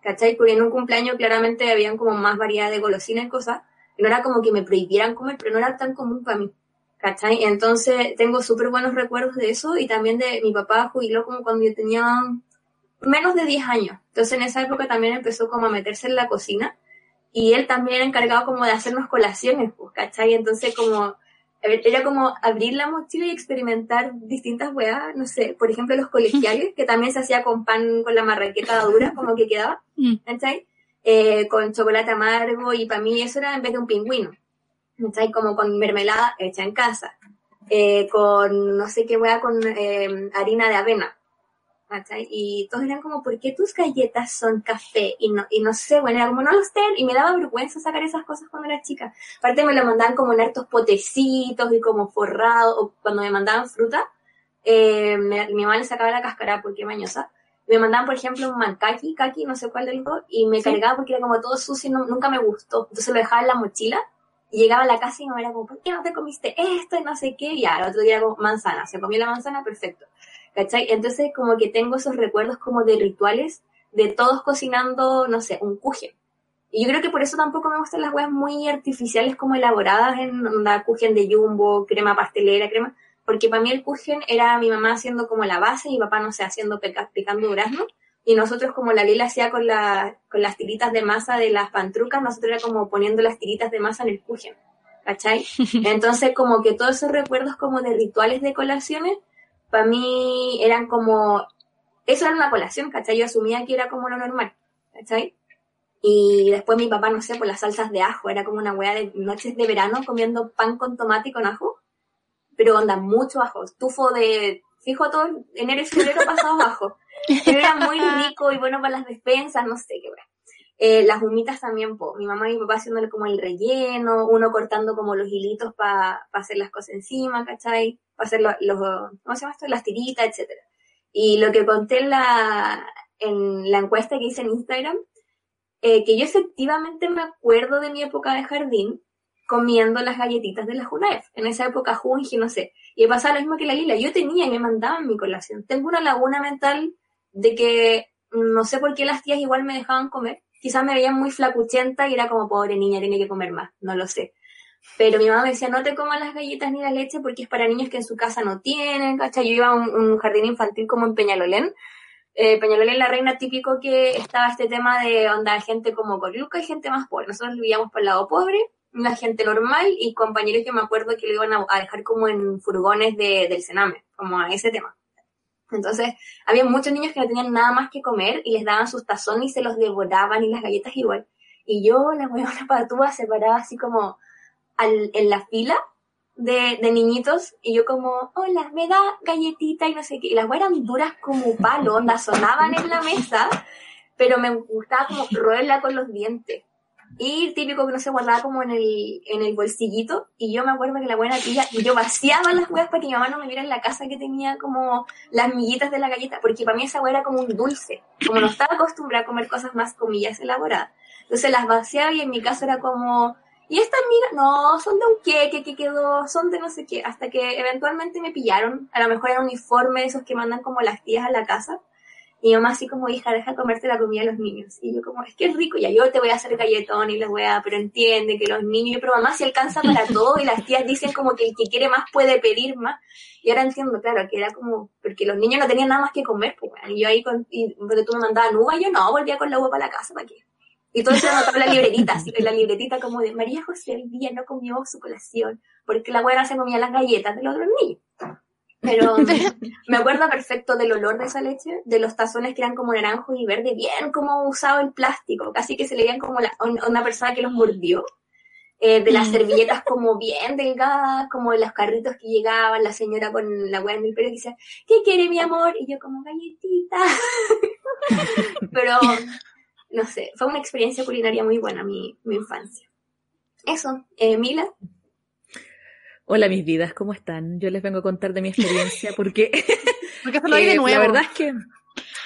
Speaker 4: ¿Cachai? Porque en un cumpleaños claramente habían como más variedad de golosinas y cosas. Y no era como que me prohibieran comer, pero no era tan común para mí. ¿Cachai? Entonces tengo súper buenos recuerdos de eso y también de mi papá jubiló como cuando yo tenía menos de 10 años. Entonces en esa época también empezó como a meterse en la cocina y él también era encargado como de hacernos colaciones, pues, ¿cachai? Entonces como era como abrir la mochila y experimentar distintas weas, no sé, por ejemplo los colegiales, que también se hacía con pan con la marraqueta dura, como que quedaba, mm. ¿cachai? Eh, con chocolate amargo y para mí eso era en vez de un pingüino, ¿cachai? Como con mermelada hecha en casa, eh, con no sé qué wea, con eh, harina de avena, y todos eran como, ¿por qué tus galletas son café? Y no, y no sé, bueno, era como, no los ten, y me daba vergüenza sacar esas cosas cuando era chica. Aparte me lo mandaban como en hartos potecitos y como forrado, o cuando me mandaban fruta, eh, mi mamá le sacaba la cáscara porque mañosa. Me mandaban, por ejemplo, un mancaki, kaki, no sé cuál digo, y me cargaba porque era como todo sucio y nunca me gustó. Entonces lo dejaba en la mochila Y llegaba a la casa y mi mamá era como, ¿por qué no te comiste esto? Y no sé qué. Y al otro día era como manzana. Se comió la manzana, perfecto. ¿Cachai? Entonces como que tengo esos recuerdos como de rituales de todos cocinando, no sé, un kuchen. Y yo creo que por eso tampoco me gustan las huevas muy artificiales como elaboradas en una kuchen de jumbo, crema pastelera, crema. Porque para mí el kuchen era mi mamá haciendo como la base y mi papá, no sé, haciendo picando durazno. Y nosotros como la Lila hacía con, la, con las tiritas de masa de las pantrucas, nosotros era como poniendo las tiritas de masa en el kuchen. ¿Cachai? Entonces como que todos esos recuerdos como de rituales de colaciones, para mí eran como, eso era una colación, ¿cachai? Yo asumía que era como lo normal, ¿cachai? Y después mi papá, no sé, por las salsas de ajo, era como una wea de noches de verano comiendo pan con tomate y con ajo. Pero onda, mucho ajo, estufo de, fijo todo enero y febrero pasado ajo. Pero era muy rico y bueno para las despensas, no sé qué wea. Eh, las humitas también, po. mi mamá y mi papá haciéndole como el relleno, uno cortando como los hilitos para hacer las cosas encima, ¿cachai? Para hacer los, los, ¿cómo se llama esto? Las tiritas, etcétera. Y lo que conté en la, en la encuesta que hice en Instagram, eh, que yo efectivamente me acuerdo de mi época de jardín comiendo las galletitas de la Junaef. En esa época, Junji, no sé. Y pasaba lo mismo que la Lila. Yo tenía y me mandaban mi colación. Tengo una laguna mental de que no sé por qué las tías igual me dejaban comer. Quizás me veían muy flacuchenta y era como, pobre niña, tiene que comer más. No lo sé. Pero mi mamá me decía, no te comas las galletas ni la leche porque es para niños que en su casa no tienen, ¿cachai? Yo iba a un, jardín infantil como en Peñalolén eh, Peñalolén la reina típico que estaba este tema de onda gente como Coriuca y gente más pobre. Nosotros vivíamos por el lado pobre, la gente normal y compañeros que me acuerdo que lo iban a, dejar como en furgones de, del Sename, como a ese tema. Entonces, había muchos niños que no tenían nada más que comer y les daban sus tazones y se los devoraban y las galletas igual. Y yo, la huevona patúa, separaba así como al, en la fila de, de, niñitos y yo como, hola, me da galletita y no sé qué. Y las eran duras como palo, onda, sonaban en la mesa, pero me gustaba como roerla con los dientes. Y típico que no se guardaba como en el, en el bolsillito. Y yo me acuerdo que la buena tía, yo vaciaba las huevas para que mi mamá no me viera en la casa que tenía como las miguitas de la galleta, porque para mí esa hueá era como un dulce. Como no estaba acostumbrada a comer cosas más comillas elaboradas. Entonces las vaciaba y en mi caso era como, y estas amigas, no, son de un queque que quedó, son de no sé qué, hasta que eventualmente me pillaron, a lo mejor era un uniforme de esos que mandan como las tías a la casa. Y mi mamá así como, hija, deja comerte la comida a los niños. Y yo como, es que es rico, ya yo te voy a hacer galletón y les voy a, pero entiende que los niños, pero mamá si alcanza para todo y las tías dicen como que el que quiere más puede pedir más. Y ahora entiendo, claro, que era como, porque los niños no tenían nada más que comer, pues, y yo ahí, con, y porque tú me mandabas uva, yo no, volvía con la uva para la casa, ¿para qué? Y todo eso anotaba en la libretita, así, en la libretita como de María José el día no comió su colación, porque la buena se comía las galletas de los otros niños. Pero me acuerdo perfecto del olor de esa leche, de los tazones que eran como naranjo y verde, bien como usado el plástico, casi que se le veían como la, una persona que los mordió. Eh, de las mm. servilletas como bien delgadas, como de los carritos que llegaban, la señora con la hueá en el pelo que decía, ¿qué quiere mi amor? Y yo como galletita. Pero no sé, fue una experiencia culinaria muy buena mi, mi infancia. Eso, eh, Mila.
Speaker 3: Hola mis vidas, ¿cómo están? Yo les vengo a contar de mi experiencia porque,
Speaker 2: porque lo de nuevo.
Speaker 3: La verdad es que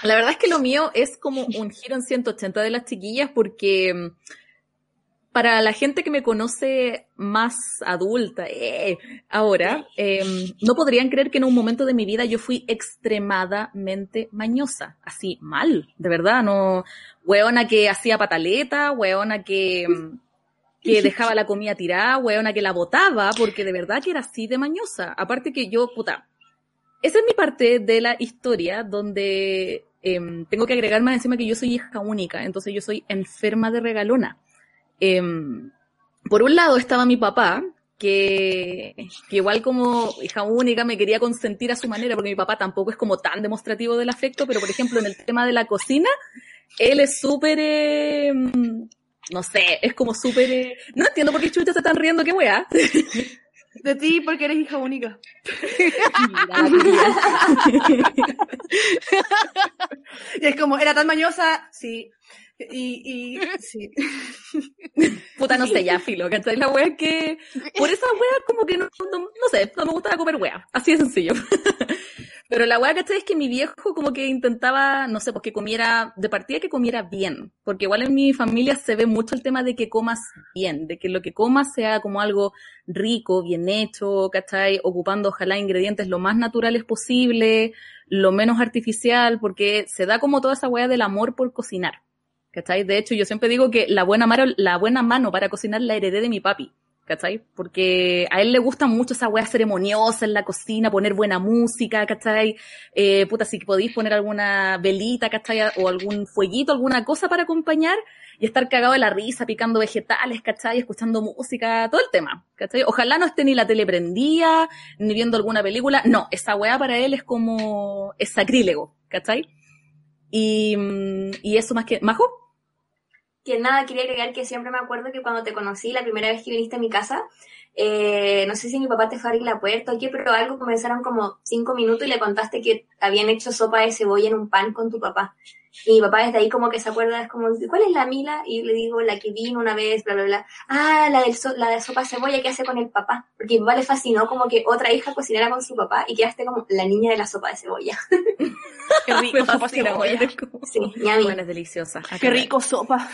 Speaker 3: la verdad es que lo mío es como un giro en 180 de las chiquillas porque para la gente que me conoce más adulta, eh, ahora, em, no podrían creer que en un momento de mi vida yo fui extremadamente mañosa, así mal, de verdad, no, hueona que hacía pataleta, hueona que, em, que dejaba la comida tirada, hueona que la botaba, porque de verdad que era así de mañosa. Aparte que yo, puta, esa es mi parte de la historia donde em, tengo que agregar más encima que yo soy hija única, entonces yo soy enferma de regalona. Em, por un lado estaba mi papá, que, igual como hija única me quería consentir a su manera, porque mi papá tampoco es como tan demostrativo del afecto, pero por ejemplo en el tema de la cocina, él es súper, em, no sé, es como súper, eh, no entiendo por qué chucha se están riendo, qué weá.
Speaker 2: De ti porque eres hija única. y es como, era tan mañosa, sí, y, y sí.
Speaker 3: Puta, no sé, ya, filo, ¿cachai? La wea que. Por esa wea, como que no, no, sé, no me gustaba comer wea. Así de sencillo. Pero la weá, ¿cachai? Es que mi viejo como que intentaba, no sé, pues que comiera, de partida que comiera bien. Porque igual en mi familia se ve mucho el tema de que comas bien, de que lo que comas sea como algo rico, bien hecho, ¿cachai? Ocupando ojalá ingredientes lo más naturales posible, lo menos artificial, porque se da como toda esa weá del amor por cocinar. ¿Cachai? De hecho, yo siempre digo que la buena mano, para cocinar la heredé de mi papi. ¿cachai? Porque a él le gusta mucho esa weá ceremoniosa en la cocina, poner buena música, ¿cachai? Eh, puta, si podéis poner alguna velita, ¿cachai? O algún fueguito, alguna cosa para acompañar y estar cagado de la risa, picando vegetales, ¿cachai? Escuchando música, todo el tema, ¿cachai? Ojalá no esté ni la tele prendida, ni viendo alguna película. No, esa weá para él es como, es sacrílego, ¿cachai? Y, y eso más que, ¿Majo?
Speaker 4: Que nada, quería agregar que siempre me acuerdo que cuando te conocí, la primera vez que viniste a mi casa, eh, no sé si mi papá te fue a abrir la puerta o qué, pero algo comenzaron como cinco minutos y le contaste que habían hecho sopa de cebolla en un pan con tu papá. Y mi papá desde ahí como que se acuerda, es como, ¿cuál es la Mila? Y le digo, la que vino una vez, bla, bla, bla. Ah, la, del la de sopa de cebolla que hace con el papá. Porque a mi papá le fascinó como que otra hija cocinara con su papá y quedaste como la niña de la sopa de cebolla.
Speaker 2: Qué rico sopa de cebolla.
Speaker 3: Sí,
Speaker 4: Bueno,
Speaker 3: es deliciosa.
Speaker 2: Qué rico sopa.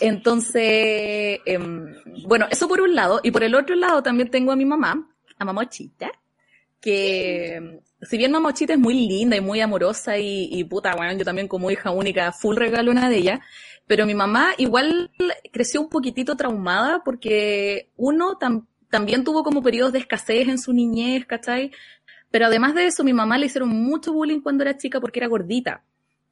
Speaker 3: Entonces, em, bueno, eso por un lado. Y por el otro lado también tengo a mi mamá, a Mamochita, que si bien Mamochita es muy linda y muy amorosa y, y puta, bueno, yo también como hija única, full regalo una de ella, pero mi mamá igual creció un poquitito traumada porque uno también tuvo como periodos de escasez en su niñez, ¿cachai? Pero además de eso, mi mamá le hicieron mucho bullying cuando era chica porque era gordita.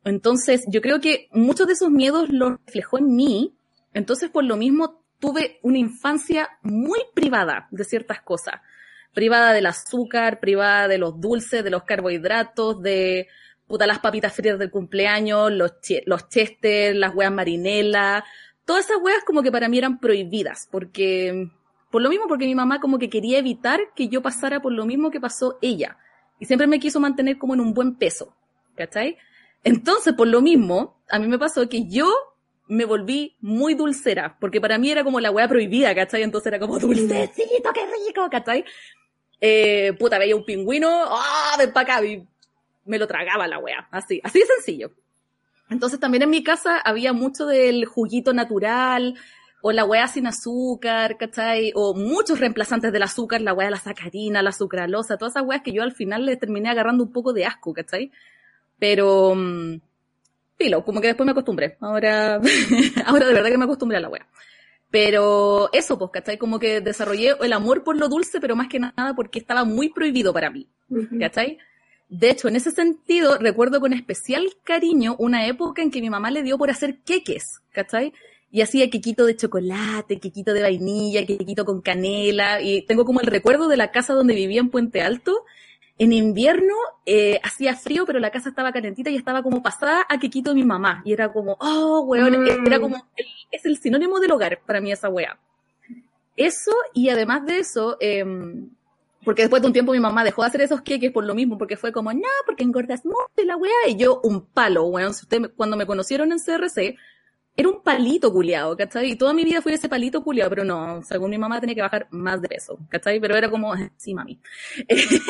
Speaker 3: Entonces, yo creo que muchos de esos miedos los reflejó en mí. Entonces, por lo mismo, tuve una infancia muy privada de ciertas cosas. Privada del azúcar, privada de los dulces, de los carbohidratos, de puta las papitas fritas del cumpleaños, los, los chester, las hueas marinelas. Todas esas hueas como que para mí eran prohibidas, porque, por lo mismo, porque mi mamá como que quería evitar que yo pasara por lo mismo que pasó ella. Y siempre me quiso mantener como en un buen peso. ¿Cachai? Entonces, por lo mismo, a mí me pasó que yo me volví muy dulcera, porque para mí era como la weá prohibida, ¿cachai? Entonces era como dulcecito, qué rico, ¿cachai? Eh, puta, veía un pingüino, ¡ah, ven pa' acá! Y me lo tragaba la weá, así, así de sencillo. Entonces también en mi casa había mucho del juguito natural, o la weá sin azúcar, ¿cachai? O muchos reemplazantes del azúcar, la weá de la sacarina, la sucralosa, todas esas weas que yo al final le terminé agarrando un poco de asco, ¿cachai? Pero, mm, filo, como que después me acostumbré. Ahora, ahora de verdad que me acostumbré a la wea. Pero eso, pues, ¿cachai? Como que desarrollé el amor por lo dulce, pero más que nada porque estaba muy prohibido para mí. ¿Cachai? De hecho, en ese sentido, recuerdo con especial cariño una época en que mi mamá le dio por hacer queques, ¿cachai? Y hacía quequito de chocolate, quequito de vainilla, quequito con canela, y tengo como el recuerdo de la casa donde vivía en Puente Alto, en invierno eh, hacía frío, pero la casa estaba calentita y estaba como pasada a quequito de mi mamá. Y era como, oh, weón, mm. era como, es el sinónimo del hogar para mí esa wea. Eso, y además de eso, em, porque después de un tiempo mi mamá dejó de hacer esos queques por lo mismo, porque fue como, no, porque engordas mucho la wea. Y yo, un palo, weón. Si usted, cuando me conocieron en CRC, era un palito culiado, ¿cachai? Y toda mi vida fui ese palito culiado, pero no, según mi mamá tenía que bajar más de peso, ¿cachai? Pero era como, sí, mami.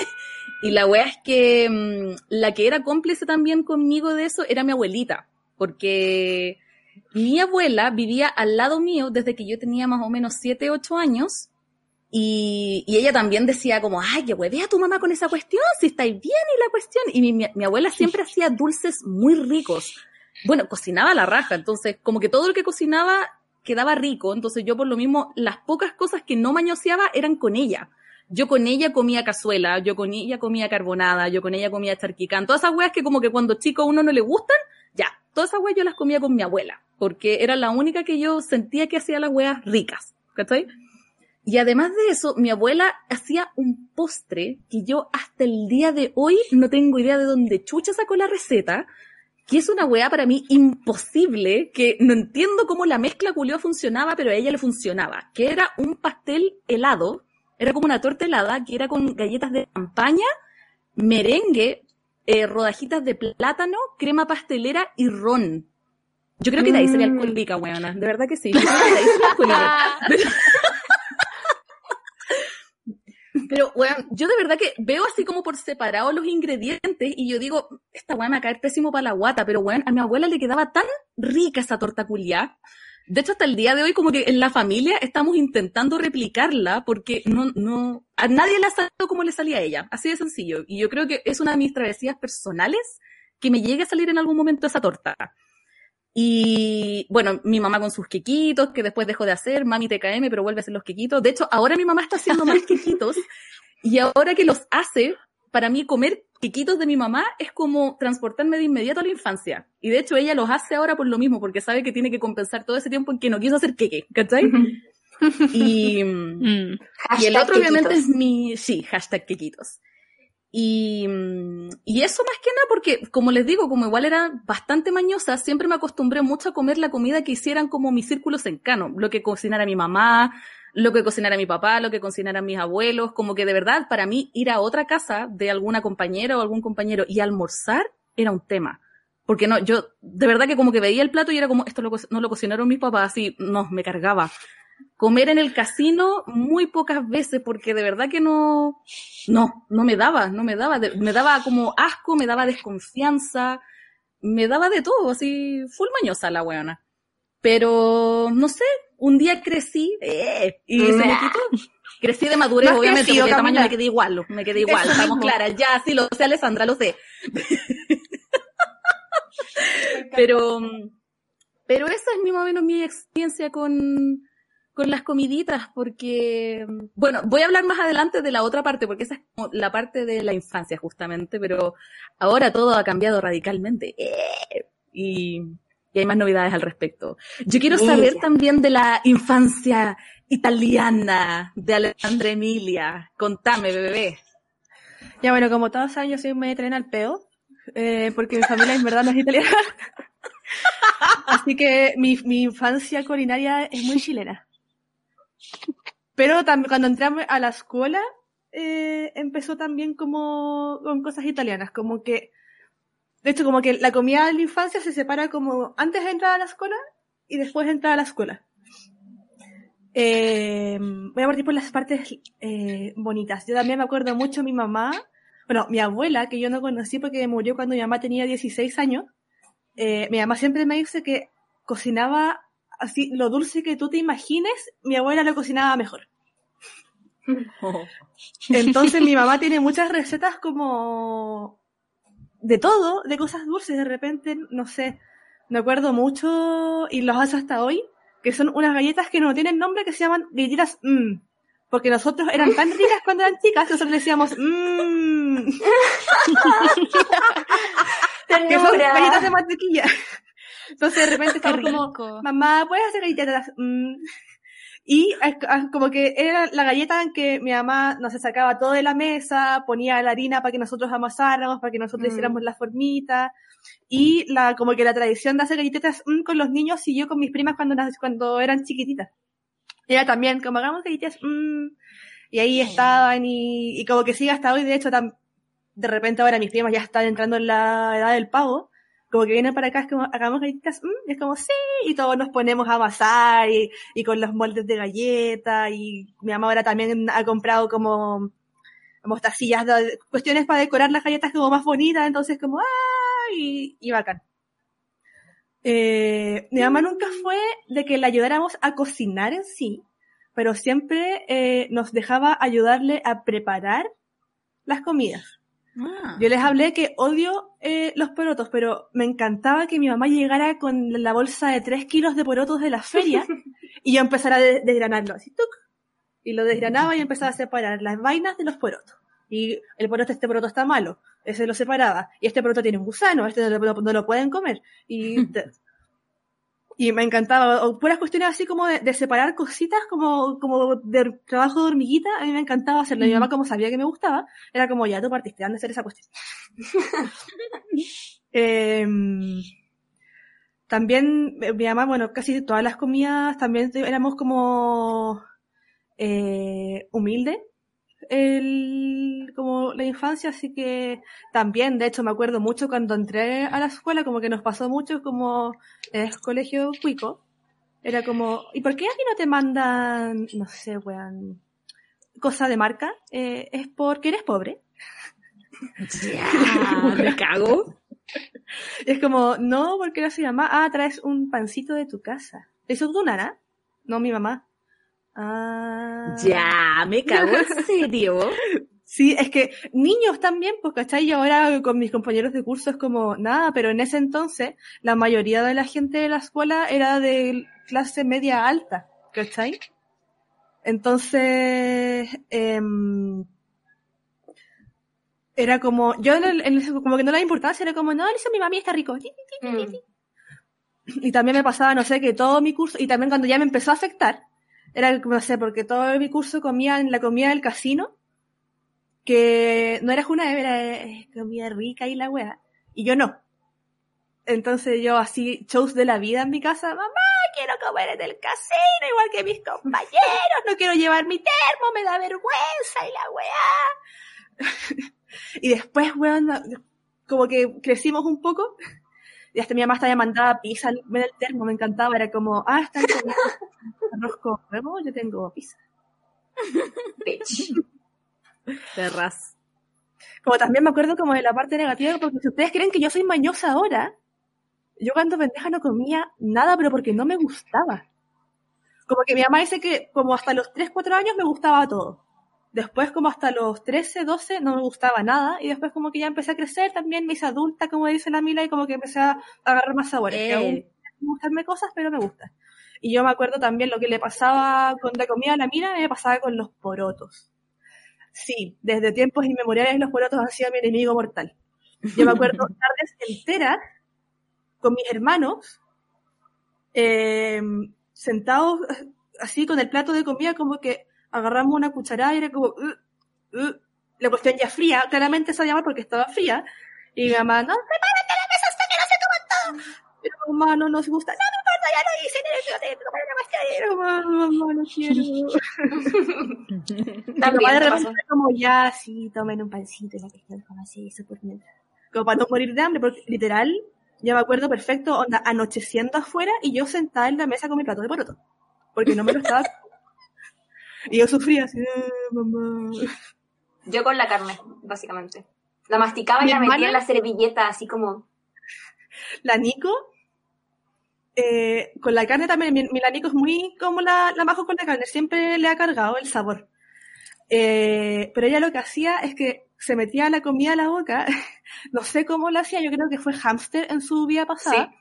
Speaker 3: Y la wea es que mm, la que era cómplice también conmigo de eso era mi abuelita, porque mi abuela vivía al lado mío desde que yo tenía más o menos 7, 8 años. Y, y, ella también decía como, ay, que a tu mamá con esa cuestión, si estáis bien y la cuestión. Y mi, mi, abuela siempre hacía dulces muy ricos. Bueno, cocinaba la raja, entonces como que todo lo que cocinaba quedaba rico. Entonces yo por lo mismo, las pocas cosas que no mañoseaba eran con ella. Yo con ella comía cazuela, yo con ella comía carbonada, yo con ella comía charquicán, todas esas weas que como que cuando chico a uno no le gustan, ya, todas esas weas yo las comía con mi abuela, porque era la única que yo sentía que hacía las weas ricas, ¿cachai? Y además de eso, mi abuela hacía un postre que yo hasta el día de hoy no tengo idea de dónde chucha sacó la receta, que es una weá para mí imposible, que no entiendo cómo la mezcla culió funcionaba, pero a ella le funcionaba, que era un pastel helado era como una torta helada que era con galletas de campaña, merengue, eh, rodajitas de plátano, crema pastelera y ron. Yo creo que de ahí sería mm. alcohólica, weona. De verdad que sí. Pero, weón, yo de verdad que veo así como por separado los ingredientes y yo digo, esta weón me va a caer pésimo para la guata, pero weón, a mi abuela le quedaba tan rica esa torta culiá. De hecho, hasta el día de hoy, como que en la familia estamos intentando replicarla porque no, no, a nadie le ha salido como le salía a ella. Así de sencillo. Y yo creo que es una de mis travesías personales que me llegue a salir en algún momento esa torta. Y bueno, mi mamá con sus quequitos, que después dejó de hacer, mami TKM, pero vuelve a hacer los quequitos. De hecho, ahora mi mamá está haciendo más quequitos. Y ahora que los hace, para mí comer quequitos de mi mamá es como transportarme de inmediato a la infancia. Y de hecho ella los hace ahora por lo mismo, porque sabe que tiene que compensar todo ese tiempo en que no quiso hacer queque, ¿cachai? y,
Speaker 1: Mm.
Speaker 3: y el otro obviamente es mi, sí, hashtag quequitos. Y, y eso más que nada porque, como les digo, como igual era bastante mañosa, siempre me acostumbré mucho a comer la comida que hicieran como mis círculos cercanos, lo que cocinara mi mamá, lo que cocinara mi papá, lo que cocinaran mis abuelos, como que de verdad para mí ir a otra casa de alguna compañera o algún compañero y almorzar era un tema. Porque no, yo de verdad que como que veía el plato y era como, esto lo no lo cocinaron mis papás, así, no, me cargaba comer en el casino muy pocas veces porque de verdad que no, no, no me daba, no me daba, me daba como asco, me daba desconfianza, me daba de todo, así, full mañosa la weona. Pero, no sé, un día crecí, eh, y se me quitó. Crecí de madurez, obviamente,
Speaker 2: crecido,
Speaker 3: porque de tamaño me quedé igual, me quedé igual,
Speaker 2: Eso
Speaker 3: estamos
Speaker 2: mismo.
Speaker 3: claras, ya, sí, lo sé, Alessandra, lo sé. pero, pero esa es mi, más o menos mi experiencia con, con las comiditas, porque, bueno, voy a hablar más adelante de la otra parte, porque esa es como la parte de la infancia justamente, pero ahora todo ha cambiado radicalmente. ¡Eh! Y, y hay más novedades al respecto. Yo quiero saber también de la infancia italiana de Alejandra Emilia. Contame, bebé.
Speaker 2: Ya bueno, como todos saben, yo soy medio italiana al peo, eh, porque mi familia en verdad no es italiana. Así que mi, mi infancia culinaria es muy chilena. Pero también cuando entré a la escuela, eh, empezó también como con cosas italianas, como que, de hecho, como que la comida de la infancia se separa como antes de entrar a la escuela y después de entrar a la escuela. Eh, voy a partir por las partes eh, bonitas. Yo también me acuerdo mucho mi mamá, bueno, mi abuela, que yo no conocí porque murió cuando mi mamá tenía 16 años. Eh, mi mamá siempre me dice que cocinaba así, lo dulce que tú te imagines, mi abuela lo cocinaba mejor. Entonces mi mamá tiene muchas recetas como de todo, de cosas dulces. De repente, no sé, me acuerdo mucho y los hace hasta hoy, que son unas galletas que no tienen nombre, que se llaman galletitas mmm. Porque nosotros eran tan ricas cuando eran chicas nosotros decíamos mmm. que son galletas de mantequilla. Entonces de repente estamos como,
Speaker 1: rico.
Speaker 2: mamá, ¿puedes hacer galletas? Mm. Y es como que era la galleta en que mi mamá nos sacaba todo de la mesa, ponía la harina para que nosotros amasáramos, para que nosotros
Speaker 4: Mm.
Speaker 2: hiciéramos la formita. Y la, como que la tradición de hacer galletitas mm, con los niños siguió con mis primas cuando, cuando eran chiquititas. Ella también, como hagamos galletitas, mm, y ahí estaban y, y como que sigue hasta hoy, de hecho, de repente ahora mis primas ya están entrando en la edad del pavo, como que vienen para acá, es como, hagamos galletitas, mm, es como, sí, y todos nos ponemos a amasar, y, con los moldes de galleta, y mi mamá ahora también ha comprado como mostacillas, de- cuestiones para decorar las galletas como más bonitas, entonces como, ¡ah! y, y bacán. Eh, mi mamá nunca fue de que le ayudáramos a cocinar en sí, pero siempre eh, nos dejaba ayudarle a preparar las comidas.
Speaker 3: Ah.
Speaker 2: Yo les hablé que odio eh, los porotos, pero me encantaba que mi mamá llegara con la bolsa de 3 kilos de porotos de la feria y yo empezara a de- desgranarlo así, ¡tuc! y lo desgranaba y empezaba a separar las vainas de los porotos. Y el poroto, este poroto está malo, ese lo separaba, y este poroto tiene un gusano, este no lo, no lo pueden comer. Y, y me encantaba, o puras cuestiones así como de, de separar cositas, como, como de trabajo de hormiguita, a mí me encantaba hacerlo. Mi mamá, como sabía que me gustaba, era como, ya tú partiste, anda a hacer esa cuestión. Em, también, eh, mi mamá, bueno, casi todas las comidas también éramos como eh, humildes, el, como la infancia, así que también, de hecho, me acuerdo mucho cuando entré a la escuela, como que nos pasó mucho como el colegio cuico, era como, ¿y por qué aquí no te mandan, no sé, weón, cosa de marca, eh, es porque eres pobre.
Speaker 3: Ya, me cago.
Speaker 2: Es como, no, porque era su mamá. Ah, traes un pancito de tu casa. ¿Te hizo tu nana? No, mi mamá. Ah.
Speaker 3: Ya, me cago, ¿en serio?
Speaker 2: Sí, es que niños también, pues, ¿cachai? Y ahora con mis compañeros de curso es como, nada, pero en ese entonces la mayoría de la gente de la escuela era de clase media alta, ¿cachai? Entonces, em, era como, yo en el, en el- como que no le daba importancia, era como, no, eso mi mami está rico.
Speaker 4: Mm.
Speaker 2: Y también me pasaba, no sé, que todo mi curso, y también cuando ya me empezó a afectar, era no sé, porque todo mi curso comían la comida del casino, que no era una era eh, comida rica y la wea, y yo no. Entonces yo así, shows de la vida en mi casa, mamá, quiero comer en el casino, igual que mis compañeros, no quiero llevar mi termo, me da vergüenza y la weá. y después, weón, como que crecimos un poco, y hasta mi mamá estaba mandaba pizza en el termo, me encantaba, era como, ah, están comiendo arroz con huevo, yo tengo pizza.
Speaker 4: Bitch.
Speaker 3: Perras.
Speaker 2: Como también me acuerdo como de la parte negativa, porque si ustedes creen que yo soy mañosa ahora, yo cuando pendeja no comía nada, pero porque no me gustaba. Como que mi mamá dice que como hasta los 3, 4 años me gustaba todo. Después como hasta los 13, 12 no me gustaba nada. Y después como que ya empecé a crecer, también me hice adulta, como dice la Mila, y como que empecé a agarrar más sabores. que aún
Speaker 3: Eh,
Speaker 2: me gustarme cosas, pero me gusta. Y yo me acuerdo también lo que le pasaba con la comida a la Mila, me pasaba con los porotos. Sí, desde tiempos inmemoriales los porotos han sido mi enemigo mortal. Yo me acuerdo tardes enteras con mis hermanos, eh, sentados eh, así con el plato de comida, como que agarramos una cucharada y era como, "Uh, uh". la cuestión ya fría, claramente se llama porque estaba fría, y mi mamá, no, prepárate la mesa hasta que no se coman todo. Pero mamá, no nos gusta, no me importa, ya lo hice, cuestión. Y era, mamá, mamá, no quiero. Mi mamá de como, ya, sí, tomen un pancito y la cuestión como así, súper mientras. Como para no morir de hambre, porque literal, yo me acuerdo perfecto, onda, anocheciendo afuera y yo sentada en la mesa con mi plato de poroto. Porque no me lo estaba. Y yo sufría así, "Ah, mamá.
Speaker 4: Yo con la carne, básicamente. La masticaba y la metía en la servilleta, así como.
Speaker 2: La Nico, eh, con la carne también, mi, mi la Nico es muy como la, la majo con la carne, siempre le ha cargado el sabor. Eh, pero ella lo que hacía es que se metía la comida a la boca, no sé cómo lo hacía, yo creo que fue hámster en su vida pasada,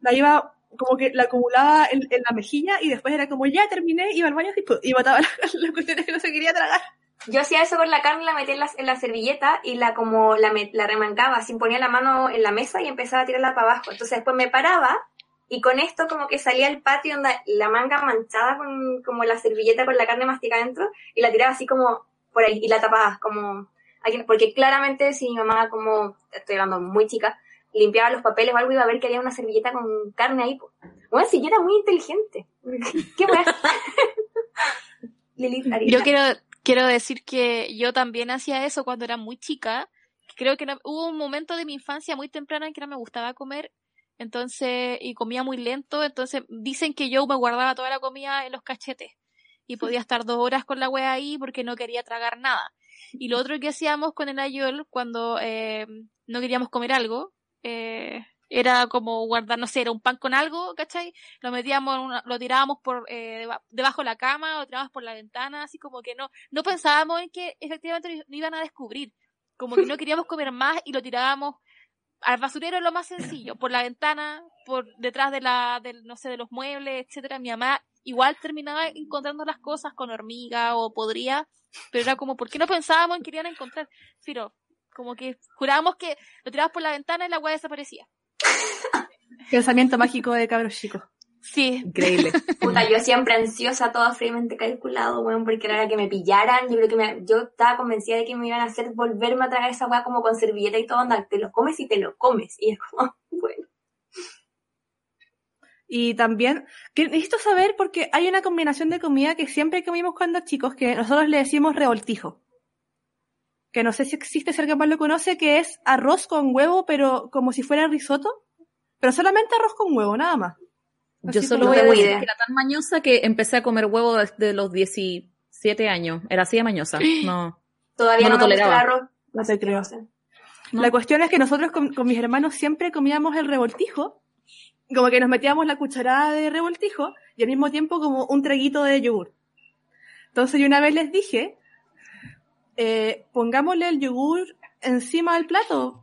Speaker 2: la iba como que la acumulaba en, en la mejilla y después era como ya terminé, iba al baño y, y botaba las las cuestiones que no se quería tragar.
Speaker 4: Yo hacía eso con la carne, la metía en la, en la servilleta y la como la, la remancaba, así ponía la mano en la mesa y empezaba a tirarla para abajo. Entonces después me paraba y con esto como que salía al patio donde la manga manchada con como la servilleta con la carne masticada dentro y la tiraba así como por ahí y la tapaba como porque claramente si mi mamá como estoy hablando muy chica limpiaba los papeles o algo iba a ver que había una servilleta con carne ahí. po. Bueno, si yo era muy inteligente. ¿Qué? Lilith.
Speaker 1: Yo quiero, quiero decir que yo también hacía eso cuando era muy chica. Creo que no- hubo un momento de mi infancia muy temprana en que no me gustaba comer, entonces, y comía muy lento, entonces dicen que yo me guardaba toda la comida en los cachetes y podía estar dos horas con la wea ahí porque no quería tragar nada. Y lo otro que hacíamos con el ayol cuando eh, no queríamos comer algo, eh, era como guardar, no sé, era un pan con algo, ¿cachai? Lo metíamos, en una- lo tirábamos por eh, deba- debajo de la cama, lo tirábamos por la ventana, así como que no, no pensábamos en que efectivamente lo iban a descubrir. Como que no queríamos comer más y lo tirábamos al basurero lo más sencillo, por la ventana, por detrás de la, del, no sé, de los muebles, etcétera. Mi mamá igual terminaba encontrando las cosas con hormiga o podría, pero era como, ¿por qué no pensábamos en que querían encontrar? Firo, como que jurábamos que lo tirábamos por la ventana y la weá desaparecía.
Speaker 2: Pensamiento mágico de cabros chicos.
Speaker 1: Sí,
Speaker 3: Increíble.
Speaker 4: Puta, yo siempre ansiosa, todo fríamente calculado, weón, porque era que me pillaran, yo creo que me, yo estaba convencida de que me iban a hacer volverme a tragar esa weá como con servilleta y todo, anda, te lo comes y te lo comes, y es como, bueno.
Speaker 2: Y también, que necesito saber porque hay una combinación de comida que siempre comimos cuando chicos, que nosotros le decimos revoltijo. Que no sé si existe, si alguien más lo conoce, que es arroz con huevo, pero como si fuera risotto. Pero solamente arroz con huevo, nada más.
Speaker 3: Yo solo voy a decir
Speaker 4: idea.
Speaker 3: que era tan mañosa que empecé a comer huevo desde los 16 Siete años. Era así de mañosa. No.
Speaker 4: Todavía
Speaker 3: No
Speaker 4: no,
Speaker 3: lo
Speaker 4: me gusta el
Speaker 3: toleraba.
Speaker 4: arroz.
Speaker 2: No te creo. La cuestión es que nosotros con, con mis hermanos siempre comíamos el revoltijo, como que nos metíamos la cucharada de revoltijo y al mismo tiempo como un traguito de yogur. Entonces yo una vez les dije, eh, pongámosle el yogur encima del plato,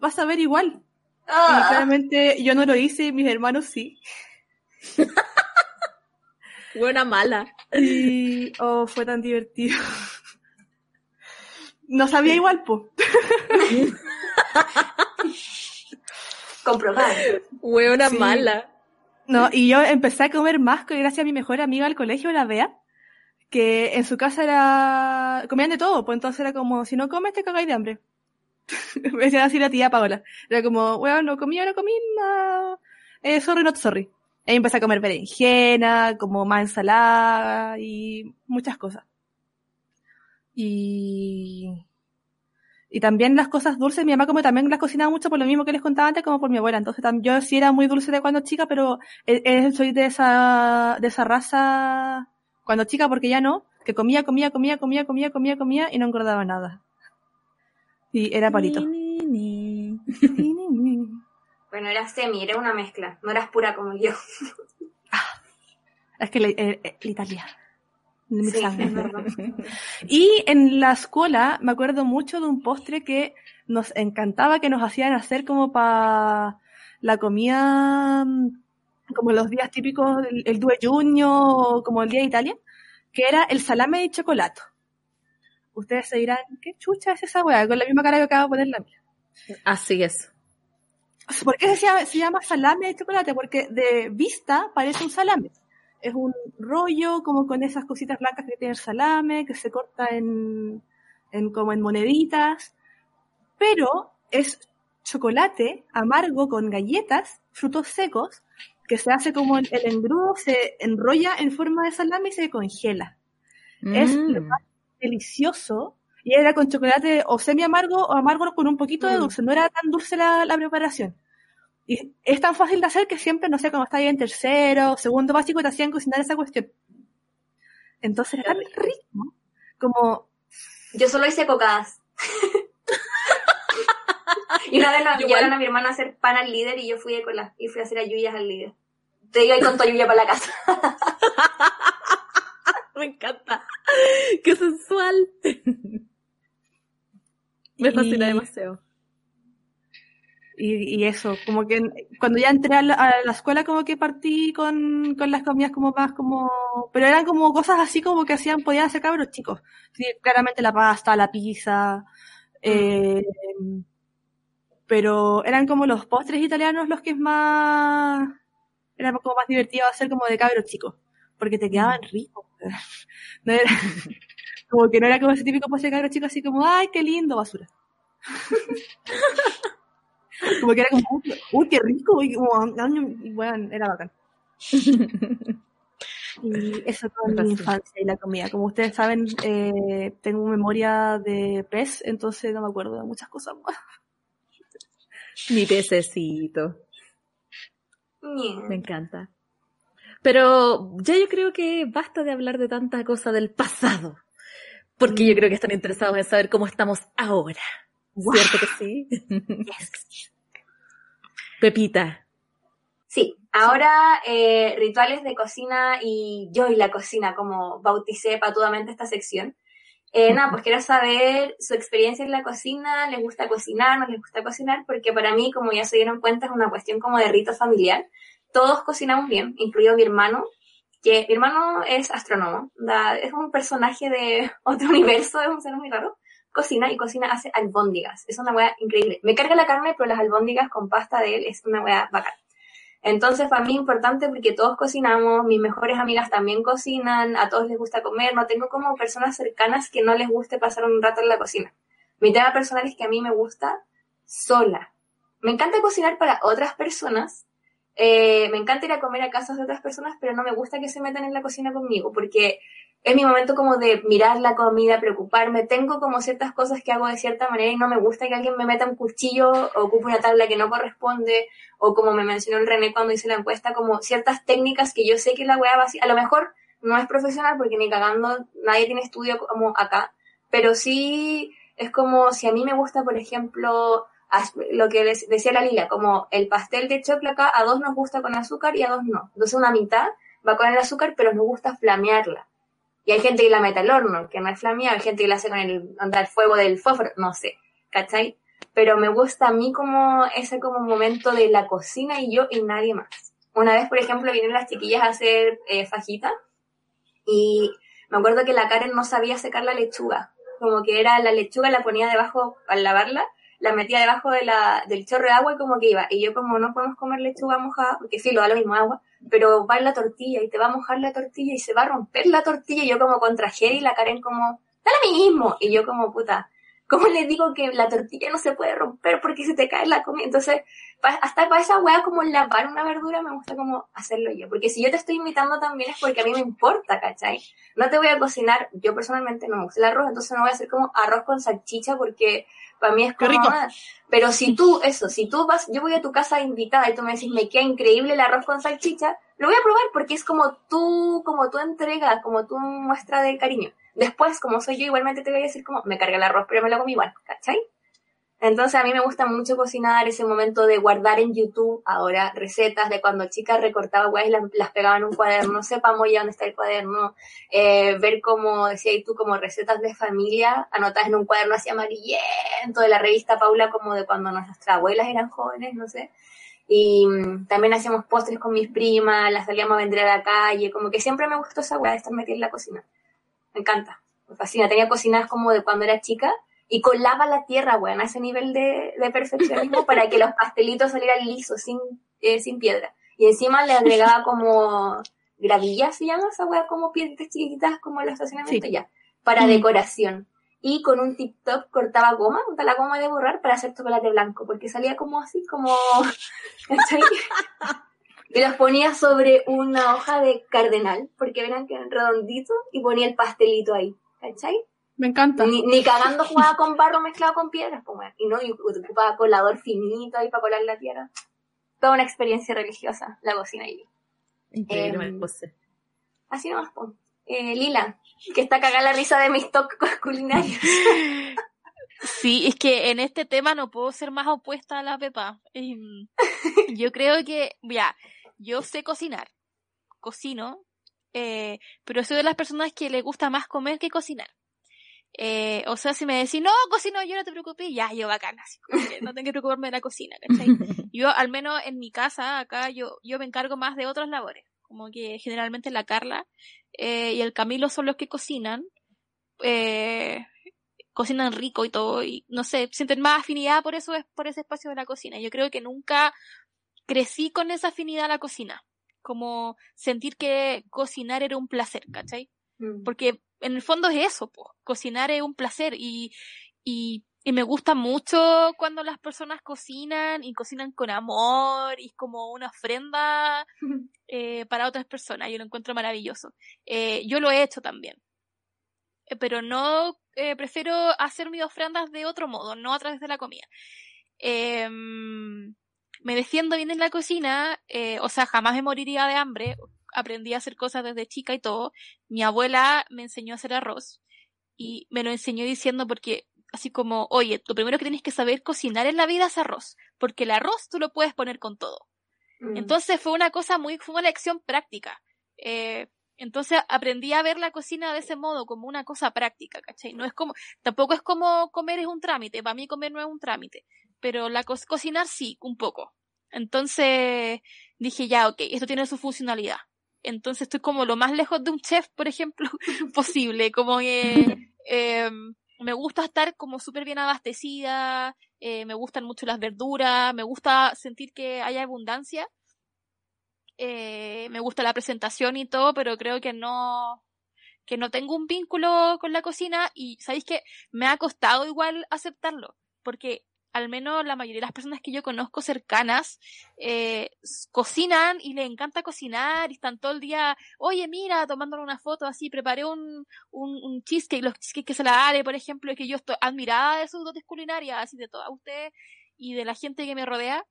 Speaker 2: vas a ver igual. Y
Speaker 4: Ah,
Speaker 2: claramente yo no lo hice y mis hermanos sí.
Speaker 3: Buena mala.
Speaker 2: Y oh, fue tan divertido. No sabía igual, po.
Speaker 4: comprobado.
Speaker 3: Buena
Speaker 2: Sí.
Speaker 3: mala.
Speaker 2: No, y yo empecé a comer más que gracias a mi mejor amiga del colegio, la Bea, que en su casa era, comían de todo, pues entonces era como, si no comes te cagáis de hambre. Me decía así la tía Paola. Era como, bueno, no comí, no comí, no, eh, sorry, not sorry. Y empecé a comer berenjena, como más ensalada y muchas cosas. Y, y también las cosas dulces, mi mamá como también las cocinaba mucho por lo mismo que les contaba antes, como por mi abuela. Entonces yo sí era muy dulce de cuando chica, pero eh, eh, soy de esa, de esa raza cuando chica, porque ya no, que comía, comía, comía, comía, comía, comía, comía y no engordaba nada. Y era palito.
Speaker 3: Ni, ni, ni.
Speaker 4: Bueno, era semi, era una mezcla. No eras pura como yo.
Speaker 2: Es que la, eh, eh, la Italia. Mi
Speaker 4: Sí.
Speaker 2: Y en la escuela me acuerdo mucho de un postre que nos encantaba que nos hacían hacer como para la comida, mm, como los días típicos, el, el 2 de junio como el día de Italia, que era el salame de chocolate. Ustedes se dirán, ¿qué chucha es esa weá? Con la misma cara que acabo de poner la mía.
Speaker 3: Así es.
Speaker 2: ¿Por qué se llama, se llama salame de chocolate? Porque de vista parece un salame. Es un rollo como con esas cositas blancas que tiene el salame, que se corta en, en como en moneditas. Pero es chocolate amargo con galletas, frutos secos, que se hace como el, el engrudo, se enrolla en forma de salame y se congela. Es lo
Speaker 3: Mm.
Speaker 2: más delicioso. Y era con chocolate o semi amargo o amargo con un poquito de
Speaker 3: Mm.
Speaker 2: dulce. No era tan dulce la, la preparación. Y es tan fácil de hacer que siempre, no sé, cuando estás ahí en tercero, segundo básico, te hacían cocinar esa cuestión. Entonces era tan rico. Como,
Speaker 4: Yo solo hice cocadas. y una vez nos llevaron a mi hermana a hacer pan al líder y yo fui con las, y fui a hacer ayuyas al líder. Te digo ahí con tu ayuya para la casa.
Speaker 3: Me encanta. Qué sensual. Me fascina
Speaker 2: Y-
Speaker 3: demasiado.
Speaker 2: y, y eso, como que cuando ya entré a la, a la escuela como que partí con, con las comidas como más como, pero eran como cosas así como que hacían, podían hacer cabros chicos. Sí, claramente la pasta, la pizza, eh, pero eran como los postres italianos los que es más, era como más divertido hacer como de cabros chicos, porque te quedaban ricos. No era, como que no era como ese típico postre de cabros chicos así como, ay, qué lindo, basura. Como que era como, uy, qué rico, y como, y bueno, era bacán. Y eso con mi infancia y la comida. Como ustedes saben, eh, tengo memoria de pez, entonces no me acuerdo de muchas cosas más.
Speaker 3: Mi pececito. Me encanta. Pero ya yo creo que basta de hablar de tanta cosa del pasado. Porque yo creo que están interesados en saber cómo estamos ahora. ¿Cierto que sí? Pepita.
Speaker 4: Sí, ahora eh, rituales de cocina y yo y la cocina, como bauticé patudamente esta sección. Eh, nada, pues quiero saber su experiencia en la cocina, les gusta cocinar, no les gusta cocinar, porque para mí, como ya se dieron cuenta, es una cuestión como de rito familiar. Todos cocinamos bien, incluido mi hermano, que mi hermano es astrónomo, da- es un personaje de otro universo, es un ser muy raro. Cocina y cocina, hace albóndigas, es una wea increíble. Me carga la carne, pero las albóndigas con pasta de él es una wea bacán. Entonces, para mí es importante porque todos cocinamos, mis mejores amigas también cocinan, a todos les gusta comer, no tengo como personas cercanas que no les guste pasar un rato en la cocina. Mi tema personal es que a mí me gusta sola. Me encanta cocinar para otras personas, eh, me encanta ir a comer a casas de otras personas, pero no me gusta que se metan en la cocina conmigo porque es mi momento como de mirar la comida, preocuparme. Tengo como ciertas cosas que hago de cierta manera y no me gusta que alguien me meta un cuchillo o ocupe una tabla que no corresponde o como me mencionó el René cuando hice la encuesta, como ciertas técnicas que yo sé que la weá va así. A lo mejor no es profesional porque ni cagando, nadie tiene estudio como acá, pero sí es como si a mí me gusta, por ejemplo, lo que decía la Lila, como el pastel de chocolate acá, a dos nos gusta con azúcar y a dos no. Entonces una mitad va con el azúcar, pero nos gusta flamearla. Y hay gente que la mete al horno, que no es flameada, hay gente que la hace con el, el fuego del fósforo, no sé, ¿cachai? Pero me gusta a mí como ese como momento de la cocina y yo y nadie más. Una vez, por ejemplo, vinieron las chiquillas a hacer eh, fajita y me acuerdo que la Karen no sabía secar la lechuga. Como que era la lechuga, la ponía debajo al lavarla la metía debajo de la, del chorro de agua y como que iba. Y yo como no podemos comer lechuga mojada, porque sí, lo da lo mismo agua, pero va en la tortilla y te va a mojar la tortilla y se va a romper la tortilla y yo como contra y la Karen como, da lo mismo. Y yo como puta, ¿cómo le digo que la tortilla no se puede romper porque se te cae la comida? Entonces, hasta para esa weá como lavar una verdura me gusta como hacerlo yo. Porque si yo te estoy invitando también es porque a mí me importa, ¿cachai? No te voy a cocinar, yo personalmente no me gusta el arroz, entonces no voy a hacer como arroz con salchicha porque para mí es como, ah, pero si tú, eso, si tú vas, yo voy a tu casa invitada y tú me decís, me queda increíble el arroz con salchicha, lo voy a probar porque es como tú, como tú entrega, como tu muestra de cariño. Después, como soy yo, igualmente te voy a decir como, me carga el arroz, pero me lo comí igual, ¿cachai? Entonces a mí me gusta mucho cocinar, ese momento de guardar en YouTube ahora recetas de cuando chicas recortaba y las, las pegaba en un cuaderno, sepamos ya dónde está el cuaderno, eh, ver como decía tú, como recetas de familia anotadas en un cuaderno así amarillento de la revista Paula como de cuando nuestras abuelas eran jóvenes, no sé. Y mm, también hacíamos postres con mis primas, las salíamos a vender a la calle, como que siempre me gustó esa wea de estar metida en la cocina. Me encanta, me fascina. Tenía cocinas como de cuando era chica y colaba la tierra, weón, a ese nivel de, de perfeccionismo para que los pastelitos salieran lisos, sin, eh, sin piedra. Y encima le agregaba como gravilla, se llama esa weá, como piedras chiquititas como el estacionamiento ya, para decoración. Y con un TikTok cortaba goma, la goma de borrar para hacer chocolate blanco, porque salía como así, como... y los ponía sobre una hoja de cardenal, porque verán que eran redonditos, y ponía el pastelito ahí, ¿cachai?
Speaker 2: Me encanta.
Speaker 4: Ni, cagando jugaba con barro mezclado con piedras, pues, y no, y ocupaba colador finito ahí para colar la tierra. Toda una experiencia religiosa, la cocina ahí.
Speaker 3: Increíble, eh,
Speaker 4: Así nomás, pues. Eh, Lila, que está cagada la risa de mis toques culinarios.
Speaker 1: Sí, es que en este tema no puedo ser más opuesta a la Pepa. Em, yo creo que, ya, yo sé cocinar, cocino, eh, pero soy de las personas que le gusta más comer que cocinar. Eh, o sea, si me decís, no, cocino yo, no te preocupes, ya, yo bacana, así, no tengo que preocuparme de la cocina, ¿cachai? Yo, al menos en mi casa, acá, yo, yo me encargo más de otras labores, como que generalmente la Carla eh, y el Camilo son los que cocinan, eh, cocinan rico y todo, y no sé, sienten más afinidad por eso, es por ese espacio de la cocina. Yo creo que nunca crecí con esa afinidad a la cocina, como sentir que cocinar era un placer, ¿cachai? Mm. Porque en el fondo es eso, pues. Cocinar es un placer y, y, y, me gusta mucho cuando las personas cocinan y cocinan con amor y es como una ofrenda eh, para otras personas. Yo lo encuentro maravilloso. Eh, yo lo he hecho también. Eh, pero no eh, prefiero hacer mis ofrendas de otro modo, no a través de la comida. Em, me defiendo bien en la cocina, o sea, jamás me moriría de hambre, aprendí a hacer cosas desde chica y todo. Mi abuela me enseñó a hacer arroz y me lo enseñó diciendo porque así como, oye, lo primero que tienes que saber cocinar en la vida es arroz, porque el arroz tú lo puedes poner con todo. Mm. Entonces fue una cosa muy, fue una lección práctica. Eh, entonces aprendí a ver la cocina de ese modo, como una cosa práctica, ¿cachai? No es como, tampoco es como comer es un trámite, para mí comer no es un trámite, pero la cocinar sí, un poco. Entonces dije ya, ok, esto tiene su funcionalidad entonces estoy como lo más lejos de un chef, por ejemplo, posible, como que eh, me gusta estar como súper bien abastecida, eh, me gustan mucho las verduras, me gusta sentir que hay abundancia, eh, me gusta la presentación y todo, pero creo que no, que no tengo un vínculo con la cocina y sabéis que me ha costado igual aceptarlo, porque al menos la mayoría de las personas que yo conozco cercanas, eh, cocinan y les encanta cocinar y están todo el día, oye, mira, tomándole una foto así, preparé un, un, un cheesecake, los cheesecakes que se la haré, por ejemplo, es que yo estoy admirada de sus dotes culinarias, así de todas ustedes y de la gente que me rodea,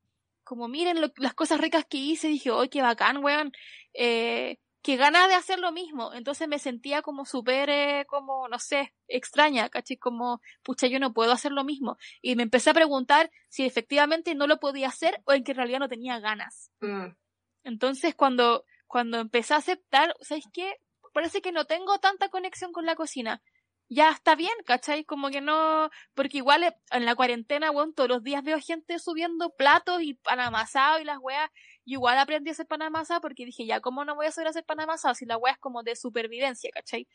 Speaker 1: como miren las cosas ricas que hice, dije, oye, qué bacán, weón, eh, que ganas de hacer lo mismo. Entonces me sentía como súper, eh, como, no sé, extraña, ¿cachai? Como, pucha, yo no puedo hacer lo mismo. Y me empecé a preguntar si efectivamente no lo podía hacer o en que en realidad no tenía ganas.
Speaker 4: Mm.
Speaker 1: Entonces cuando, cuando empecé a aceptar, ¿sabes qué? Parece que no tengo tanta conexión con la cocina. Ya está bien, ¿cachai? Como que no, porque igual eh, en la cuarentena, bueno, todos los días veo gente subiendo platos y pan amasado y las weas, y igual aprendí a hacer pan amasado porque dije, ya, ¿cómo no voy a saber hacer pan amasado si la wea es como de supervivencia, ¿cachai?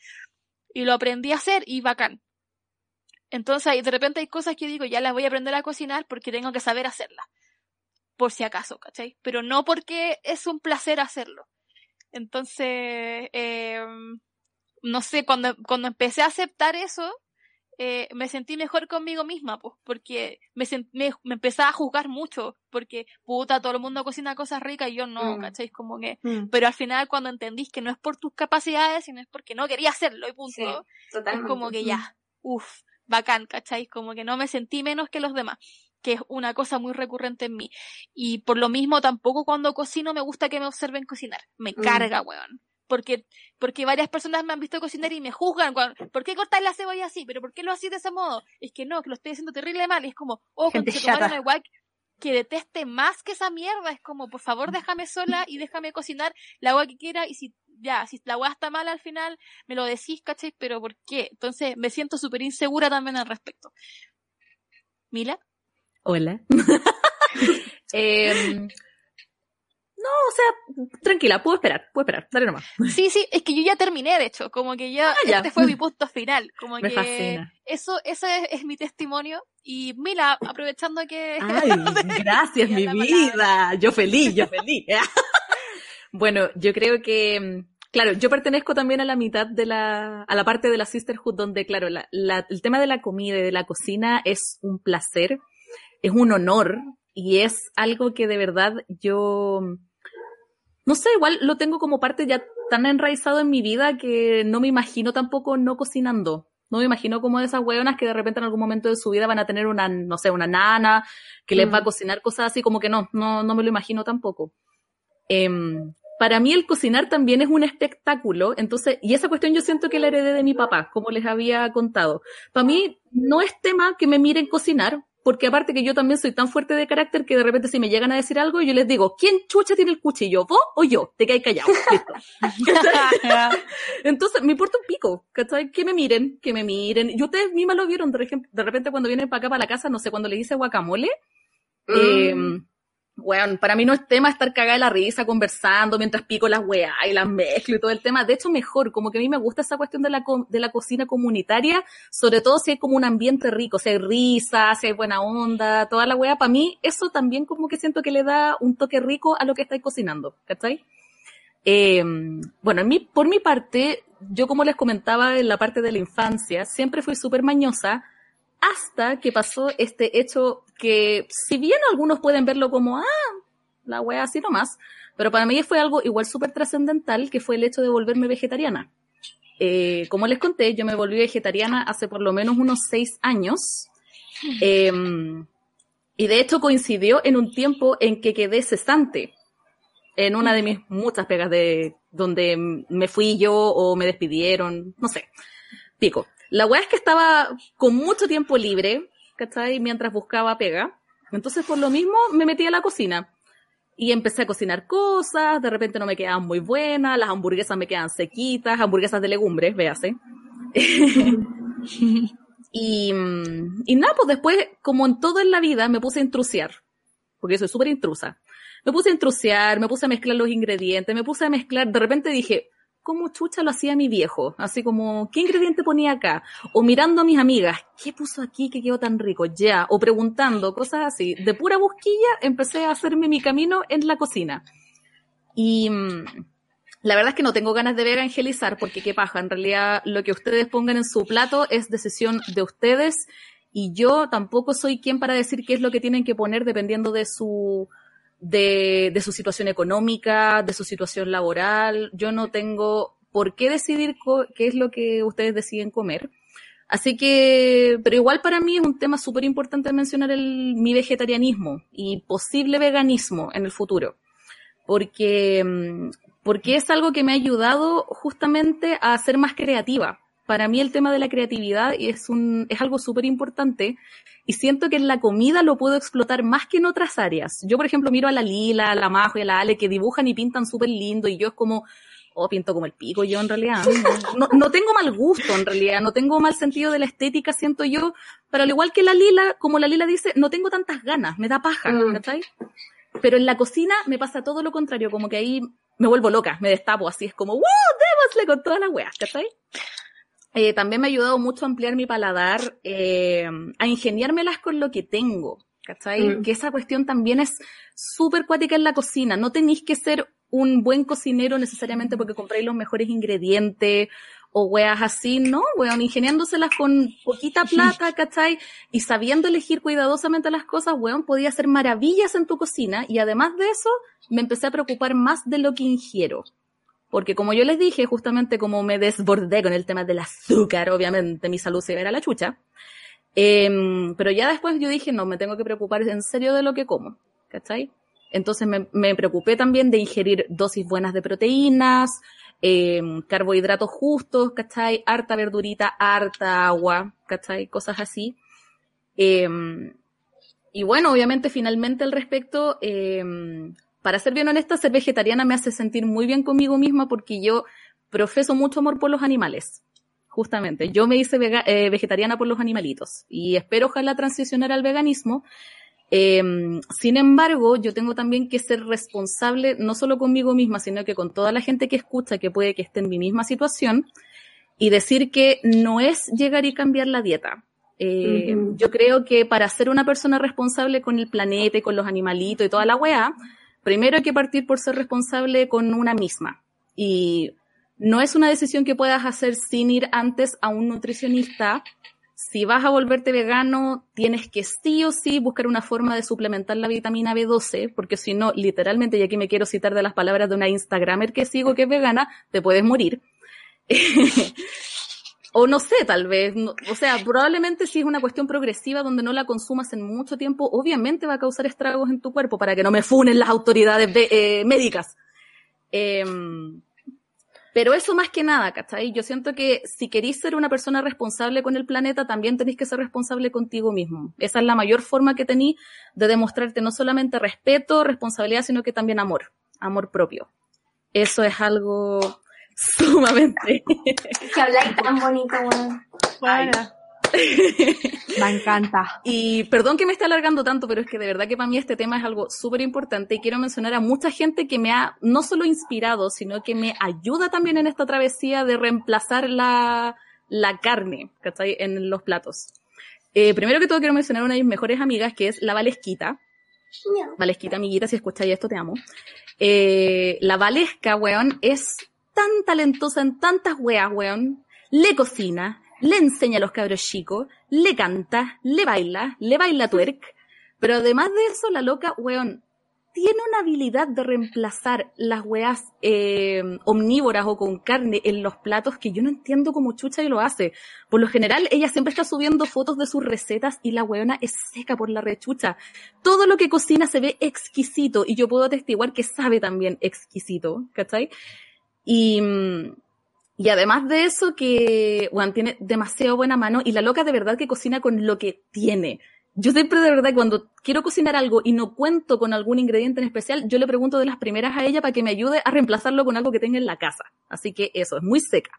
Speaker 1: Y lo aprendí a hacer y bacán. Entonces, de repente hay cosas que digo, ya las voy a aprender a cocinar porque tengo que saber hacerlas. Por si acaso, ¿cachai? Pero no porque es un placer hacerlo. Entonces, eh, no sé, cuando, cuando empecé a aceptar eso, eh, me sentí mejor conmigo misma, pues, porque me, me, me, empezaba a juzgar mucho, porque puta, todo el mundo cocina cosas ricas y yo no,
Speaker 4: Mm.
Speaker 1: ¿cachai? Como que,
Speaker 2: Mm.
Speaker 1: pero al final cuando entendís que no es por tus capacidades, sino es porque no quería hacerlo y punto,
Speaker 4: Sí,
Speaker 1: es como que ya, uff, bacán, ¿cachai? Como que no me sentí menos que los demás, que es una cosa muy recurrente en mí. Y por lo mismo tampoco cuando cocino me gusta que me observen cocinar, me
Speaker 4: Mm.
Speaker 1: carga, weón. Porque, porque varias personas me han visto cocinar y me juzgan. cuando- ¿Por qué cortáis la cebolla así? ¿Pero por qué lo hacís de ese modo? Es que no, que lo estoy haciendo terrible mal. Es como, oh,
Speaker 2: Gente
Speaker 1: con
Speaker 2: chata.
Speaker 1: igual que deteste más que esa mierda. Es como, por favor, déjame sola y déjame cocinar la agua que quiera. Y si, ya, si la agua está mal al final, me lo decís, ¿cachai? Pero ¿por qué? Entonces me siento súper insegura también al respecto. ¿Mila?
Speaker 3: Hola. Em, no, o sea, tranquila, puedo esperar, puedo esperar, dale nomás.
Speaker 1: Sí, sí, es que yo ya terminé, de hecho, como que ya,
Speaker 3: Ah, ya.
Speaker 1: este fue mi punto final, como
Speaker 3: Me
Speaker 1: que
Speaker 3: fascina.
Speaker 1: eso, eso es, es mi testimonio, y mira, aprovechando que...
Speaker 3: Ay, gracias, mi vida. Yo feliz, yo feliz. bueno, yo creo que, mm, claro, yo pertenezco también a la mitad de la, a la parte de la sisterhood donde, claro, la, la- el tema de la comida y de la cocina es un placer, es un honor y es algo que de verdad yo, no sé, igual lo tengo como parte ya tan enraizado en mi vida que no me imagino tampoco no cocinando. No me imagino como de esas hueonas que de repente en algún momento de su vida van a tener una, no sé, una nana que les va a
Speaker 4: Mm.
Speaker 3: cocinar cosas así, como que no, no, no me lo imagino tampoco. Em, para mí el cocinar también es un espectáculo, entonces, y esa cuestión yo siento que la heredé de mi papá, como les había contado. Para mí no es tema que me miren cocinar, porque aparte que yo también soy tan fuerte de carácter que de repente si me llegan a decir algo, yo les digo, ¿quién chucha tiene el cuchillo? ¿Vos o yo? Te caes callado. Listo. Entonces, me importa un pico, ¿cachai? Que me miren, que me miren. Y ustedes mismas lo vieron, de, ejemplo, de repente cuando vienen para acá, para la casa, no sé, cuando le hice guacamole, eh. Bueno, para mí no es tema estar cagada de la risa conversando mientras pico las weas y las mezclo y todo el tema. De hecho, mejor, como que a mí me gusta esa cuestión de la, de la cocina comunitaria, sobre todo si hay como un ambiente rico, si hay risa, si hay buena onda, toda la wea. Para mí, eso también como que siento que le da un toque rico a lo que estáis cocinando, ¿cachai? Eh, bueno, en mi, por mi parte, yo como les comentaba en la parte de la infancia, siempre fui súper mañosa hasta que pasó este hecho que, si bien algunos pueden verlo como, ah, la wea así nomás, pero para mí fue algo igual súper trascendental, que fue el hecho de volverme vegetariana. Eh, como les conté, yo me volví vegetariana hace por lo menos unos seis años. Eh, y de hecho coincidió en un tiempo en que quedé cesante en una de mis muchas pegas de donde me fui yo o me despidieron, no sé, pico. La weá es que estaba con mucho tiempo libre, ¿cachai? Mientras buscaba pega. Entonces, por lo mismo, me metí a la cocina. Y empecé a cocinar cosas, de repente no me quedaban muy buenas, las hamburguesas me quedan sequitas, hamburguesas de legumbres, véase. y, mm, y nada, pues después, como en todo en la vida, me puse a intrusiar, porque soy súper intrusa. Me puse a intrusiar, me puse a mezclar los ingredientes, me puse a mezclar, de repente dije, ¿cómo chucha lo hacía mi viejo? Así como, ¿qué ingrediente ponía acá? O mirando a mis amigas, ¿qué puso aquí que quedó tan rico? Ya, o preguntando, cosas así. De pura busquilla empecé a hacerme mi camino en la cocina. Y mm, la verdad es que no tengo ganas de evangelizar porque qué paja, en realidad lo que ustedes pongan en su plato es decisión de ustedes y yo tampoco soy quien para decir qué es lo que tienen que poner dependiendo de su de, de su situación económica, de su situación laboral. Yo no tengo por qué decidir qué es lo que ustedes deciden comer. Así que, pero igual para mí es un tema súper importante mencionar el, mi vegetarianismo y posible veganismo en el futuro. Porque mm, porque es algo que me ha ayudado justamente a ser más creativa. Para mí el tema de la creatividad es, un, es algo súper importante y siento que en la comida lo puedo explotar más que en otras áreas. Yo, por ejemplo, miro a la Lila, a la Majo y a la Ale que dibujan y pintan súper lindo y yo es como, oh, pinto como el pico yo en realidad. No, no tengo mal gusto en realidad, no tengo mal sentido de la estética, siento yo, pero al igual que la Lila, como la Lila dice, no tengo tantas ganas, me da paja,
Speaker 4: Mm.
Speaker 3: ¿cachai? Pero en la cocina me pasa todo lo contrario, como que ahí me vuelvo loca, me destapo, así es como, ¡wow! Démosle con todas las weas, ¿cachai? Eh, también me ha ayudado mucho a ampliar mi paladar, eh, a ingeniármelas con lo que tengo, ¿cachai?
Speaker 4: Mm.
Speaker 3: Que esa cuestión también es súper cuática en la cocina. No tenéis que ser un buen cocinero necesariamente porque compráis los mejores ingredientes o weas así, ¿no? Weón, ingeniándoselas con poquita plata, ¿cachai? Y sabiendo elegir cuidadosamente las cosas, weón, podía hacer maravillas en tu cocina y además de eso, me empecé a preocupar más de lo que ingiero. Porque como yo les dije, justamente como me desbordé con el tema del azúcar, obviamente mi salud se a la chucha. Em, pero ya después yo dije, no, me tengo que preocupar en serio de lo que como, ¿cachai? Entonces me, preocupé también de ingerir dosis buenas de proteínas, em, carbohidratos justos, ¿cachai? Harta verdurita, harta agua, ¿cachai? Cosas así. Em, y bueno, obviamente finalmente al respecto, para ser bien honesta, ser vegetariana me hace sentir muy bien conmigo misma porque yo profeso mucho amor por los animales. Justamente, yo me hice vega- eh, vegetariana por los animalitos y espero ojalá transicionar al veganismo. Em, sin embargo, yo tengo también que ser responsable no solo conmigo misma, sino que con toda la gente que escucha que puede que esté en mi misma situación y decir que no es llegar y cambiar la dieta. Eh,
Speaker 4: Ujú.
Speaker 3: Yo creo que para ser una persona responsable con el planeta y con los animalitos y toda la weá, primero hay que partir por ser responsable con una misma. Y no es una decisión que puedas hacer sin ir antes a un nutricionista. Si vas a volverte vegano, tienes que sí o sí buscar una forma de suplementar la vitamina B12, porque si no, literalmente, y aquí me quiero citar de las palabras de una Instagramer que sigo que es vegana, te puedes morir. o no sé, tal vez, o sea, probablemente si es una cuestión progresiva donde no la consumas en mucho tiempo, obviamente va a causar estragos en tu cuerpo para que no me funen las autoridades eh, médicas. Em, pero eso más que nada, ¿cachai? Yo siento que si queréis ser una persona responsable con el planeta, también tenéis que ser responsable contigo mismo. Esa es la mayor forma que tenéis de demostrarte no solamente respeto, responsabilidad, sino que también amor, amor propio. Eso es algo sumamente
Speaker 4: Que habláis tan bonito, weón.
Speaker 2: Bueno. Me encanta.
Speaker 3: Y perdón que me esté alargando tanto, pero es que de verdad que para mí este tema es algo súper importante y quiero mencionar a mucha gente que me ha no solo inspirado, sino que me ayuda también en esta travesía de reemplazar la, la carne, ¿cachai? En los platos. Eh, primero que todo quiero mencionar a una de mis mejores amigas que es la Valesquita. Valesquita, amiguita, si escucháis esto, te amo. Eh, la Valesca, weón, es tan talentosa en tantas weas, weón. Le cocina, le enseña a los cabros chicos, le canta, le baila, le baila twerk. Pero además de eso, la loca, weón, tiene una habilidad de reemplazar las weas eh, omnívoras o con carne en los platos que yo no entiendo cómo chucha y lo hace. Por lo general, ella siempre está subiendo fotos de sus recetas y la weona es seca por la rechucha. Todo lo que cocina se ve exquisito y yo puedo atestiguar que sabe también exquisito, ¿cachai? Y, y además de eso que, bueno, tiene demasiado buena mano y la loca de verdad que cocina con lo que tiene. Yo siempre de verdad cuando quiero cocinar algo y no cuento con algún ingrediente en especial, yo le pregunto de las primeras a ella para que me ayude a reemplazarlo con algo que tenga en la casa. Así que eso, es muy seca.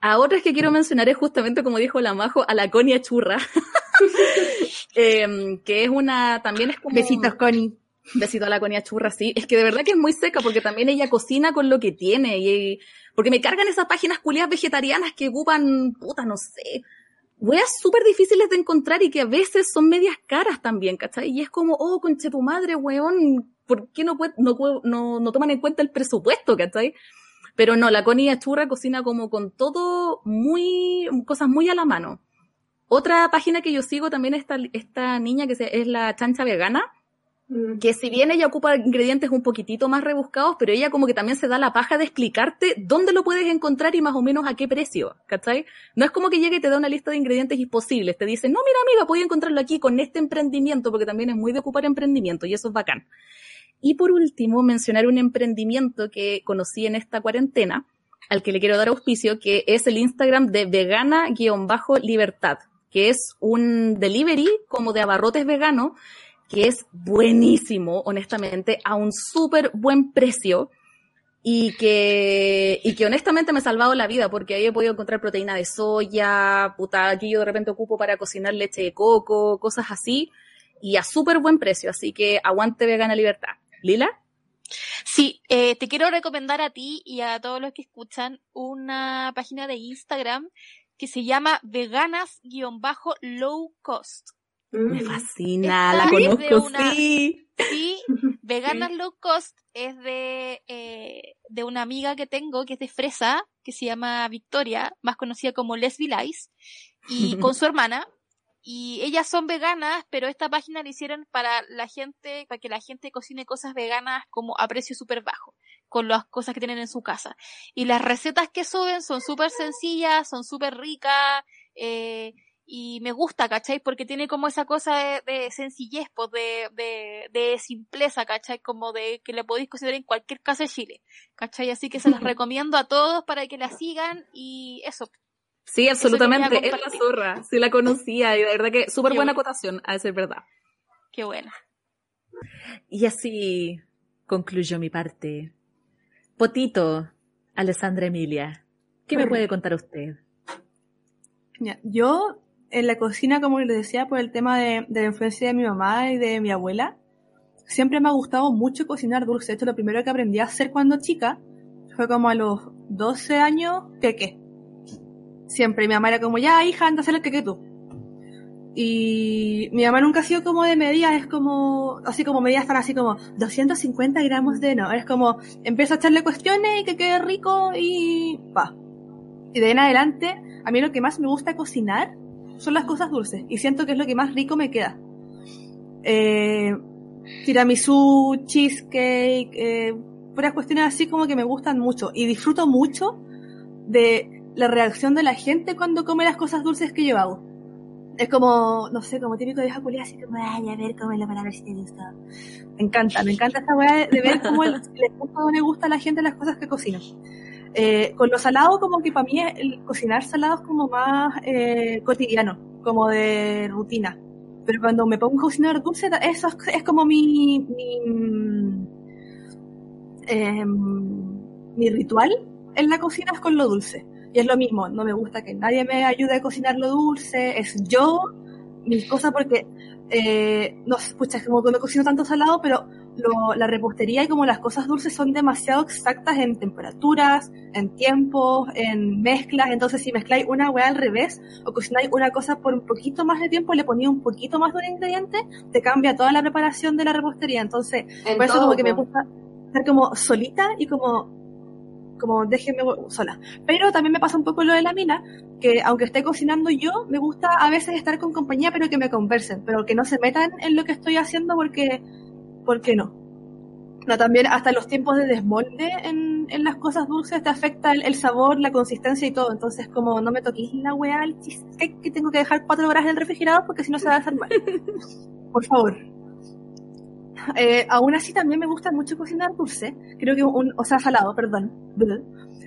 Speaker 3: A otras que quiero mencionar es justamente, como dijo la Majo, a la Conia Churra, Em, que es una, también es como...
Speaker 2: Besitos, Connie.
Speaker 3: Besito a la Conia Churra, sí. Es que de verdad que es muy seca porque también ella cocina con lo que tiene. Y, porque me cargan esas páginas culiadas vegetarianas que ocupan, puta, no sé, weas súper difíciles de encontrar y que a veces son medias caras también, ¿cachai? Y es como, oh, conche tu madre, weón, ¿por qué no, no, no, no toman en cuenta el presupuesto, ¿cachai? Pero no, la Conia Churra cocina como con todo muy, cosas muy a la mano. Otra página que yo sigo también esta, esta niña que es la chancha vegana. Que si bien ella ocupa ingredientes un poquitito más rebuscados, pero ella como que también se da la paja de explicarte dónde lo puedes encontrar y más o menos a qué precio, ¿cachai? No es como que llegue y te da una lista de ingredientes imposibles, te dice, no, mira amiga, puedes encontrarlo aquí con este emprendimiento, porque también es muy de ocupar emprendimiento y eso es bacán. Y por último, mencionar un emprendimiento que conocí en esta cuarentena, al que le quiero dar auspicio, que es el Instagram de vegana-libertad, que es un delivery como de abarrotes vegano, que es buenísimo, honestamente, a un súper buen precio y que, y que honestamente me ha salvado la vida porque ahí he podido encontrar proteína de soya, puta, aquí yo de repente ocupo para cocinar leche de coco, cosas así, y a súper buen precio, así que aguante vegana libertad. Lila?
Speaker 1: Sí, eh, te quiero recomendar a ti y a todos los que escuchan una página de Instagram que se llama veganas-low cost.
Speaker 3: Me
Speaker 4: Mm.
Speaker 3: fascina,
Speaker 1: Esta
Speaker 3: la conozco,
Speaker 1: una-
Speaker 3: sí.
Speaker 1: Sí, Veganas Low Cost es de, eh, de una amiga que tengo que es de Fresa, que se llama Victoria, más conocida como Leslie Lice, y con su hermana. Y ellas son veganas, pero esta página la hicieron para la gente, para que la gente cocine cosas veganas como a precio súper bajo, con las cosas que tienen en su casa. Y las recetas que suben son súper sencillas, son súper ricas, eh, y me gusta, ¿cachai? Porque tiene como esa cosa de, de sencillez, pues, de, de, de simpleza, ¿cachai? Como de que le podéis cocinar en cualquier casa de Chile, ¿cachai? Así que se las recomiendo a todos para que la sigan y eso.
Speaker 3: Sí, absolutamente, es la zorra, sí la conocía, y de verdad que súper buena acotación, a decir verdad.
Speaker 1: Qué bueno.
Speaker 3: Y así concluyo mi parte. Potito, Alessandra Emilia, ¿qué me puede contar usted?
Speaker 2: Ya, Yo, en la cocina, como les decía, por el tema de, la influencia de mi mamá y de mi abuela, siempre me ha gustado mucho cocinar dulce. De hecho, lo primero que aprendí a hacer cuando chica fue como a los 12 años, queque. Siempre mi mamá era como, ya, hija, anda a hacer el queque tú. Y mi mamá nunca ha sido como de medidas, es como, así como medidas están así como 250 gramos de no, es como, empiezo a echarle cuestiones y que quede rico y pa. Y de ahí en adelante, a mí lo que más me gusta cocinar son las cosas dulces y siento que es lo que más rico me queda. Eh, tiramisú, cheesecake, eh, puras cuestiones así como que me gustan mucho y disfruto mucho de la reacción de la gente cuando come las cosas dulces que yo hago. Es como, no sé, como típico de vieja así como, ay, a ver, cómelo para ver si te gusta. Me encanta, me encanta esta weá de, ver cómo el- le gusta o no le gusta a la gente las cosas que cocino. Eh, con lo salado, como que para mí el cocinar salado es como más eh, cotidiano, como de rutina. Pero cuando me pongo a cocinar dulce, eso es, como mi, mi, em, mi ritual en la cocina es con lo dulce. Y es lo mismo, no me gusta que nadie me ayude a cocinar lo dulce, es yo, mis cosas, porque, eh, no pucha, es como que no cocino tanto salado, pero lo- la repostería y como las cosas dulces son demasiado exactas en temperaturas, en tiempos, en mezclas. Entonces, si mezcláis una weá al revés o cocináis una cosa por un poquito más de tiempo, le ponéis un poquito más de un ingrediente, te cambia toda la preparación de la repostería. Entonces,
Speaker 4: En
Speaker 2: por eso como que me gusta estar como solita y como como déjenme sola. Pero también me pasa un poco lo de la mina, que aunque esté cocinando yo, me gusta a veces estar con compañía, pero que me conversen, pero que no se metan en lo que estoy haciendo porque, porque no. No, también hasta los tiempos de desmolde en, en las cosas dulces te afecta el, el sabor, la consistencia y todo. Entonces, como no me toquéis la weá, el cheesecake que tengo que dejar cuatro horas en el refrigerador porque si no se va a hacer mal. Por favor. Eh, aún así también me gusta mucho cocinar dulce. Creo que un, o sea, salado, perdón.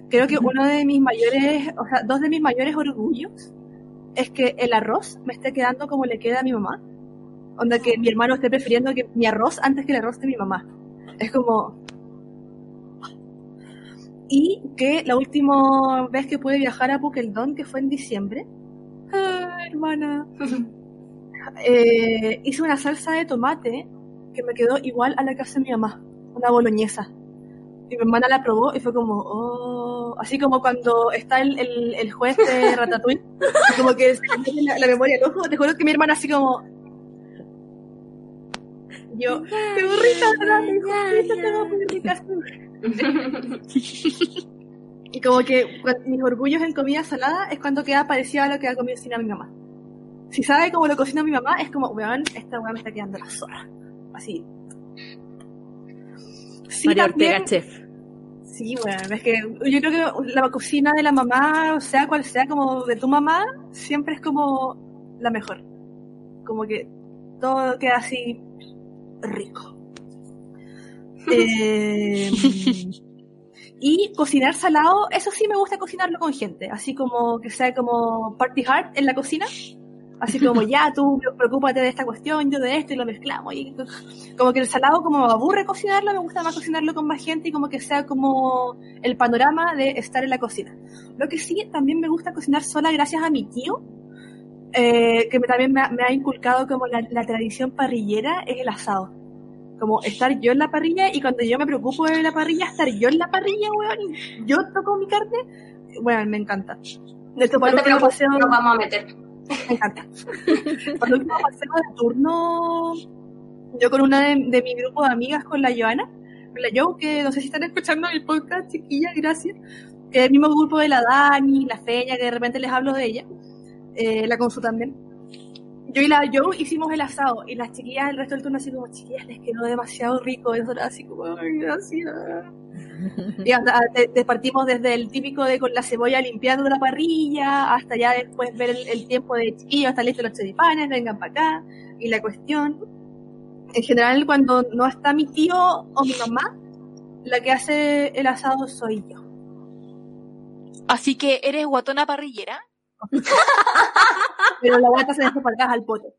Speaker 2: Creo que uno de mis mayores, o sea, dos de mis mayores orgullos es que el arroz me esté quedando como le queda a mi mamá. Onda que mi hermano esté prefiriendo que mi arroz antes que el arroz de mi mamá. Es como... Y que la última vez que pude viajar a Pukeldon, que fue en diciembre, ah, hermana, eh, hice una salsa de tomate que me quedó igual a la que hace mi mamá, una boloñesa. Y mi hermana la probó y fue como, oh, así como cuando está el, el, el juez de Ratatouille, como que se la, la memoria al ojo, te juro que mi hermana así como, yo, qué burrita. Y como que mis orgullos en comida salada es cuando queda parecido a lo que ha comido cocina mi mamá. Si sabe cómo lo cocina mi mamá, es como, weón, esta weá me está quedando la zorra. Así. Sí,
Speaker 3: María
Speaker 2: también-
Speaker 3: Ortega, chef.
Speaker 2: Sí, bueno, es que yo creo que la cocina de la mamá, o sea cual sea, como de tu mamá, siempre es como la mejor. Como que todo queda así rico. Eh, y cocinar salado, eso sí me gusta cocinarlo con gente, así como que sea como party hard en la cocina. Así como ya, tú preocúpate de esta cuestión, yo de esto y lo mezclamos. Y como que el salado como me aburre cocinarlo, me gusta más cocinarlo con más gente y como que sea como el panorama de estar en la cocina. Lo que sí, también me gusta cocinar sola gracias a mi tío, eh, que me, también me ha, me ha, inculcado como la, la tradición parrillera es el asado como estar yo en la parrilla y cuando yo me preocupo de la parrilla, estar yo en la parrilla, weón, y yo toco mi carne, bueno, me encanta.
Speaker 4: De hecho, para no paseo, nos vamos a meter.
Speaker 2: Me encanta. el último paseo de turno, yo con una de, de, mi grupo de amigas, con la Joana, con la Jo, que no sé si están escuchando mi podcast, chiquillas, gracias, que es el mismo grupo de la Dani, la Feña, que de repente les hablo de ella, eh, la Consu también. Yo y la Joe hicimos el asado y las chiquillas el resto del turno así como chiquillas les quedó demasiado rico y nosotros así como ay gracias y hasta, te, te partimos desde el típico de con la cebolla limpiando la parrilla hasta ya después ver el, el tiempo de chiquillos hasta listo los choripanes vengan para acá y la cuestión. En general cuando no está mi tío o mi mamá la que hace el asado soy yo.
Speaker 1: Así que eres guatona parrillera
Speaker 2: pero la guata se dejó para acá al poto.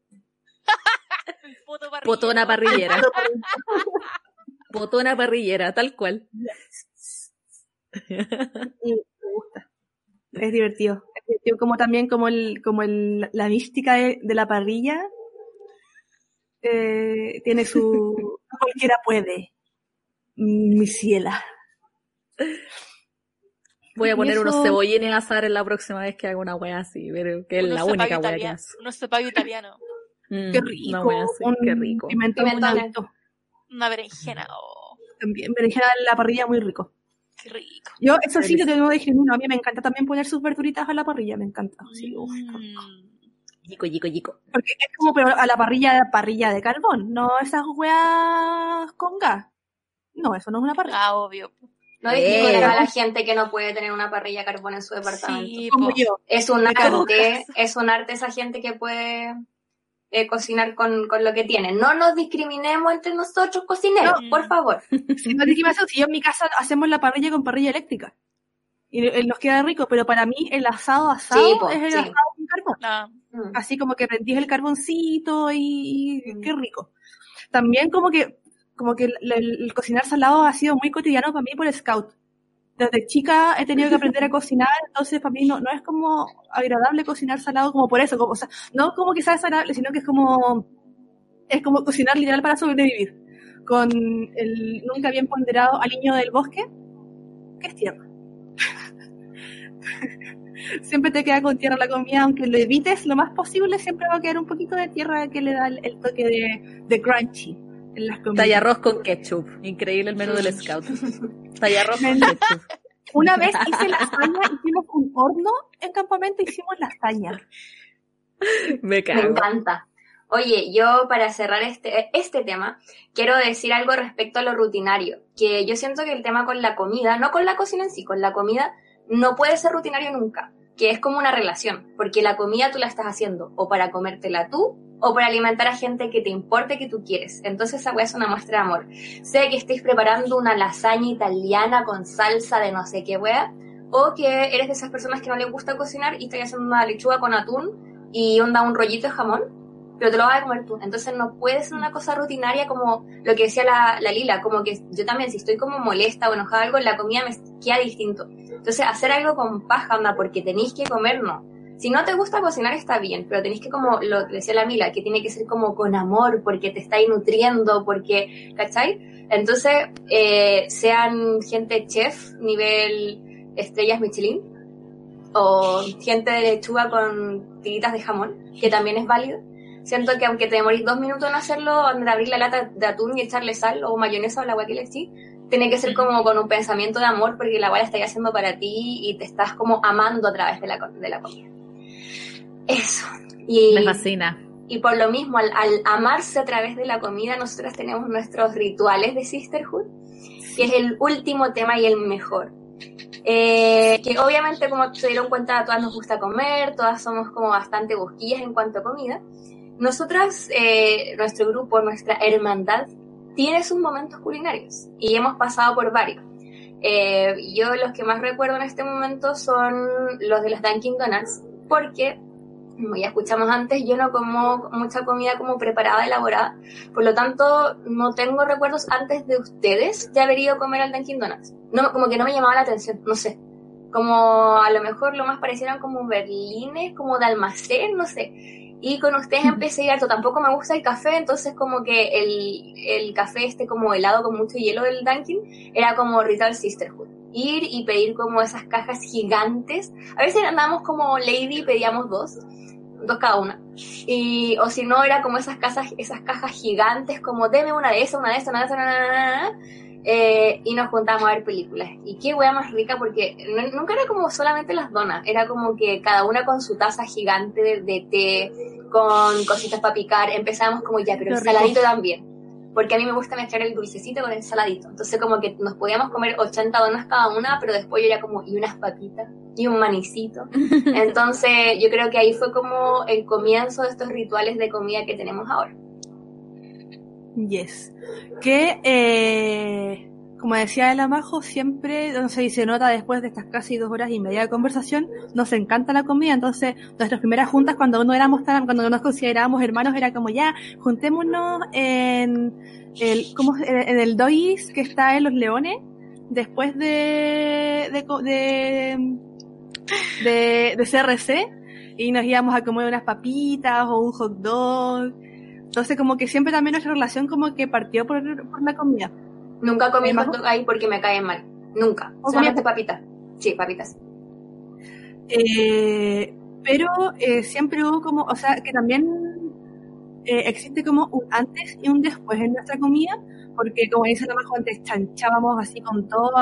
Speaker 3: parrillera. Potona parrillera. Potona parrillera, tal cual.
Speaker 2: Y me gusta. Es divertido. Es divertido como también como el, como el, la mística de, de la parrilla eh, tiene su cualquiera puede. Mi ciela.
Speaker 3: Voy a poner eso... unos cebollines a asar en la próxima vez que haga una wea así, pero que es la única wea que hace.
Speaker 1: Unos cepallo italiano.
Speaker 2: Mm, qué rico.
Speaker 3: Una wea así,
Speaker 2: un
Speaker 3: qué rico.
Speaker 2: Pimentón,
Speaker 1: pimentón una berenjena. Oh.
Speaker 2: También, berenjena en la parrilla muy rico.
Speaker 1: Qué rico.
Speaker 2: Yo, eso sí, yo tengo de genuino. A mí me encanta también poner sus verduritas a la parrilla, me encanta. Sí, uf,
Speaker 1: mm.
Speaker 3: Yico, yico, yico.
Speaker 2: Porque es como pero a la parrilla, parrilla de carbón, no esas weas con gas. No, eso no es una parrilla.
Speaker 1: Ah, obvio.
Speaker 4: No discriminar a la gente que no puede tener una parrilla carbón en su departamento.
Speaker 1: Sí,
Speaker 2: como yo.
Speaker 4: Es un arte, es un arte esa gente que puede eh, cocinar con, con, lo que tiene. No nos discriminemos entre nosotros cocineros, no. por favor.
Speaker 2: Si no discriminación, si yo en mi casa hacemos la parrilla con parrilla eléctrica. Y nos queda rico, pero para mí el asado asado
Speaker 4: sí, po,
Speaker 2: es el
Speaker 4: sí.
Speaker 2: asado con carbón.
Speaker 1: Ah.
Speaker 4: Mm.
Speaker 2: Así como que prendís el carboncito y, y qué rico. También como que como que el, cocinar salado ha sido muy cotidiano para mí por scout. Desde chica he tenido que aprender a cocinar, entonces para mí no, no es como agradable cocinar salado como por eso, como, no como que sea desagradable, sino que es como, es como cocinar literal para sobrevivir. Con el nunca bien ponderado aliño del bosque, que es tierra. siempre te queda con tierra la comida, aunque lo evites lo más posible, siempre va a quedar un poquito de tierra que le da el, el toque de, de crunchy. En las comidas.
Speaker 3: Talla arroz con ketchup. Increíble el menú del scout. Talla arroz con ketchup.
Speaker 2: Una vez hice lasaña, hicimos un horno en campamento, hicimos lasaña.
Speaker 3: Me cago.
Speaker 4: Me encanta. Oye, yo para cerrar este, este tema, quiero decir algo respecto a lo rutinario, que yo siento que el tema con la comida, no con la cocina en sí, con la comida, no puede ser rutinario nunca, que es como una relación, porque la comida tú la estás haciendo o para comértela tú o para alimentar a gente que te importe que tú quieres. Entonces esa weá es una muestra de amor. Sé que estéis preparando una lasaña italiana con salsa de no sé qué weá, o que eres de esas personas que no les gusta cocinar y estás haciendo una lechuga con atún y onda un rollito de jamón, pero te lo vas a comer tú. Entonces no puede ser una cosa rutinaria como lo que decía la, la Lila, como que yo también si estoy como molesta o enojada algo, la comida me queda distinto. Entonces hacer algo con paja, onda, porque tenéis que comer, no si no te gusta cocinar está bien, pero tenés que como lo decía la Mila, que tiene que ser como con amor, porque te estáis nutriendo, porque, ¿cachai? Entonces, eh, sean gente chef, nivel estrellas Michelin, o gente de lechuga con tiritas de jamón, que también es válido. Siento que aunque te demorís dos minutos en hacerlo, en abrir la lata de atún y echarle sal o mayonesa o la agua que le eché, tiene que ser como con un pensamiento de amor porque la agua la estás haciendo para ti y te estás como amando a través de la, de la comida. Eso. Y,
Speaker 3: Me fascina.
Speaker 4: Y por lo mismo, al, al, amarse a través de la comida, nosotros tenemos nuestros rituales de Sisterhood, que es el último tema y el mejor. Eh, que obviamente, como se dieron cuenta, a todas nos gusta comer, todas somos como bastante busquillas en cuanto a comida. Nosotras, eh, nuestro grupo, nuestra hermandad, tiene sus momentos culinarios y hemos pasado por varios. Eh, yo los que más recuerdo en este momento son los de los Dunkin' Donuts, porque, como ya escuchamos antes, yo no como mucha comida como preparada, elaborada, por lo tanto no tengo recuerdos antes de ustedes de haber ido a comer al Dunkin' Donuts. No, como que no me llamaba la atención, no sé. Como a lo mejor lo más parecieron como berlines, como de almacén, no sé. Y con ustedes empecé harto. Tampoco me gusta el café, entonces como que el, el café este como helado con mucho hielo del Dunkin' era como Ritual Sisterhood. Ir y pedir como esas cajas gigantes. A veces andábamos como Lady y pedíamos dos, dos cada una. Y, o si no, era como esas, casas, esas cajas gigantes, como deme una de esas, una de esas, una de esas, una de esas, eh, y nos juntábamos a ver películas. Y qué wea más rica, porque no- nunca era como solamente las donas, era como que cada una con su taza gigante de, de té, con cositas para picar. Empezábamos como ya, pero el saladito también. Porque a mí me gusta mezclar el dulcecito con el saladito. Entonces como que nos podíamos comer 80 donas cada una, pero después yo era como, y unas papitas, y un manicito. Entonces yo creo que ahí fue como el comienzo de estos rituales de comida que tenemos ahora.
Speaker 2: Yes. Que, eh, como decía el Amajo, siempre, no sé, y se nota después de estas casi dos horas y media de conversación, nos encanta la comida. Entonces, nuestras primeras juntas, cuando no éramos tan, cuando no nos considerábamos hermanos, era como ya, juntémonos en el, ¿cómo, se- en el Dois que está en Los Leones, después de, de, de, de CRC, y nos íbamos a comer unas papitas o un hot dog. Entonces como que siempre también nuestra relación como que partió por, por la comida.
Speaker 4: Nunca comí
Speaker 2: ¿El
Speaker 4: hot dog ahí porque me caen mal. Nunca.
Speaker 2: ¿O
Speaker 4: Solamente papitas. Sí, papitas.
Speaker 2: Eh, pero eh, siempre hubo como, o sea, que también eh, existe como un antes y un después en nuestra comida, porque como dice la Majo antes, chanchábamos así con todo,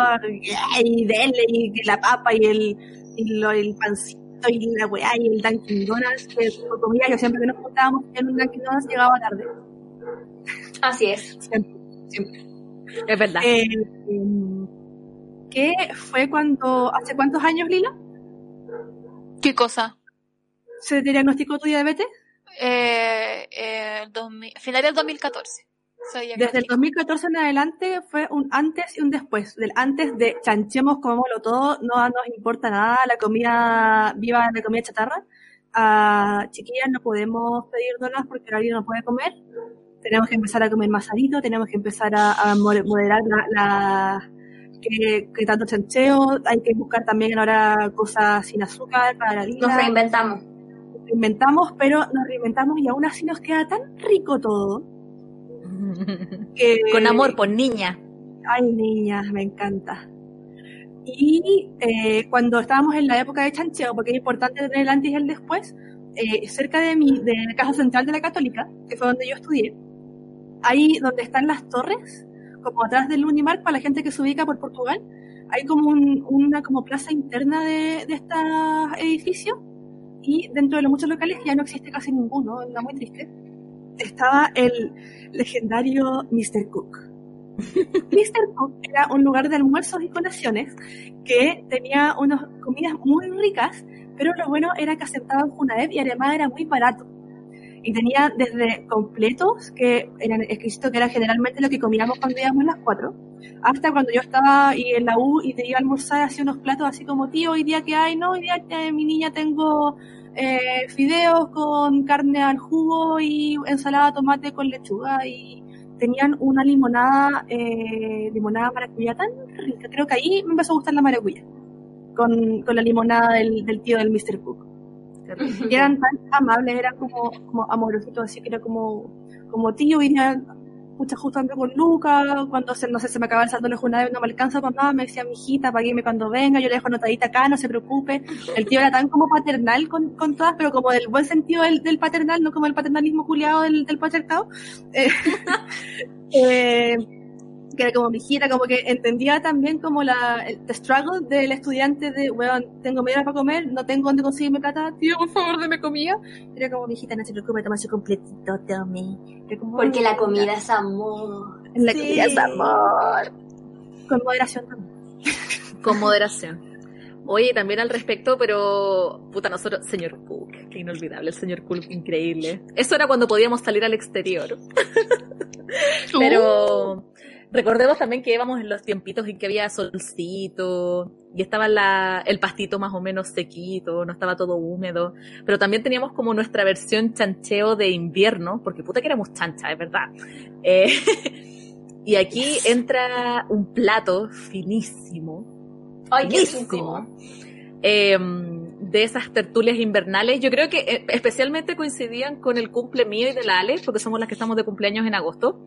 Speaker 2: y dele, y que la papa, y el, y lo- el pancito, y la weá, y el Dunkin' Donuts, que por comida que siempre que nos juntábamos en un Dunkin' Donuts llegaba tarde.
Speaker 4: Así es.
Speaker 2: Siempre, siempre.
Speaker 3: Es verdad.
Speaker 2: Eh, ¿Qué fue cuando, hace cuántos años, Lila?
Speaker 1: ¿Qué cosa?
Speaker 2: ¿Se diagnosticó tu diabetes?
Speaker 1: Eh, eh, el 2000 final del 2014. Soy
Speaker 2: Desde el 2014 en adelante fue un antes y un después. Del antes de chanchemos, comámoslo todo, no nos importa nada, la comida, viva la comida chatarra. A chiquillas no podemos pedir donas porque nadie no puede comer. Tenemos que empezar a comer más salito, tenemos que empezar a, a mo- moderar la, la que, que tanto chancheo. Hay que buscar también ahora cosas sin azúcar para la Lila.
Speaker 4: Nos reinventamos.
Speaker 2: Nos reinventamos, pero nos reinventamos y aún así nos queda tan rico todo. Que,
Speaker 3: Con amor, por niña.
Speaker 2: Ay, niña, me encanta. Y eh, cuando estábamos en la época de chancheo, porque es importante tener el antes y el después, eh, cerca de mi, de la Casa Central de la Católica, que fue donde yo estudié, ahí donde están las torres, como atrás del Unimark, para la gente que se ubica por Portugal, hay como un- una como plaza interna de, de estos edificios, y dentro de los muchos locales ya no existe casi ninguno, es muy triste. Estaba el legendario Mr. Cook. Mr. Cook era un lugar de almuerzos y colaciones que tenía unas comidas muy ricas, pero lo bueno era que aceptaba en Junaed y además era muy barato. Y tenía desde completos, que eran exquisitos, que era generalmente lo que comíamos cuando íbamos las cuatro, hasta cuando yo estaba y en la U y te iba a almorzar así unos platos así como, tío, hoy día que hay, no, hoy día eh, mi niña tengo eh, fideos con carne al jugo y ensalada de tomate con lechuga y tenían una limonada, eh, limonada maracuyá tan rica. Creo que ahí me empezó a gustar la maracuyá. Con, con la limonada del, del tío del Mr. Cook. Y eran tan amables, eran como, como amorositos, así que era como, como tío, pucha, justo con Luca, cuando se, no sé, se me acaba el saldo de no me alcanza mamá, me decía, mijita, paguéme cuando venga, yo le dejo anotadita acá, no se preocupe. El tío era tan como paternal con, con todas, pero como del buen sentido del, del paternal, no como el paternalismo culiado del, del patriarcado. Eh, eh, que era como mi hijita, como que entendía también como la el the struggle del estudiante de, weón, tengo media hora para comer, no tengo dónde conseguirme plata, tío, por favor, deme comida. Era como, mi hijita, no se preocupe, toma su completito, como,
Speaker 4: Porque la comida es amor.
Speaker 2: La
Speaker 3: Sí.
Speaker 2: comida es amor. Con moderación también.
Speaker 3: Con moderación. Oye, también al respecto, pero puta, nosotros, señor Cook, qué inolvidable, el señor Cook, increíble. Eso era cuando podíamos salir al exterior. Pero recordemos también que íbamos en los tiempitos en que había solcito y estaba la, el pastito más o menos sequito, no estaba todo húmedo. Pero también teníamos como nuestra versión chancheo de invierno, porque puta que éramos chancha, es verdad. Eh, y aquí entra un plato finísimo.
Speaker 4: Ay,
Speaker 3: finísimo. eh, de esas tertulias invernales. Yo creo que eh, especialmente coincidían con el cumple mío y de la Ale, porque somos las que estamos de cumpleaños en agosto.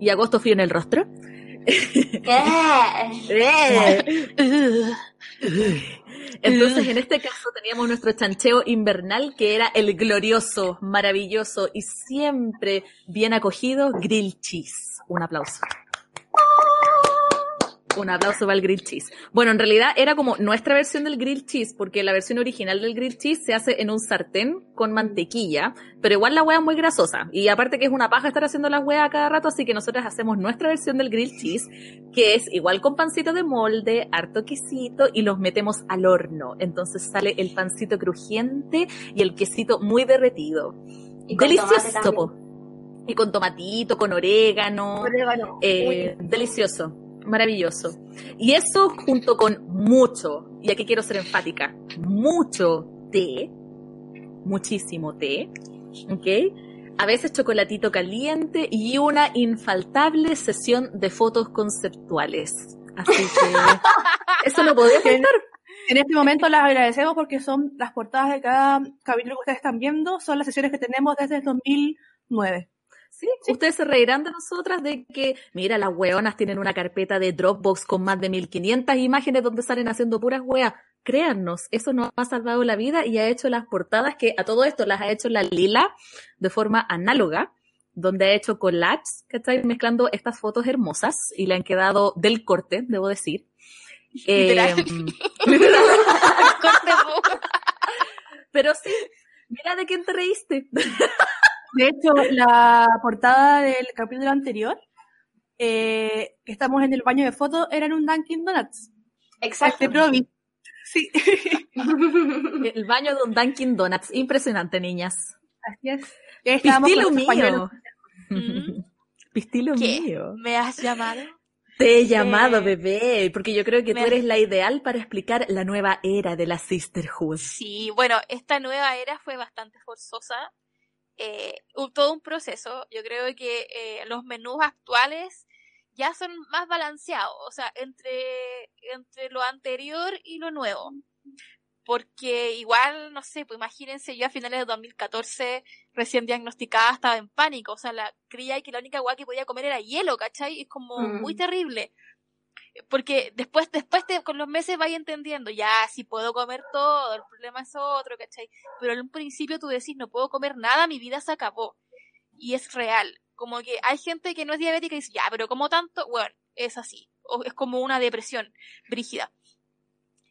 Speaker 3: Y agosto frío en el rostro. Entonces, en este caso teníamos nuestro chancheo invernal, que era el glorioso, maravilloso y siempre bien acogido grill cheese. Un aplauso. Un aplauso para el grill cheese. Bueno, en realidad era como nuestra versión del grill cheese, porque la versión original del grill cheese se hace en un sartén con mantequilla, pero igual la hueá es muy grasosa. Y aparte que es una paja estar haciendo la hueá cada rato, así que nosotros hacemos nuestra versión del grill cheese, que es igual con pancito de molde, harto quesito, y los metemos al horno. Entonces sale el pancito crujiente y el quesito muy derretido.
Speaker 4: Y
Speaker 3: Delicioso. Y con tomatito, con orégano.
Speaker 2: Orégano.
Speaker 3: Eh, delicioso, maravilloso. Y eso junto con mucho, y aquí quiero ser enfática, mucho té, muchísimo té, ¿ok? A veces chocolatito caliente y una infaltable sesión de fotos conceptuales. Así que eso no podía faltar.
Speaker 2: En este momento las agradecemos porque son las portadas de cada capítulo que ustedes están viendo, son las sesiones que tenemos desde el 2009.
Speaker 3: Sí, ustedes se reirán de nosotras de que, mira, las weonas tienen una carpeta de Dropbox con más de 1500 imágenes donde salen haciendo puras weas. Créannos, eso nos ha salvado la vida y ha hecho las portadas que a todo esto las ha hecho la Lila de forma análoga, donde ha hecho collages, ¿cachai? Mezclando estas fotos hermosas y le han quedado del corte, debo decir.
Speaker 1: Literal. Corte, po.
Speaker 3: pero sí, mira de quién te reíste.
Speaker 2: De hecho, la portada del capítulo anterior, eh, que estamos en el baño de fotos, era en un Dunkin' Donuts.
Speaker 4: Exacto.
Speaker 2: Provi. Sí,
Speaker 3: El baño de un Dunkin' Donuts. Impresionante, niñas.
Speaker 2: así es.
Speaker 3: Pistilo mío.
Speaker 1: Mm.
Speaker 3: Pistilo
Speaker 1: ¿Qué?
Speaker 3: mío.
Speaker 1: ¿Me has llamado?
Speaker 3: Te he llamado, bebé, porque yo creo que tú eres la ideal para explicar la nueva era de la sisterhood.
Speaker 1: Sí, bueno, esta nueva era fue bastante forzosa. Eh, todo un proceso. Yo creo que eh, los menús actuales ya son más balanceados, o sea, entre, entre lo anterior y lo nuevo. Porque igual, no sé, pues imagínense, yo a finales de 2014, recién diagnosticada, estaba en pánico. O sea, la cría y que la única agua que podía comer era hielo, ¿cachai? Es como
Speaker 4: Mm.
Speaker 1: muy terrible. Porque después, después te- con los meses vais entendiendo, ya, si puedo comer todo, el problema es otro, ¿cachai? Pero en un principio tú decís, no puedo comer nada, mi vida se acabó. Y es real. Como que hay gente que no es diabética y dice, ya, pero como tanto, bueno, es así. O es como una depresión brígida.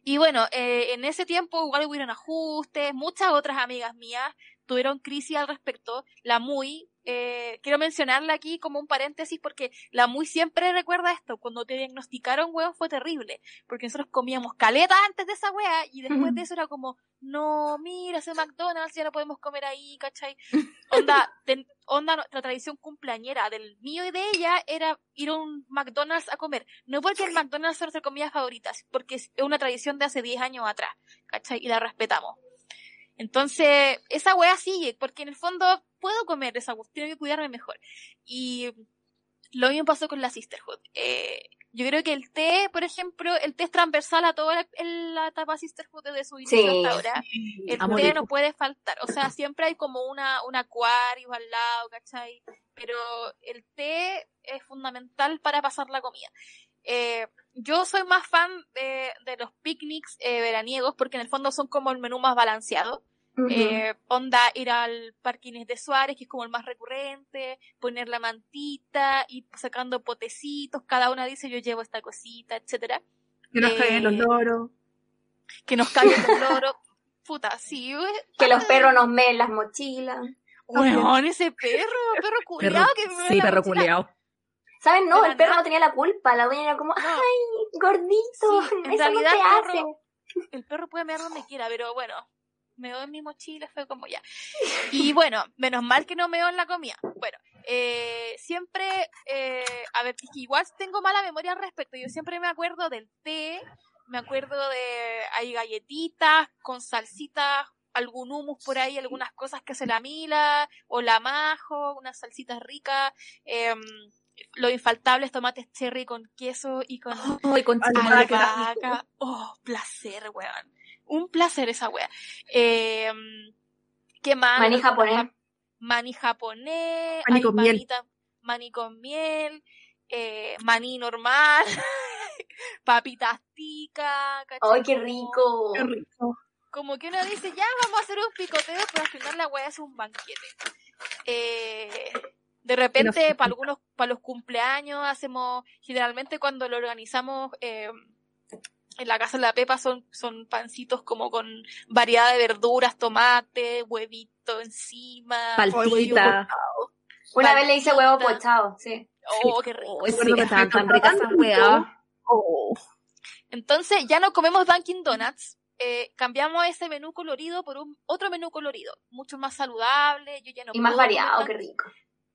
Speaker 1: Y bueno, eh, en ese tiempo igual hubieron ajustes, muchas otras amigas mías tuvieron crisis al respecto. La Muy, eh, quiero mencionarla aquí como un paréntesis porque la Muy siempre recuerda esto. Cuando te diagnosticaron, weón, fue terrible. Porque nosotros comíamos caleta antes de esa wea y después de eso era como, no, mira, ese McDonald's, ya no podemos comer ahí, ¿cachai? Onda, ten- onda nuestra tradición cumpleañera del mío y de ella era ir a un McDonald's a comer. No porque el McDonald's sea nuestra comida favorita, porque es una tradición de hace 10 años atrás, ¿cachai? Y la respetamos. Entonces, esa wea sigue, porque en el fondo puedo comer esa tengo que cuidarme mejor. Y lo mismo pasó con la Sisterhood. Eh, yo creo que el té, por ejemplo, el té es transversal a toda la, la etapa Sisterhood desde su inicio
Speaker 4: Sí.
Speaker 1: hasta ahora. El
Speaker 3: A
Speaker 1: té
Speaker 3: morir.
Speaker 1: no puede faltar. O sea, siempre hay como una, un acuario al lado, ¿cachai? Pero el té es fundamental para pasar la comida. Eh, yo soy más fan de, de los picnics eh, veraniegos porque en el fondo son como el menú más balanceado. Eh, onda ir al Parquines de Suárez, que es como el más recurrente, poner la mantita, ir sacando potecitos, cada una dice yo llevo esta cosita, etcétera,
Speaker 2: Que nos
Speaker 1: Eh,
Speaker 2: caen los loros.
Speaker 1: que nos cambien los loros. Puta, sí,
Speaker 4: que los perros nos meen las mochilas.
Speaker 1: Weón, ese perro, perro culiado que me
Speaker 3: sí, perro
Speaker 1: mochila.
Speaker 3: culiao.
Speaker 4: ¿Saben? No, el perro no tenía la culpa. La dueña era como,
Speaker 1: No.
Speaker 4: ay, gordito,
Speaker 1: Sí, en
Speaker 4: eso no
Speaker 1: realidad el
Speaker 4: hace.
Speaker 1: perro- El perro puede mear donde quiera, pero bueno, me doy en mi mochila, fue como ya. Y bueno, menos mal que no meo en la comida. Bueno, eh, siempre, eh, a ver, es que igual tengo mala memoria al respecto. Yo siempre me acuerdo del té, me acuerdo de, hay galletitas con salsitas, algún humus por ahí, algunas cosas que hace la mila, o la majo, unas salsitas ricas, eh, los infaltables tomates cherry con queso y con
Speaker 3: Ay, con
Speaker 1: albahaca. Oh, placer, weón. Un placer esa wea. Eh, ¿Qué más?
Speaker 4: Maní japonés.
Speaker 1: Maní japonés. Hay
Speaker 2: con miel.
Speaker 1: Maní con miel. eh, maní normal. papitas ticas. ¿cachai?
Speaker 4: ¡Ay, qué rico!
Speaker 2: Qué rico.
Speaker 1: como que uno dice, ya vamos a hacer un picoteo, pero al final la weá es un banquete. Eh, de repente, para algunos, para los cumpleaños, hacemos, generalmente cuando lo organizamos eh, en la casa de la Pepa son, son pancitos como con variedad de verduras, tomate, huevito encima.
Speaker 3: Paltita.
Speaker 4: Una vez le hice huevo
Speaker 1: Palpita.
Speaker 4: pochado, sí.
Speaker 1: Oh, qué rico.
Speaker 3: Uy, sí,
Speaker 2: Recuerdo
Speaker 3: estaban tan ricas esas.
Speaker 2: Oh.
Speaker 1: Entonces ya no comemos Dunkin' Donuts. eh, cambiamos ese menú colorido por un otro menú colorido, mucho más saludable. Yo ya no
Speaker 4: Y más variado, qué rico.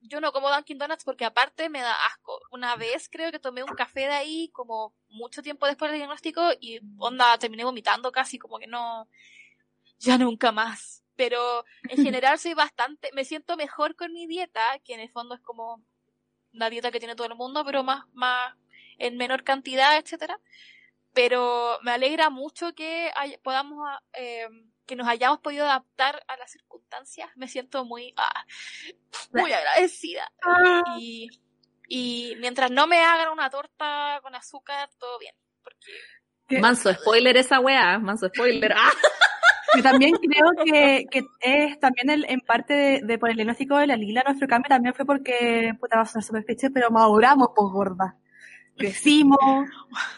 Speaker 1: Yo no como Dunkin' Donuts porque aparte me da asco. Una vez creo que tomé un café de ahí como mucho tiempo después del diagnóstico y onda terminé vomitando casi como que no, ya nunca más. Pero en general soy bastante, me siento mejor con mi dieta, que en el fondo es como la dieta que tiene todo el mundo, pero más, más, en menor cantidad, etcétera. Pero me alegra mucho que hay- podamos, eh, que nos hayamos podido adaptar a las circunstancias. Me siento muy, ah, muy agradecida. Y, y mientras no me hagan una torta con azúcar, todo bien. Porque
Speaker 3: Manso spoiler esa wea, manso spoiler. ¡Ah!
Speaker 2: Yo también creo que, que es también el, en parte de, de por el diagnóstico de la Lila, nuestro cambio también fue porque, puta, va a sonar súper pero maduramos, pues gorda. Crecimos,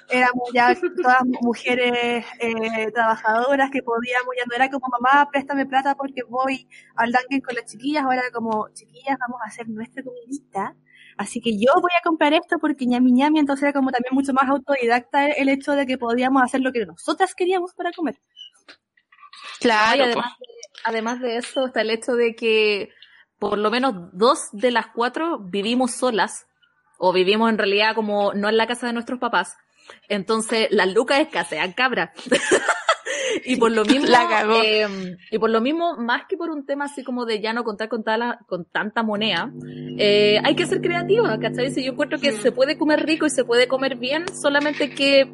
Speaker 2: éramos ya todas mujeres eh, trabajadoras que podíamos, ya no era como mamá, préstame plata porque voy al Dunkin' con las chiquillas, ahora era como, chiquillas, vamos a hacer nuestra comidita. Así que yo voy a comprar esto porque ñami ñami, entonces era como también mucho más autodidacta el hecho de que podíamos hacer lo que nosotras queríamos para comer.
Speaker 1: claro,
Speaker 3: y además, de, además de eso está el hecho de que por lo menos dos de las cuatro vivimos solas, o vivimos en realidad como no en la casa de nuestros papás. Entonces las lucas escasean cabra. y por lo mismo,
Speaker 1: La cagó.
Speaker 3: eh, y por lo mismo, más que por un tema así como de ya no contar con, tala- con tanta moneda, eh, hay que ser creativa, ¿cachai? Si yo encuentro que
Speaker 4: Sí.
Speaker 3: se puede comer rico y se puede comer bien, solamente que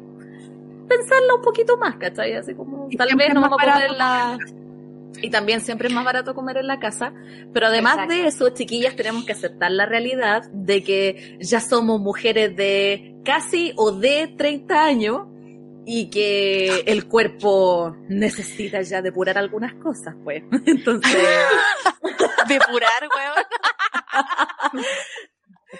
Speaker 3: pensarla un poquito más, ¿cachai? Así como, tal vez no vamos a comer la... Y también siempre es más barato comer en la casa, pero además de eso, chiquillas, tenemos que aceptar la realidad de que ya somos mujeres de casi o de 30 años y que el cuerpo necesita ya depurar algunas cosas, pues. Entonces,
Speaker 1: depurar, weón.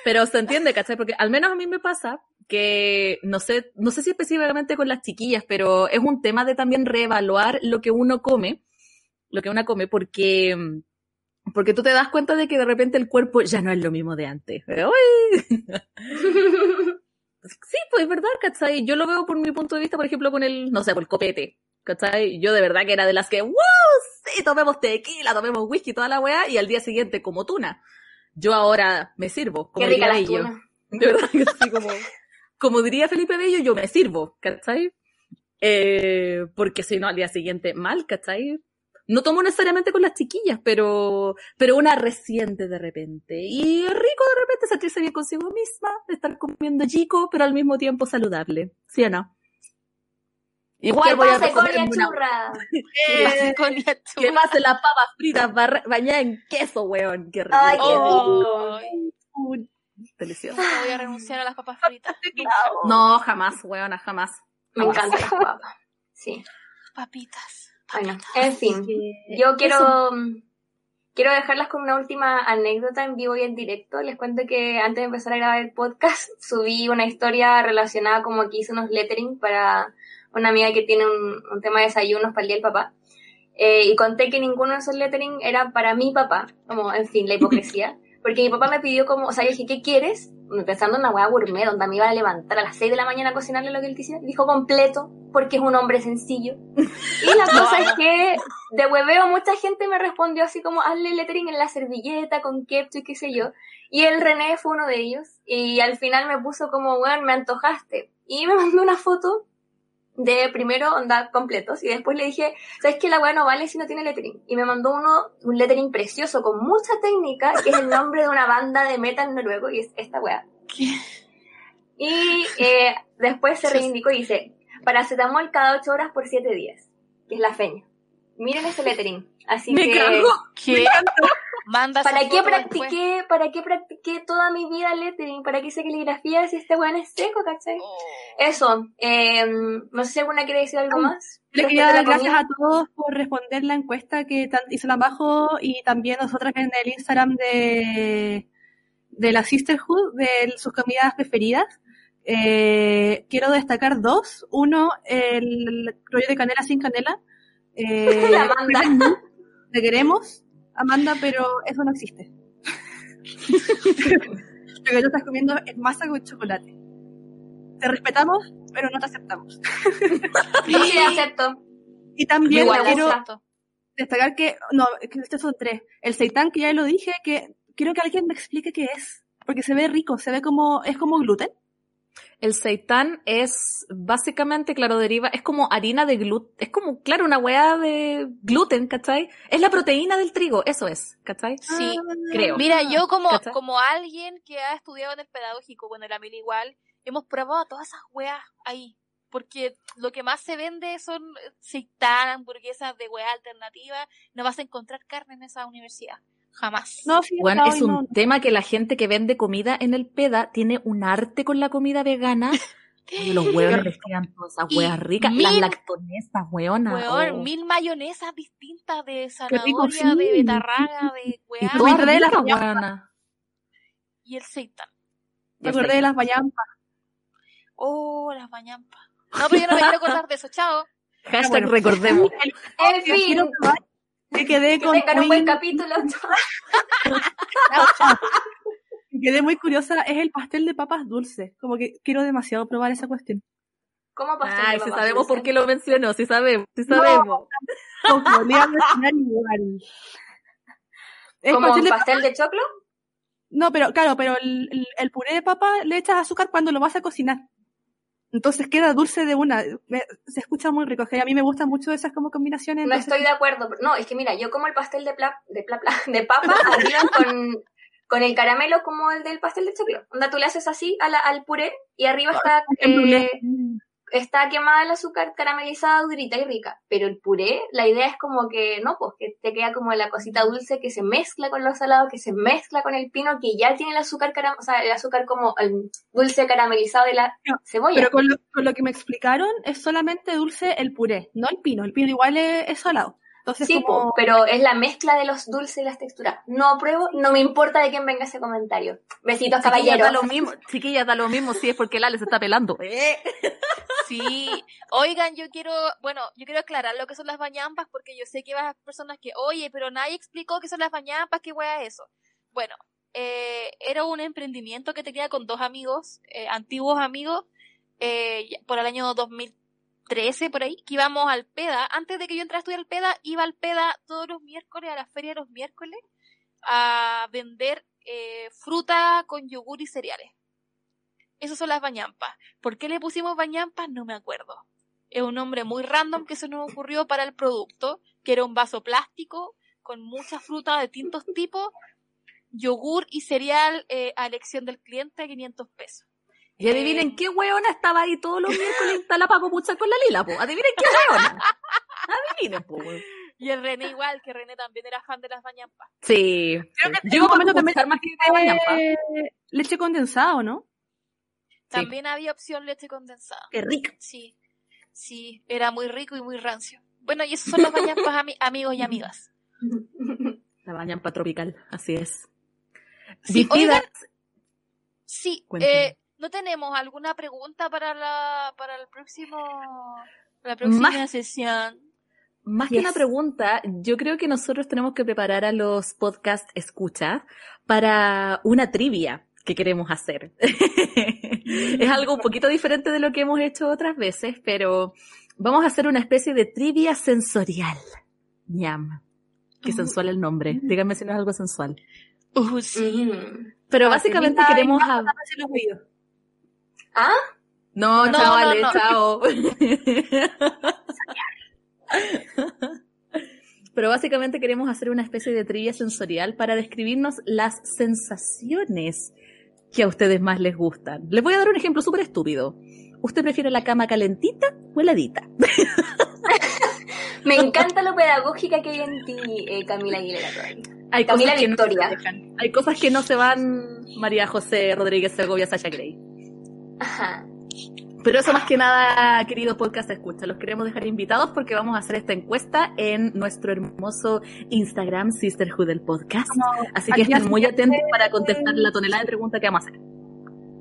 Speaker 3: pero se entiende, ¿cachai? Porque al menos a mí me pasa que no sé, no sé si específicamente con las chiquillas, pero es un tema de también reevaluar lo que uno come, lo que uno come, porque, porque tú te das cuenta de que de repente el cuerpo ya no es lo mismo de antes. ¡Uy! Sí, pues es verdad, ¿cachai? Yo lo veo por mi punto de vista, por ejemplo, con el, no sé, por el copete, ¿cachai? Yo de verdad que era de las que, ¡wow! Sí, tomemos tequila, tomemos whisky, toda la weá, y al día siguiente como tuna. Yo ahora me sirvo, como
Speaker 4: Qué rica
Speaker 3: diría
Speaker 4: la
Speaker 3: Bello.
Speaker 4: tuna.
Speaker 3: De verdad que sí, como, como diría Felipe Bello, yo me sirvo, ¿cachai? Eh, porque si no, al día siguiente mal, ¿cachai? No tomo necesariamente con las chiquillas, pero, pero una reciente de repente. Y rico de repente sentirse bien consigo misma, de estar comiendo chico, pero al mismo tiempo saludable. ¿Sí o no? Igual
Speaker 4: ¿Qué
Speaker 3: voy a
Speaker 4: pasa con la
Speaker 3: una-
Speaker 4: churra?
Speaker 1: Con la
Speaker 3: que
Speaker 1: churra.
Speaker 3: pase las papas fritas bañadas en queso, weón. Qué rico.
Speaker 4: Ay, qué
Speaker 1: Oh,
Speaker 3: Uy, Delicioso.
Speaker 1: nunca voy a renunciar a las papas fritas.
Speaker 3: No, jamás, weona, jamás.
Speaker 4: Me encanta las papas. Sí.
Speaker 1: Papitas.
Speaker 4: Bueno, en fin. Yo quiero, quiero dejarlas con una última anécdota en vivo y en directo. Les cuento que antes de empezar a grabar el podcast, subí una historia relacionada como que hice unos lettering para una amiga que tiene un, un tema de desayunos para el día del papá. Eh, y conté que ninguno de esos lettering era para mi papá. Como, en fin, la hipocresía. Porque mi papá me pidió como, o sea, yo dije, ¿qué quieres? Pensando en una hueá gourmet, donde me iba a levantar a las 6 de la mañana a cocinarle lo que él quisiera. Dijo completo, porque es un hombre sencillo. Y la cosa es que de hueveo mucha gente me respondió así como, hazle lettering en la servilleta, con ketchup y qué sé yo. Y el René fue uno de ellos. Y al final me puso como, bueno, me antojaste. Y me mandó una foto de primero onda completos y después le dije, ¿sabes que la weá no vale si no tiene lettering? Y me mandó uno, un lettering precioso con mucha técnica, que es el nombre de una banda de metal noruego y es esta weá. Y eh, después se reivindicó y dice, paracetamol cada 8 horas por 7 días, que es la feña. Miren ese lettering. Así
Speaker 3: Me
Speaker 4: que...
Speaker 3: cago.
Speaker 1: ¿Qué? Manda
Speaker 4: ¿Para qué
Speaker 1: después.
Speaker 4: practiqué, para qué practiqué toda mi vida lettering? ¿Para qué hice caligrafía si este weón es seco, cachai?
Speaker 1: Oh.
Speaker 4: Eso, eh, no sé si alguna quiere decir algo más.
Speaker 2: Le quería dar gracias
Speaker 4: comida.
Speaker 2: a todos por responder la encuesta que hizo la Bajo y también nosotras en el Instagram de, de la Sisterhood, de sus comidas preferidas. Eh, quiero destacar dos. Uno, el rollo de canela sin canela. Eh,
Speaker 4: La Amanda.
Speaker 2: Te queremos, Amanda, pero eso no existe. Lo que tú estás comiendo es masa con chocolate. Te respetamos, pero no te aceptamos.
Speaker 4: Yo sí la acepto.
Speaker 2: Y también
Speaker 4: Igual
Speaker 2: quiero
Speaker 4: acepto.
Speaker 2: destacar que, no, que estos son tres. El seitán, que ya lo dije, que quiero que alguien me explique qué es. Porque se ve rico, se ve como, es como gluten.
Speaker 3: El seitán es básicamente, claro, deriva, es como harina de gluten, es como, claro, una weá de gluten, ¿cachai? Es la proteína del trigo, eso es, ¿cachai?
Speaker 1: Sí.
Speaker 3: Creo.
Speaker 1: Mira, yo como,
Speaker 3: ¿Cachai?
Speaker 1: como alguien que ha estudiado en el pedagógico, bueno, la Mili igual, hemos probado todas esas weas ahí. Porque lo que más se vende son seitán, hamburguesas de wea alternativa. No vas a encontrar carne en esa universidad. Jamás.
Speaker 2: No, sí,
Speaker 3: Bueno,
Speaker 2: está
Speaker 3: es un
Speaker 2: no.
Speaker 3: tema que la gente que vende comida en el PEDA tiene un arte con la comida vegana. Y los huevos les quedan todas esas huevas ricas. Las
Speaker 1: mil-
Speaker 3: lactonesas, hueonas.
Speaker 1: Weón,
Speaker 3: oh.
Speaker 1: mil mayonesas distintas de zanahoria,
Speaker 2: sí.
Speaker 1: de betarraga, de
Speaker 3: Y
Speaker 1: weá.
Speaker 2: Me acordé de las
Speaker 3: hueonas.
Speaker 1: Y el seitán.
Speaker 2: Me acordé de las bayampas.
Speaker 1: Oh, las bañampas. No, pero yo no me quiero acordar de eso, chao.
Speaker 3: Hashtag
Speaker 2: Bueno.
Speaker 3: recordemos.
Speaker 4: En fin,
Speaker 2: que quedé
Speaker 4: que
Speaker 2: con
Speaker 4: un
Speaker 2: muy,
Speaker 4: buen capítulo.
Speaker 2: que quedé muy curiosa es el pastel de papas dulces. Como que quiero demasiado probar esa cuestión.
Speaker 4: ¿Cómo pastel
Speaker 3: Ay,
Speaker 4: de
Speaker 3: si
Speaker 4: papas
Speaker 3: sabemos por qué lo mencionó, si sabemos, si
Speaker 2: No.
Speaker 3: sabemos.
Speaker 2: Mencionar igual. Es
Speaker 4: ¿Como
Speaker 2: pastel de
Speaker 4: pastel de choclo?
Speaker 2: No, pero claro, pero el, el- el puré de papa le echas azúcar cuando lo vas a cocinar. Entonces queda dulce de una. Me- se escucha muy rico. es que a mí me gustan mucho esas como combinaciones.
Speaker 4: No
Speaker 2: entonces-
Speaker 4: estoy de acuerdo. No, es que mira, yo como el pastel de pla, de pla, pla- de papa arriba con, con el caramelo como el del pastel de choclo. Onda, tú le haces así a la- al puré y arriba está,
Speaker 2: en brûlée.
Speaker 4: eh, está quemada el azúcar caramelizada, durita y rica. Pero el puré, la idea es como que, no, pues que te queda como la cosita dulce que se mezcla con lo salado, que se mezcla con el pino, que ya tiene el azúcar, o sea, el azúcar como el dulce caramelizado de la
Speaker 2: No,
Speaker 4: cebolla.
Speaker 2: Pero con lo, con lo que me explicaron es solamente dulce el puré, no el pino. El pino igual es, es salado. Entonces
Speaker 4: Sí,
Speaker 2: como...
Speaker 4: pero es la mezcla de los dulces y las texturas. No apruebo, no me importa de quién venga ese comentario. Besitos,
Speaker 3: Chiquillas, da
Speaker 4: caballeros.
Speaker 3: lo mismo, chiquillas, da lo mismo si es porque el Ale se está pelando. Eh.
Speaker 1: Sí. Oigan, yo quiero, bueno, yo quiero aclarar lo que son las bañampas porque yo sé que a personas que, oye, pero nadie explicó qué son las bañampas, qué wea es eso. Bueno, eh, era un emprendimiento que tenía con dos amigos, eh, antiguos amigos, eh, por el año 2013, por ahí, que íbamos al PEDA. Antes de que yo entrara a estudiar al PEDA, iba al PEDA todos los miércoles, a la feria de los miércoles, a vender eh, fruta con yogur y cereales. Esas son las bañampas. ¿Por qué le pusimos bañampas? No me acuerdo. Es un nombre muy random que se nos ocurrió para el producto, que era un vaso plástico con mucha fruta de distintos tipos, yogur y cereal eh, a elección del cliente a 500 pesos.
Speaker 3: Y adivinen qué hueona estaba ahí todos los miércoles instalada para copuchar con la lila, po. Adivinen qué hueona. Adivinen, po. weón.
Speaker 1: Y el René igual, que René también era fan de las bañampas.
Speaker 3: Sí.
Speaker 2: Creo que
Speaker 3: Yo
Speaker 2: en
Speaker 3: a
Speaker 2: momento también
Speaker 3: más que de bañampa.
Speaker 2: leche condensada, ¿o ¿no?
Speaker 3: Sí.
Speaker 1: También había opción leche condensada.
Speaker 3: Qué rico.
Speaker 1: Sí, sí, era muy rico y muy rancio. Bueno, y esos son las bañampas, ami- amigos y amigas.
Speaker 3: La bañampa tropical, así es.
Speaker 1: Sí, oigan, Sí, eh, ¿no tenemos alguna pregunta para la para el próximo para la próxima
Speaker 3: Más-
Speaker 1: sesión?
Speaker 3: Más que una pregunta, yo creo que nosotros tenemos que preparar a los podcast escucha para una trivia que queremos hacer. es algo un poquito diferente de lo que hemos hecho otras veces, pero vamos a hacer una especie de trivia sensorial. Ñam. Qué
Speaker 1: Uh.
Speaker 3: sensual el nombre. Díganme si no es algo sensual.
Speaker 1: Uh, sí.
Speaker 4: Mm.
Speaker 3: Pero
Speaker 2: Ah,
Speaker 3: básicamente queremos... a-
Speaker 2: los.
Speaker 4: ¿Ah?
Speaker 3: No,
Speaker 1: No,
Speaker 3: chao,
Speaker 1: no,
Speaker 3: Ale,
Speaker 1: no.
Speaker 3: chao. Pero básicamente queremos hacer una especie de trivia sensorial para describirnos las sensaciones que a ustedes más les gustan. Les voy a dar un ejemplo súper estúpido. ¿Usted prefiere la cama calentita o heladita?
Speaker 4: Me encanta lo pedagógica que hay en ti, eh, Camila Aguilera.
Speaker 3: Hay
Speaker 4: Camila
Speaker 3: cosas que no se
Speaker 4: Victoria.
Speaker 3: dejan. Hay cosas que no se van María José Rodríguez Segovia Sasha Grey.
Speaker 4: Ajá.
Speaker 3: Pero eso más que nada, queridos podcast escucha, los queremos dejar invitados porque vamos a hacer esta encuesta en nuestro hermoso Instagram Sisterhood del podcast. Así que estén muy atentos para contestar la tonelada de preguntas que vamos a hacer.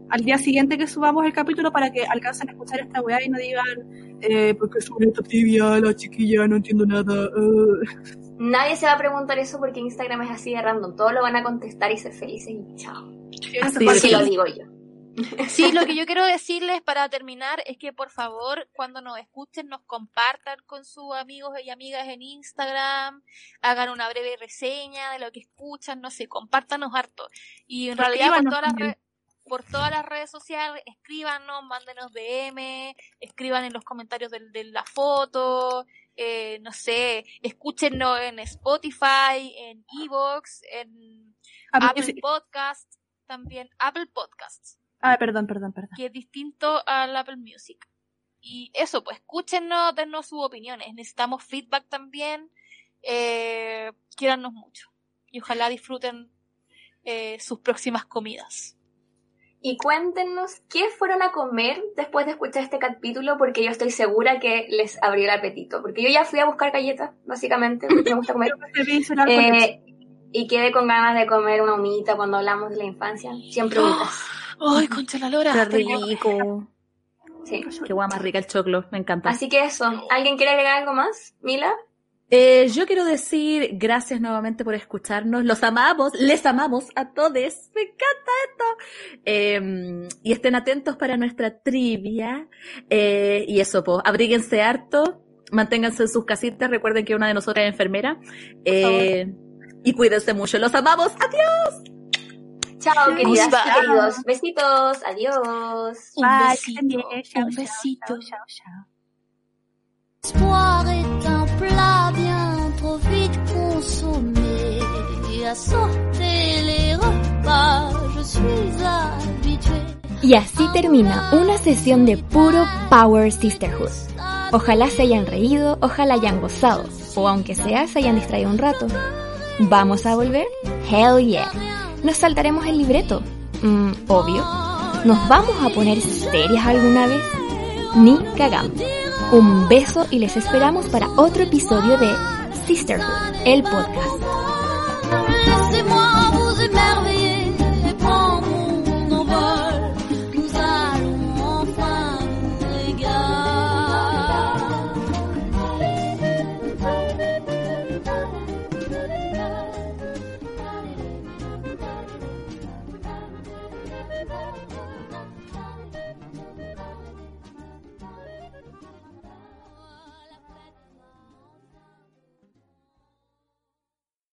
Speaker 2: Al día siguiente que subamos el capítulo para que alcancen a escuchar esta weá y no digan, eh, porque suena esta tibia, la chiquilla, no entiendo nada. eh".
Speaker 4: Nadie se va a preguntar eso porque Instagram es así de random. Todos lo van a contestar y ser felices y chao.
Speaker 3: Así de
Speaker 4: lo digo yo.
Speaker 1: Sí, lo que yo quiero decirles para terminar es que por favor, cuando nos escuchen, nos compartan con sus amigos y amigas en Instagram, hagan una breve reseña de lo que escuchan, no sé, compártanos harto. Y en realidad por todas las re- por todas las redes sociales, escríbanos, mándenos DM, escriban en los comentarios del- de, la foto, eh, no sé, escúchenos en Spotify, en Evox, en Apple
Speaker 2: sí.
Speaker 1: Podcasts, también Apple Podcasts
Speaker 2: Ah, perdón, perdón, perdón.
Speaker 1: que es distinto al Apple Music. Y eso, pues escúchenos, dennos sus opiniones. Necesitamos feedback también. Eh, quiérannos mucho. Y ojalá disfruten eh, sus próximas comidas.
Speaker 4: Y cuéntenos qué fueron a comer después de escuchar este capítulo, porque yo estoy segura que les abrió el apetito. Porque yo ya fui a buscar galletas, básicamente, porque me gusta comer. Eh, y quedé con ganas de comer una humita cuando hablamos de la infancia. Siempre humitas.
Speaker 1: ¡Ay, concha la lora!
Speaker 3: Qué rico.
Speaker 4: Sí.
Speaker 3: Qué guay más rica el choclo, me encanta.
Speaker 4: Así que eso. ¿Alguien quiere agregar algo más? ¿Mila?
Speaker 3: Eh, yo quiero decir gracias nuevamente por escucharnos. Los amamos, les amamos a todos. Me encanta esto. Eh, y estén atentos para nuestra trivia. Eh, y eso, pues, abríguense harto, manténganse en sus casitas. Recuerden que una de nosotras es enfermera. Eh, y cuídense mucho. Los amamos. Adiós.
Speaker 4: Chao, queridas y queridos. Besitos. Adiós.
Speaker 1: Un
Speaker 2: Bye,
Speaker 1: besito, un besito.
Speaker 2: chao, chao, chao.
Speaker 6: L'espoir est un plat bien trop vite consommé. À sauter les repas, je suis habituée.
Speaker 5: Y así termina una sesión de puro Power Sisterhood. Ojalá se hayan reído, ojalá hayan gozado, o aunque sea se hayan distraído un rato. ¿Vamos a volver? Hell yeah. ¿Nos saltaremos el libreto? Mm, obvio. ¿Nos vamos a poner serias alguna vez? Ni cagando. Un beso y les esperamos para otro episodio de Sisterhood, el podcast.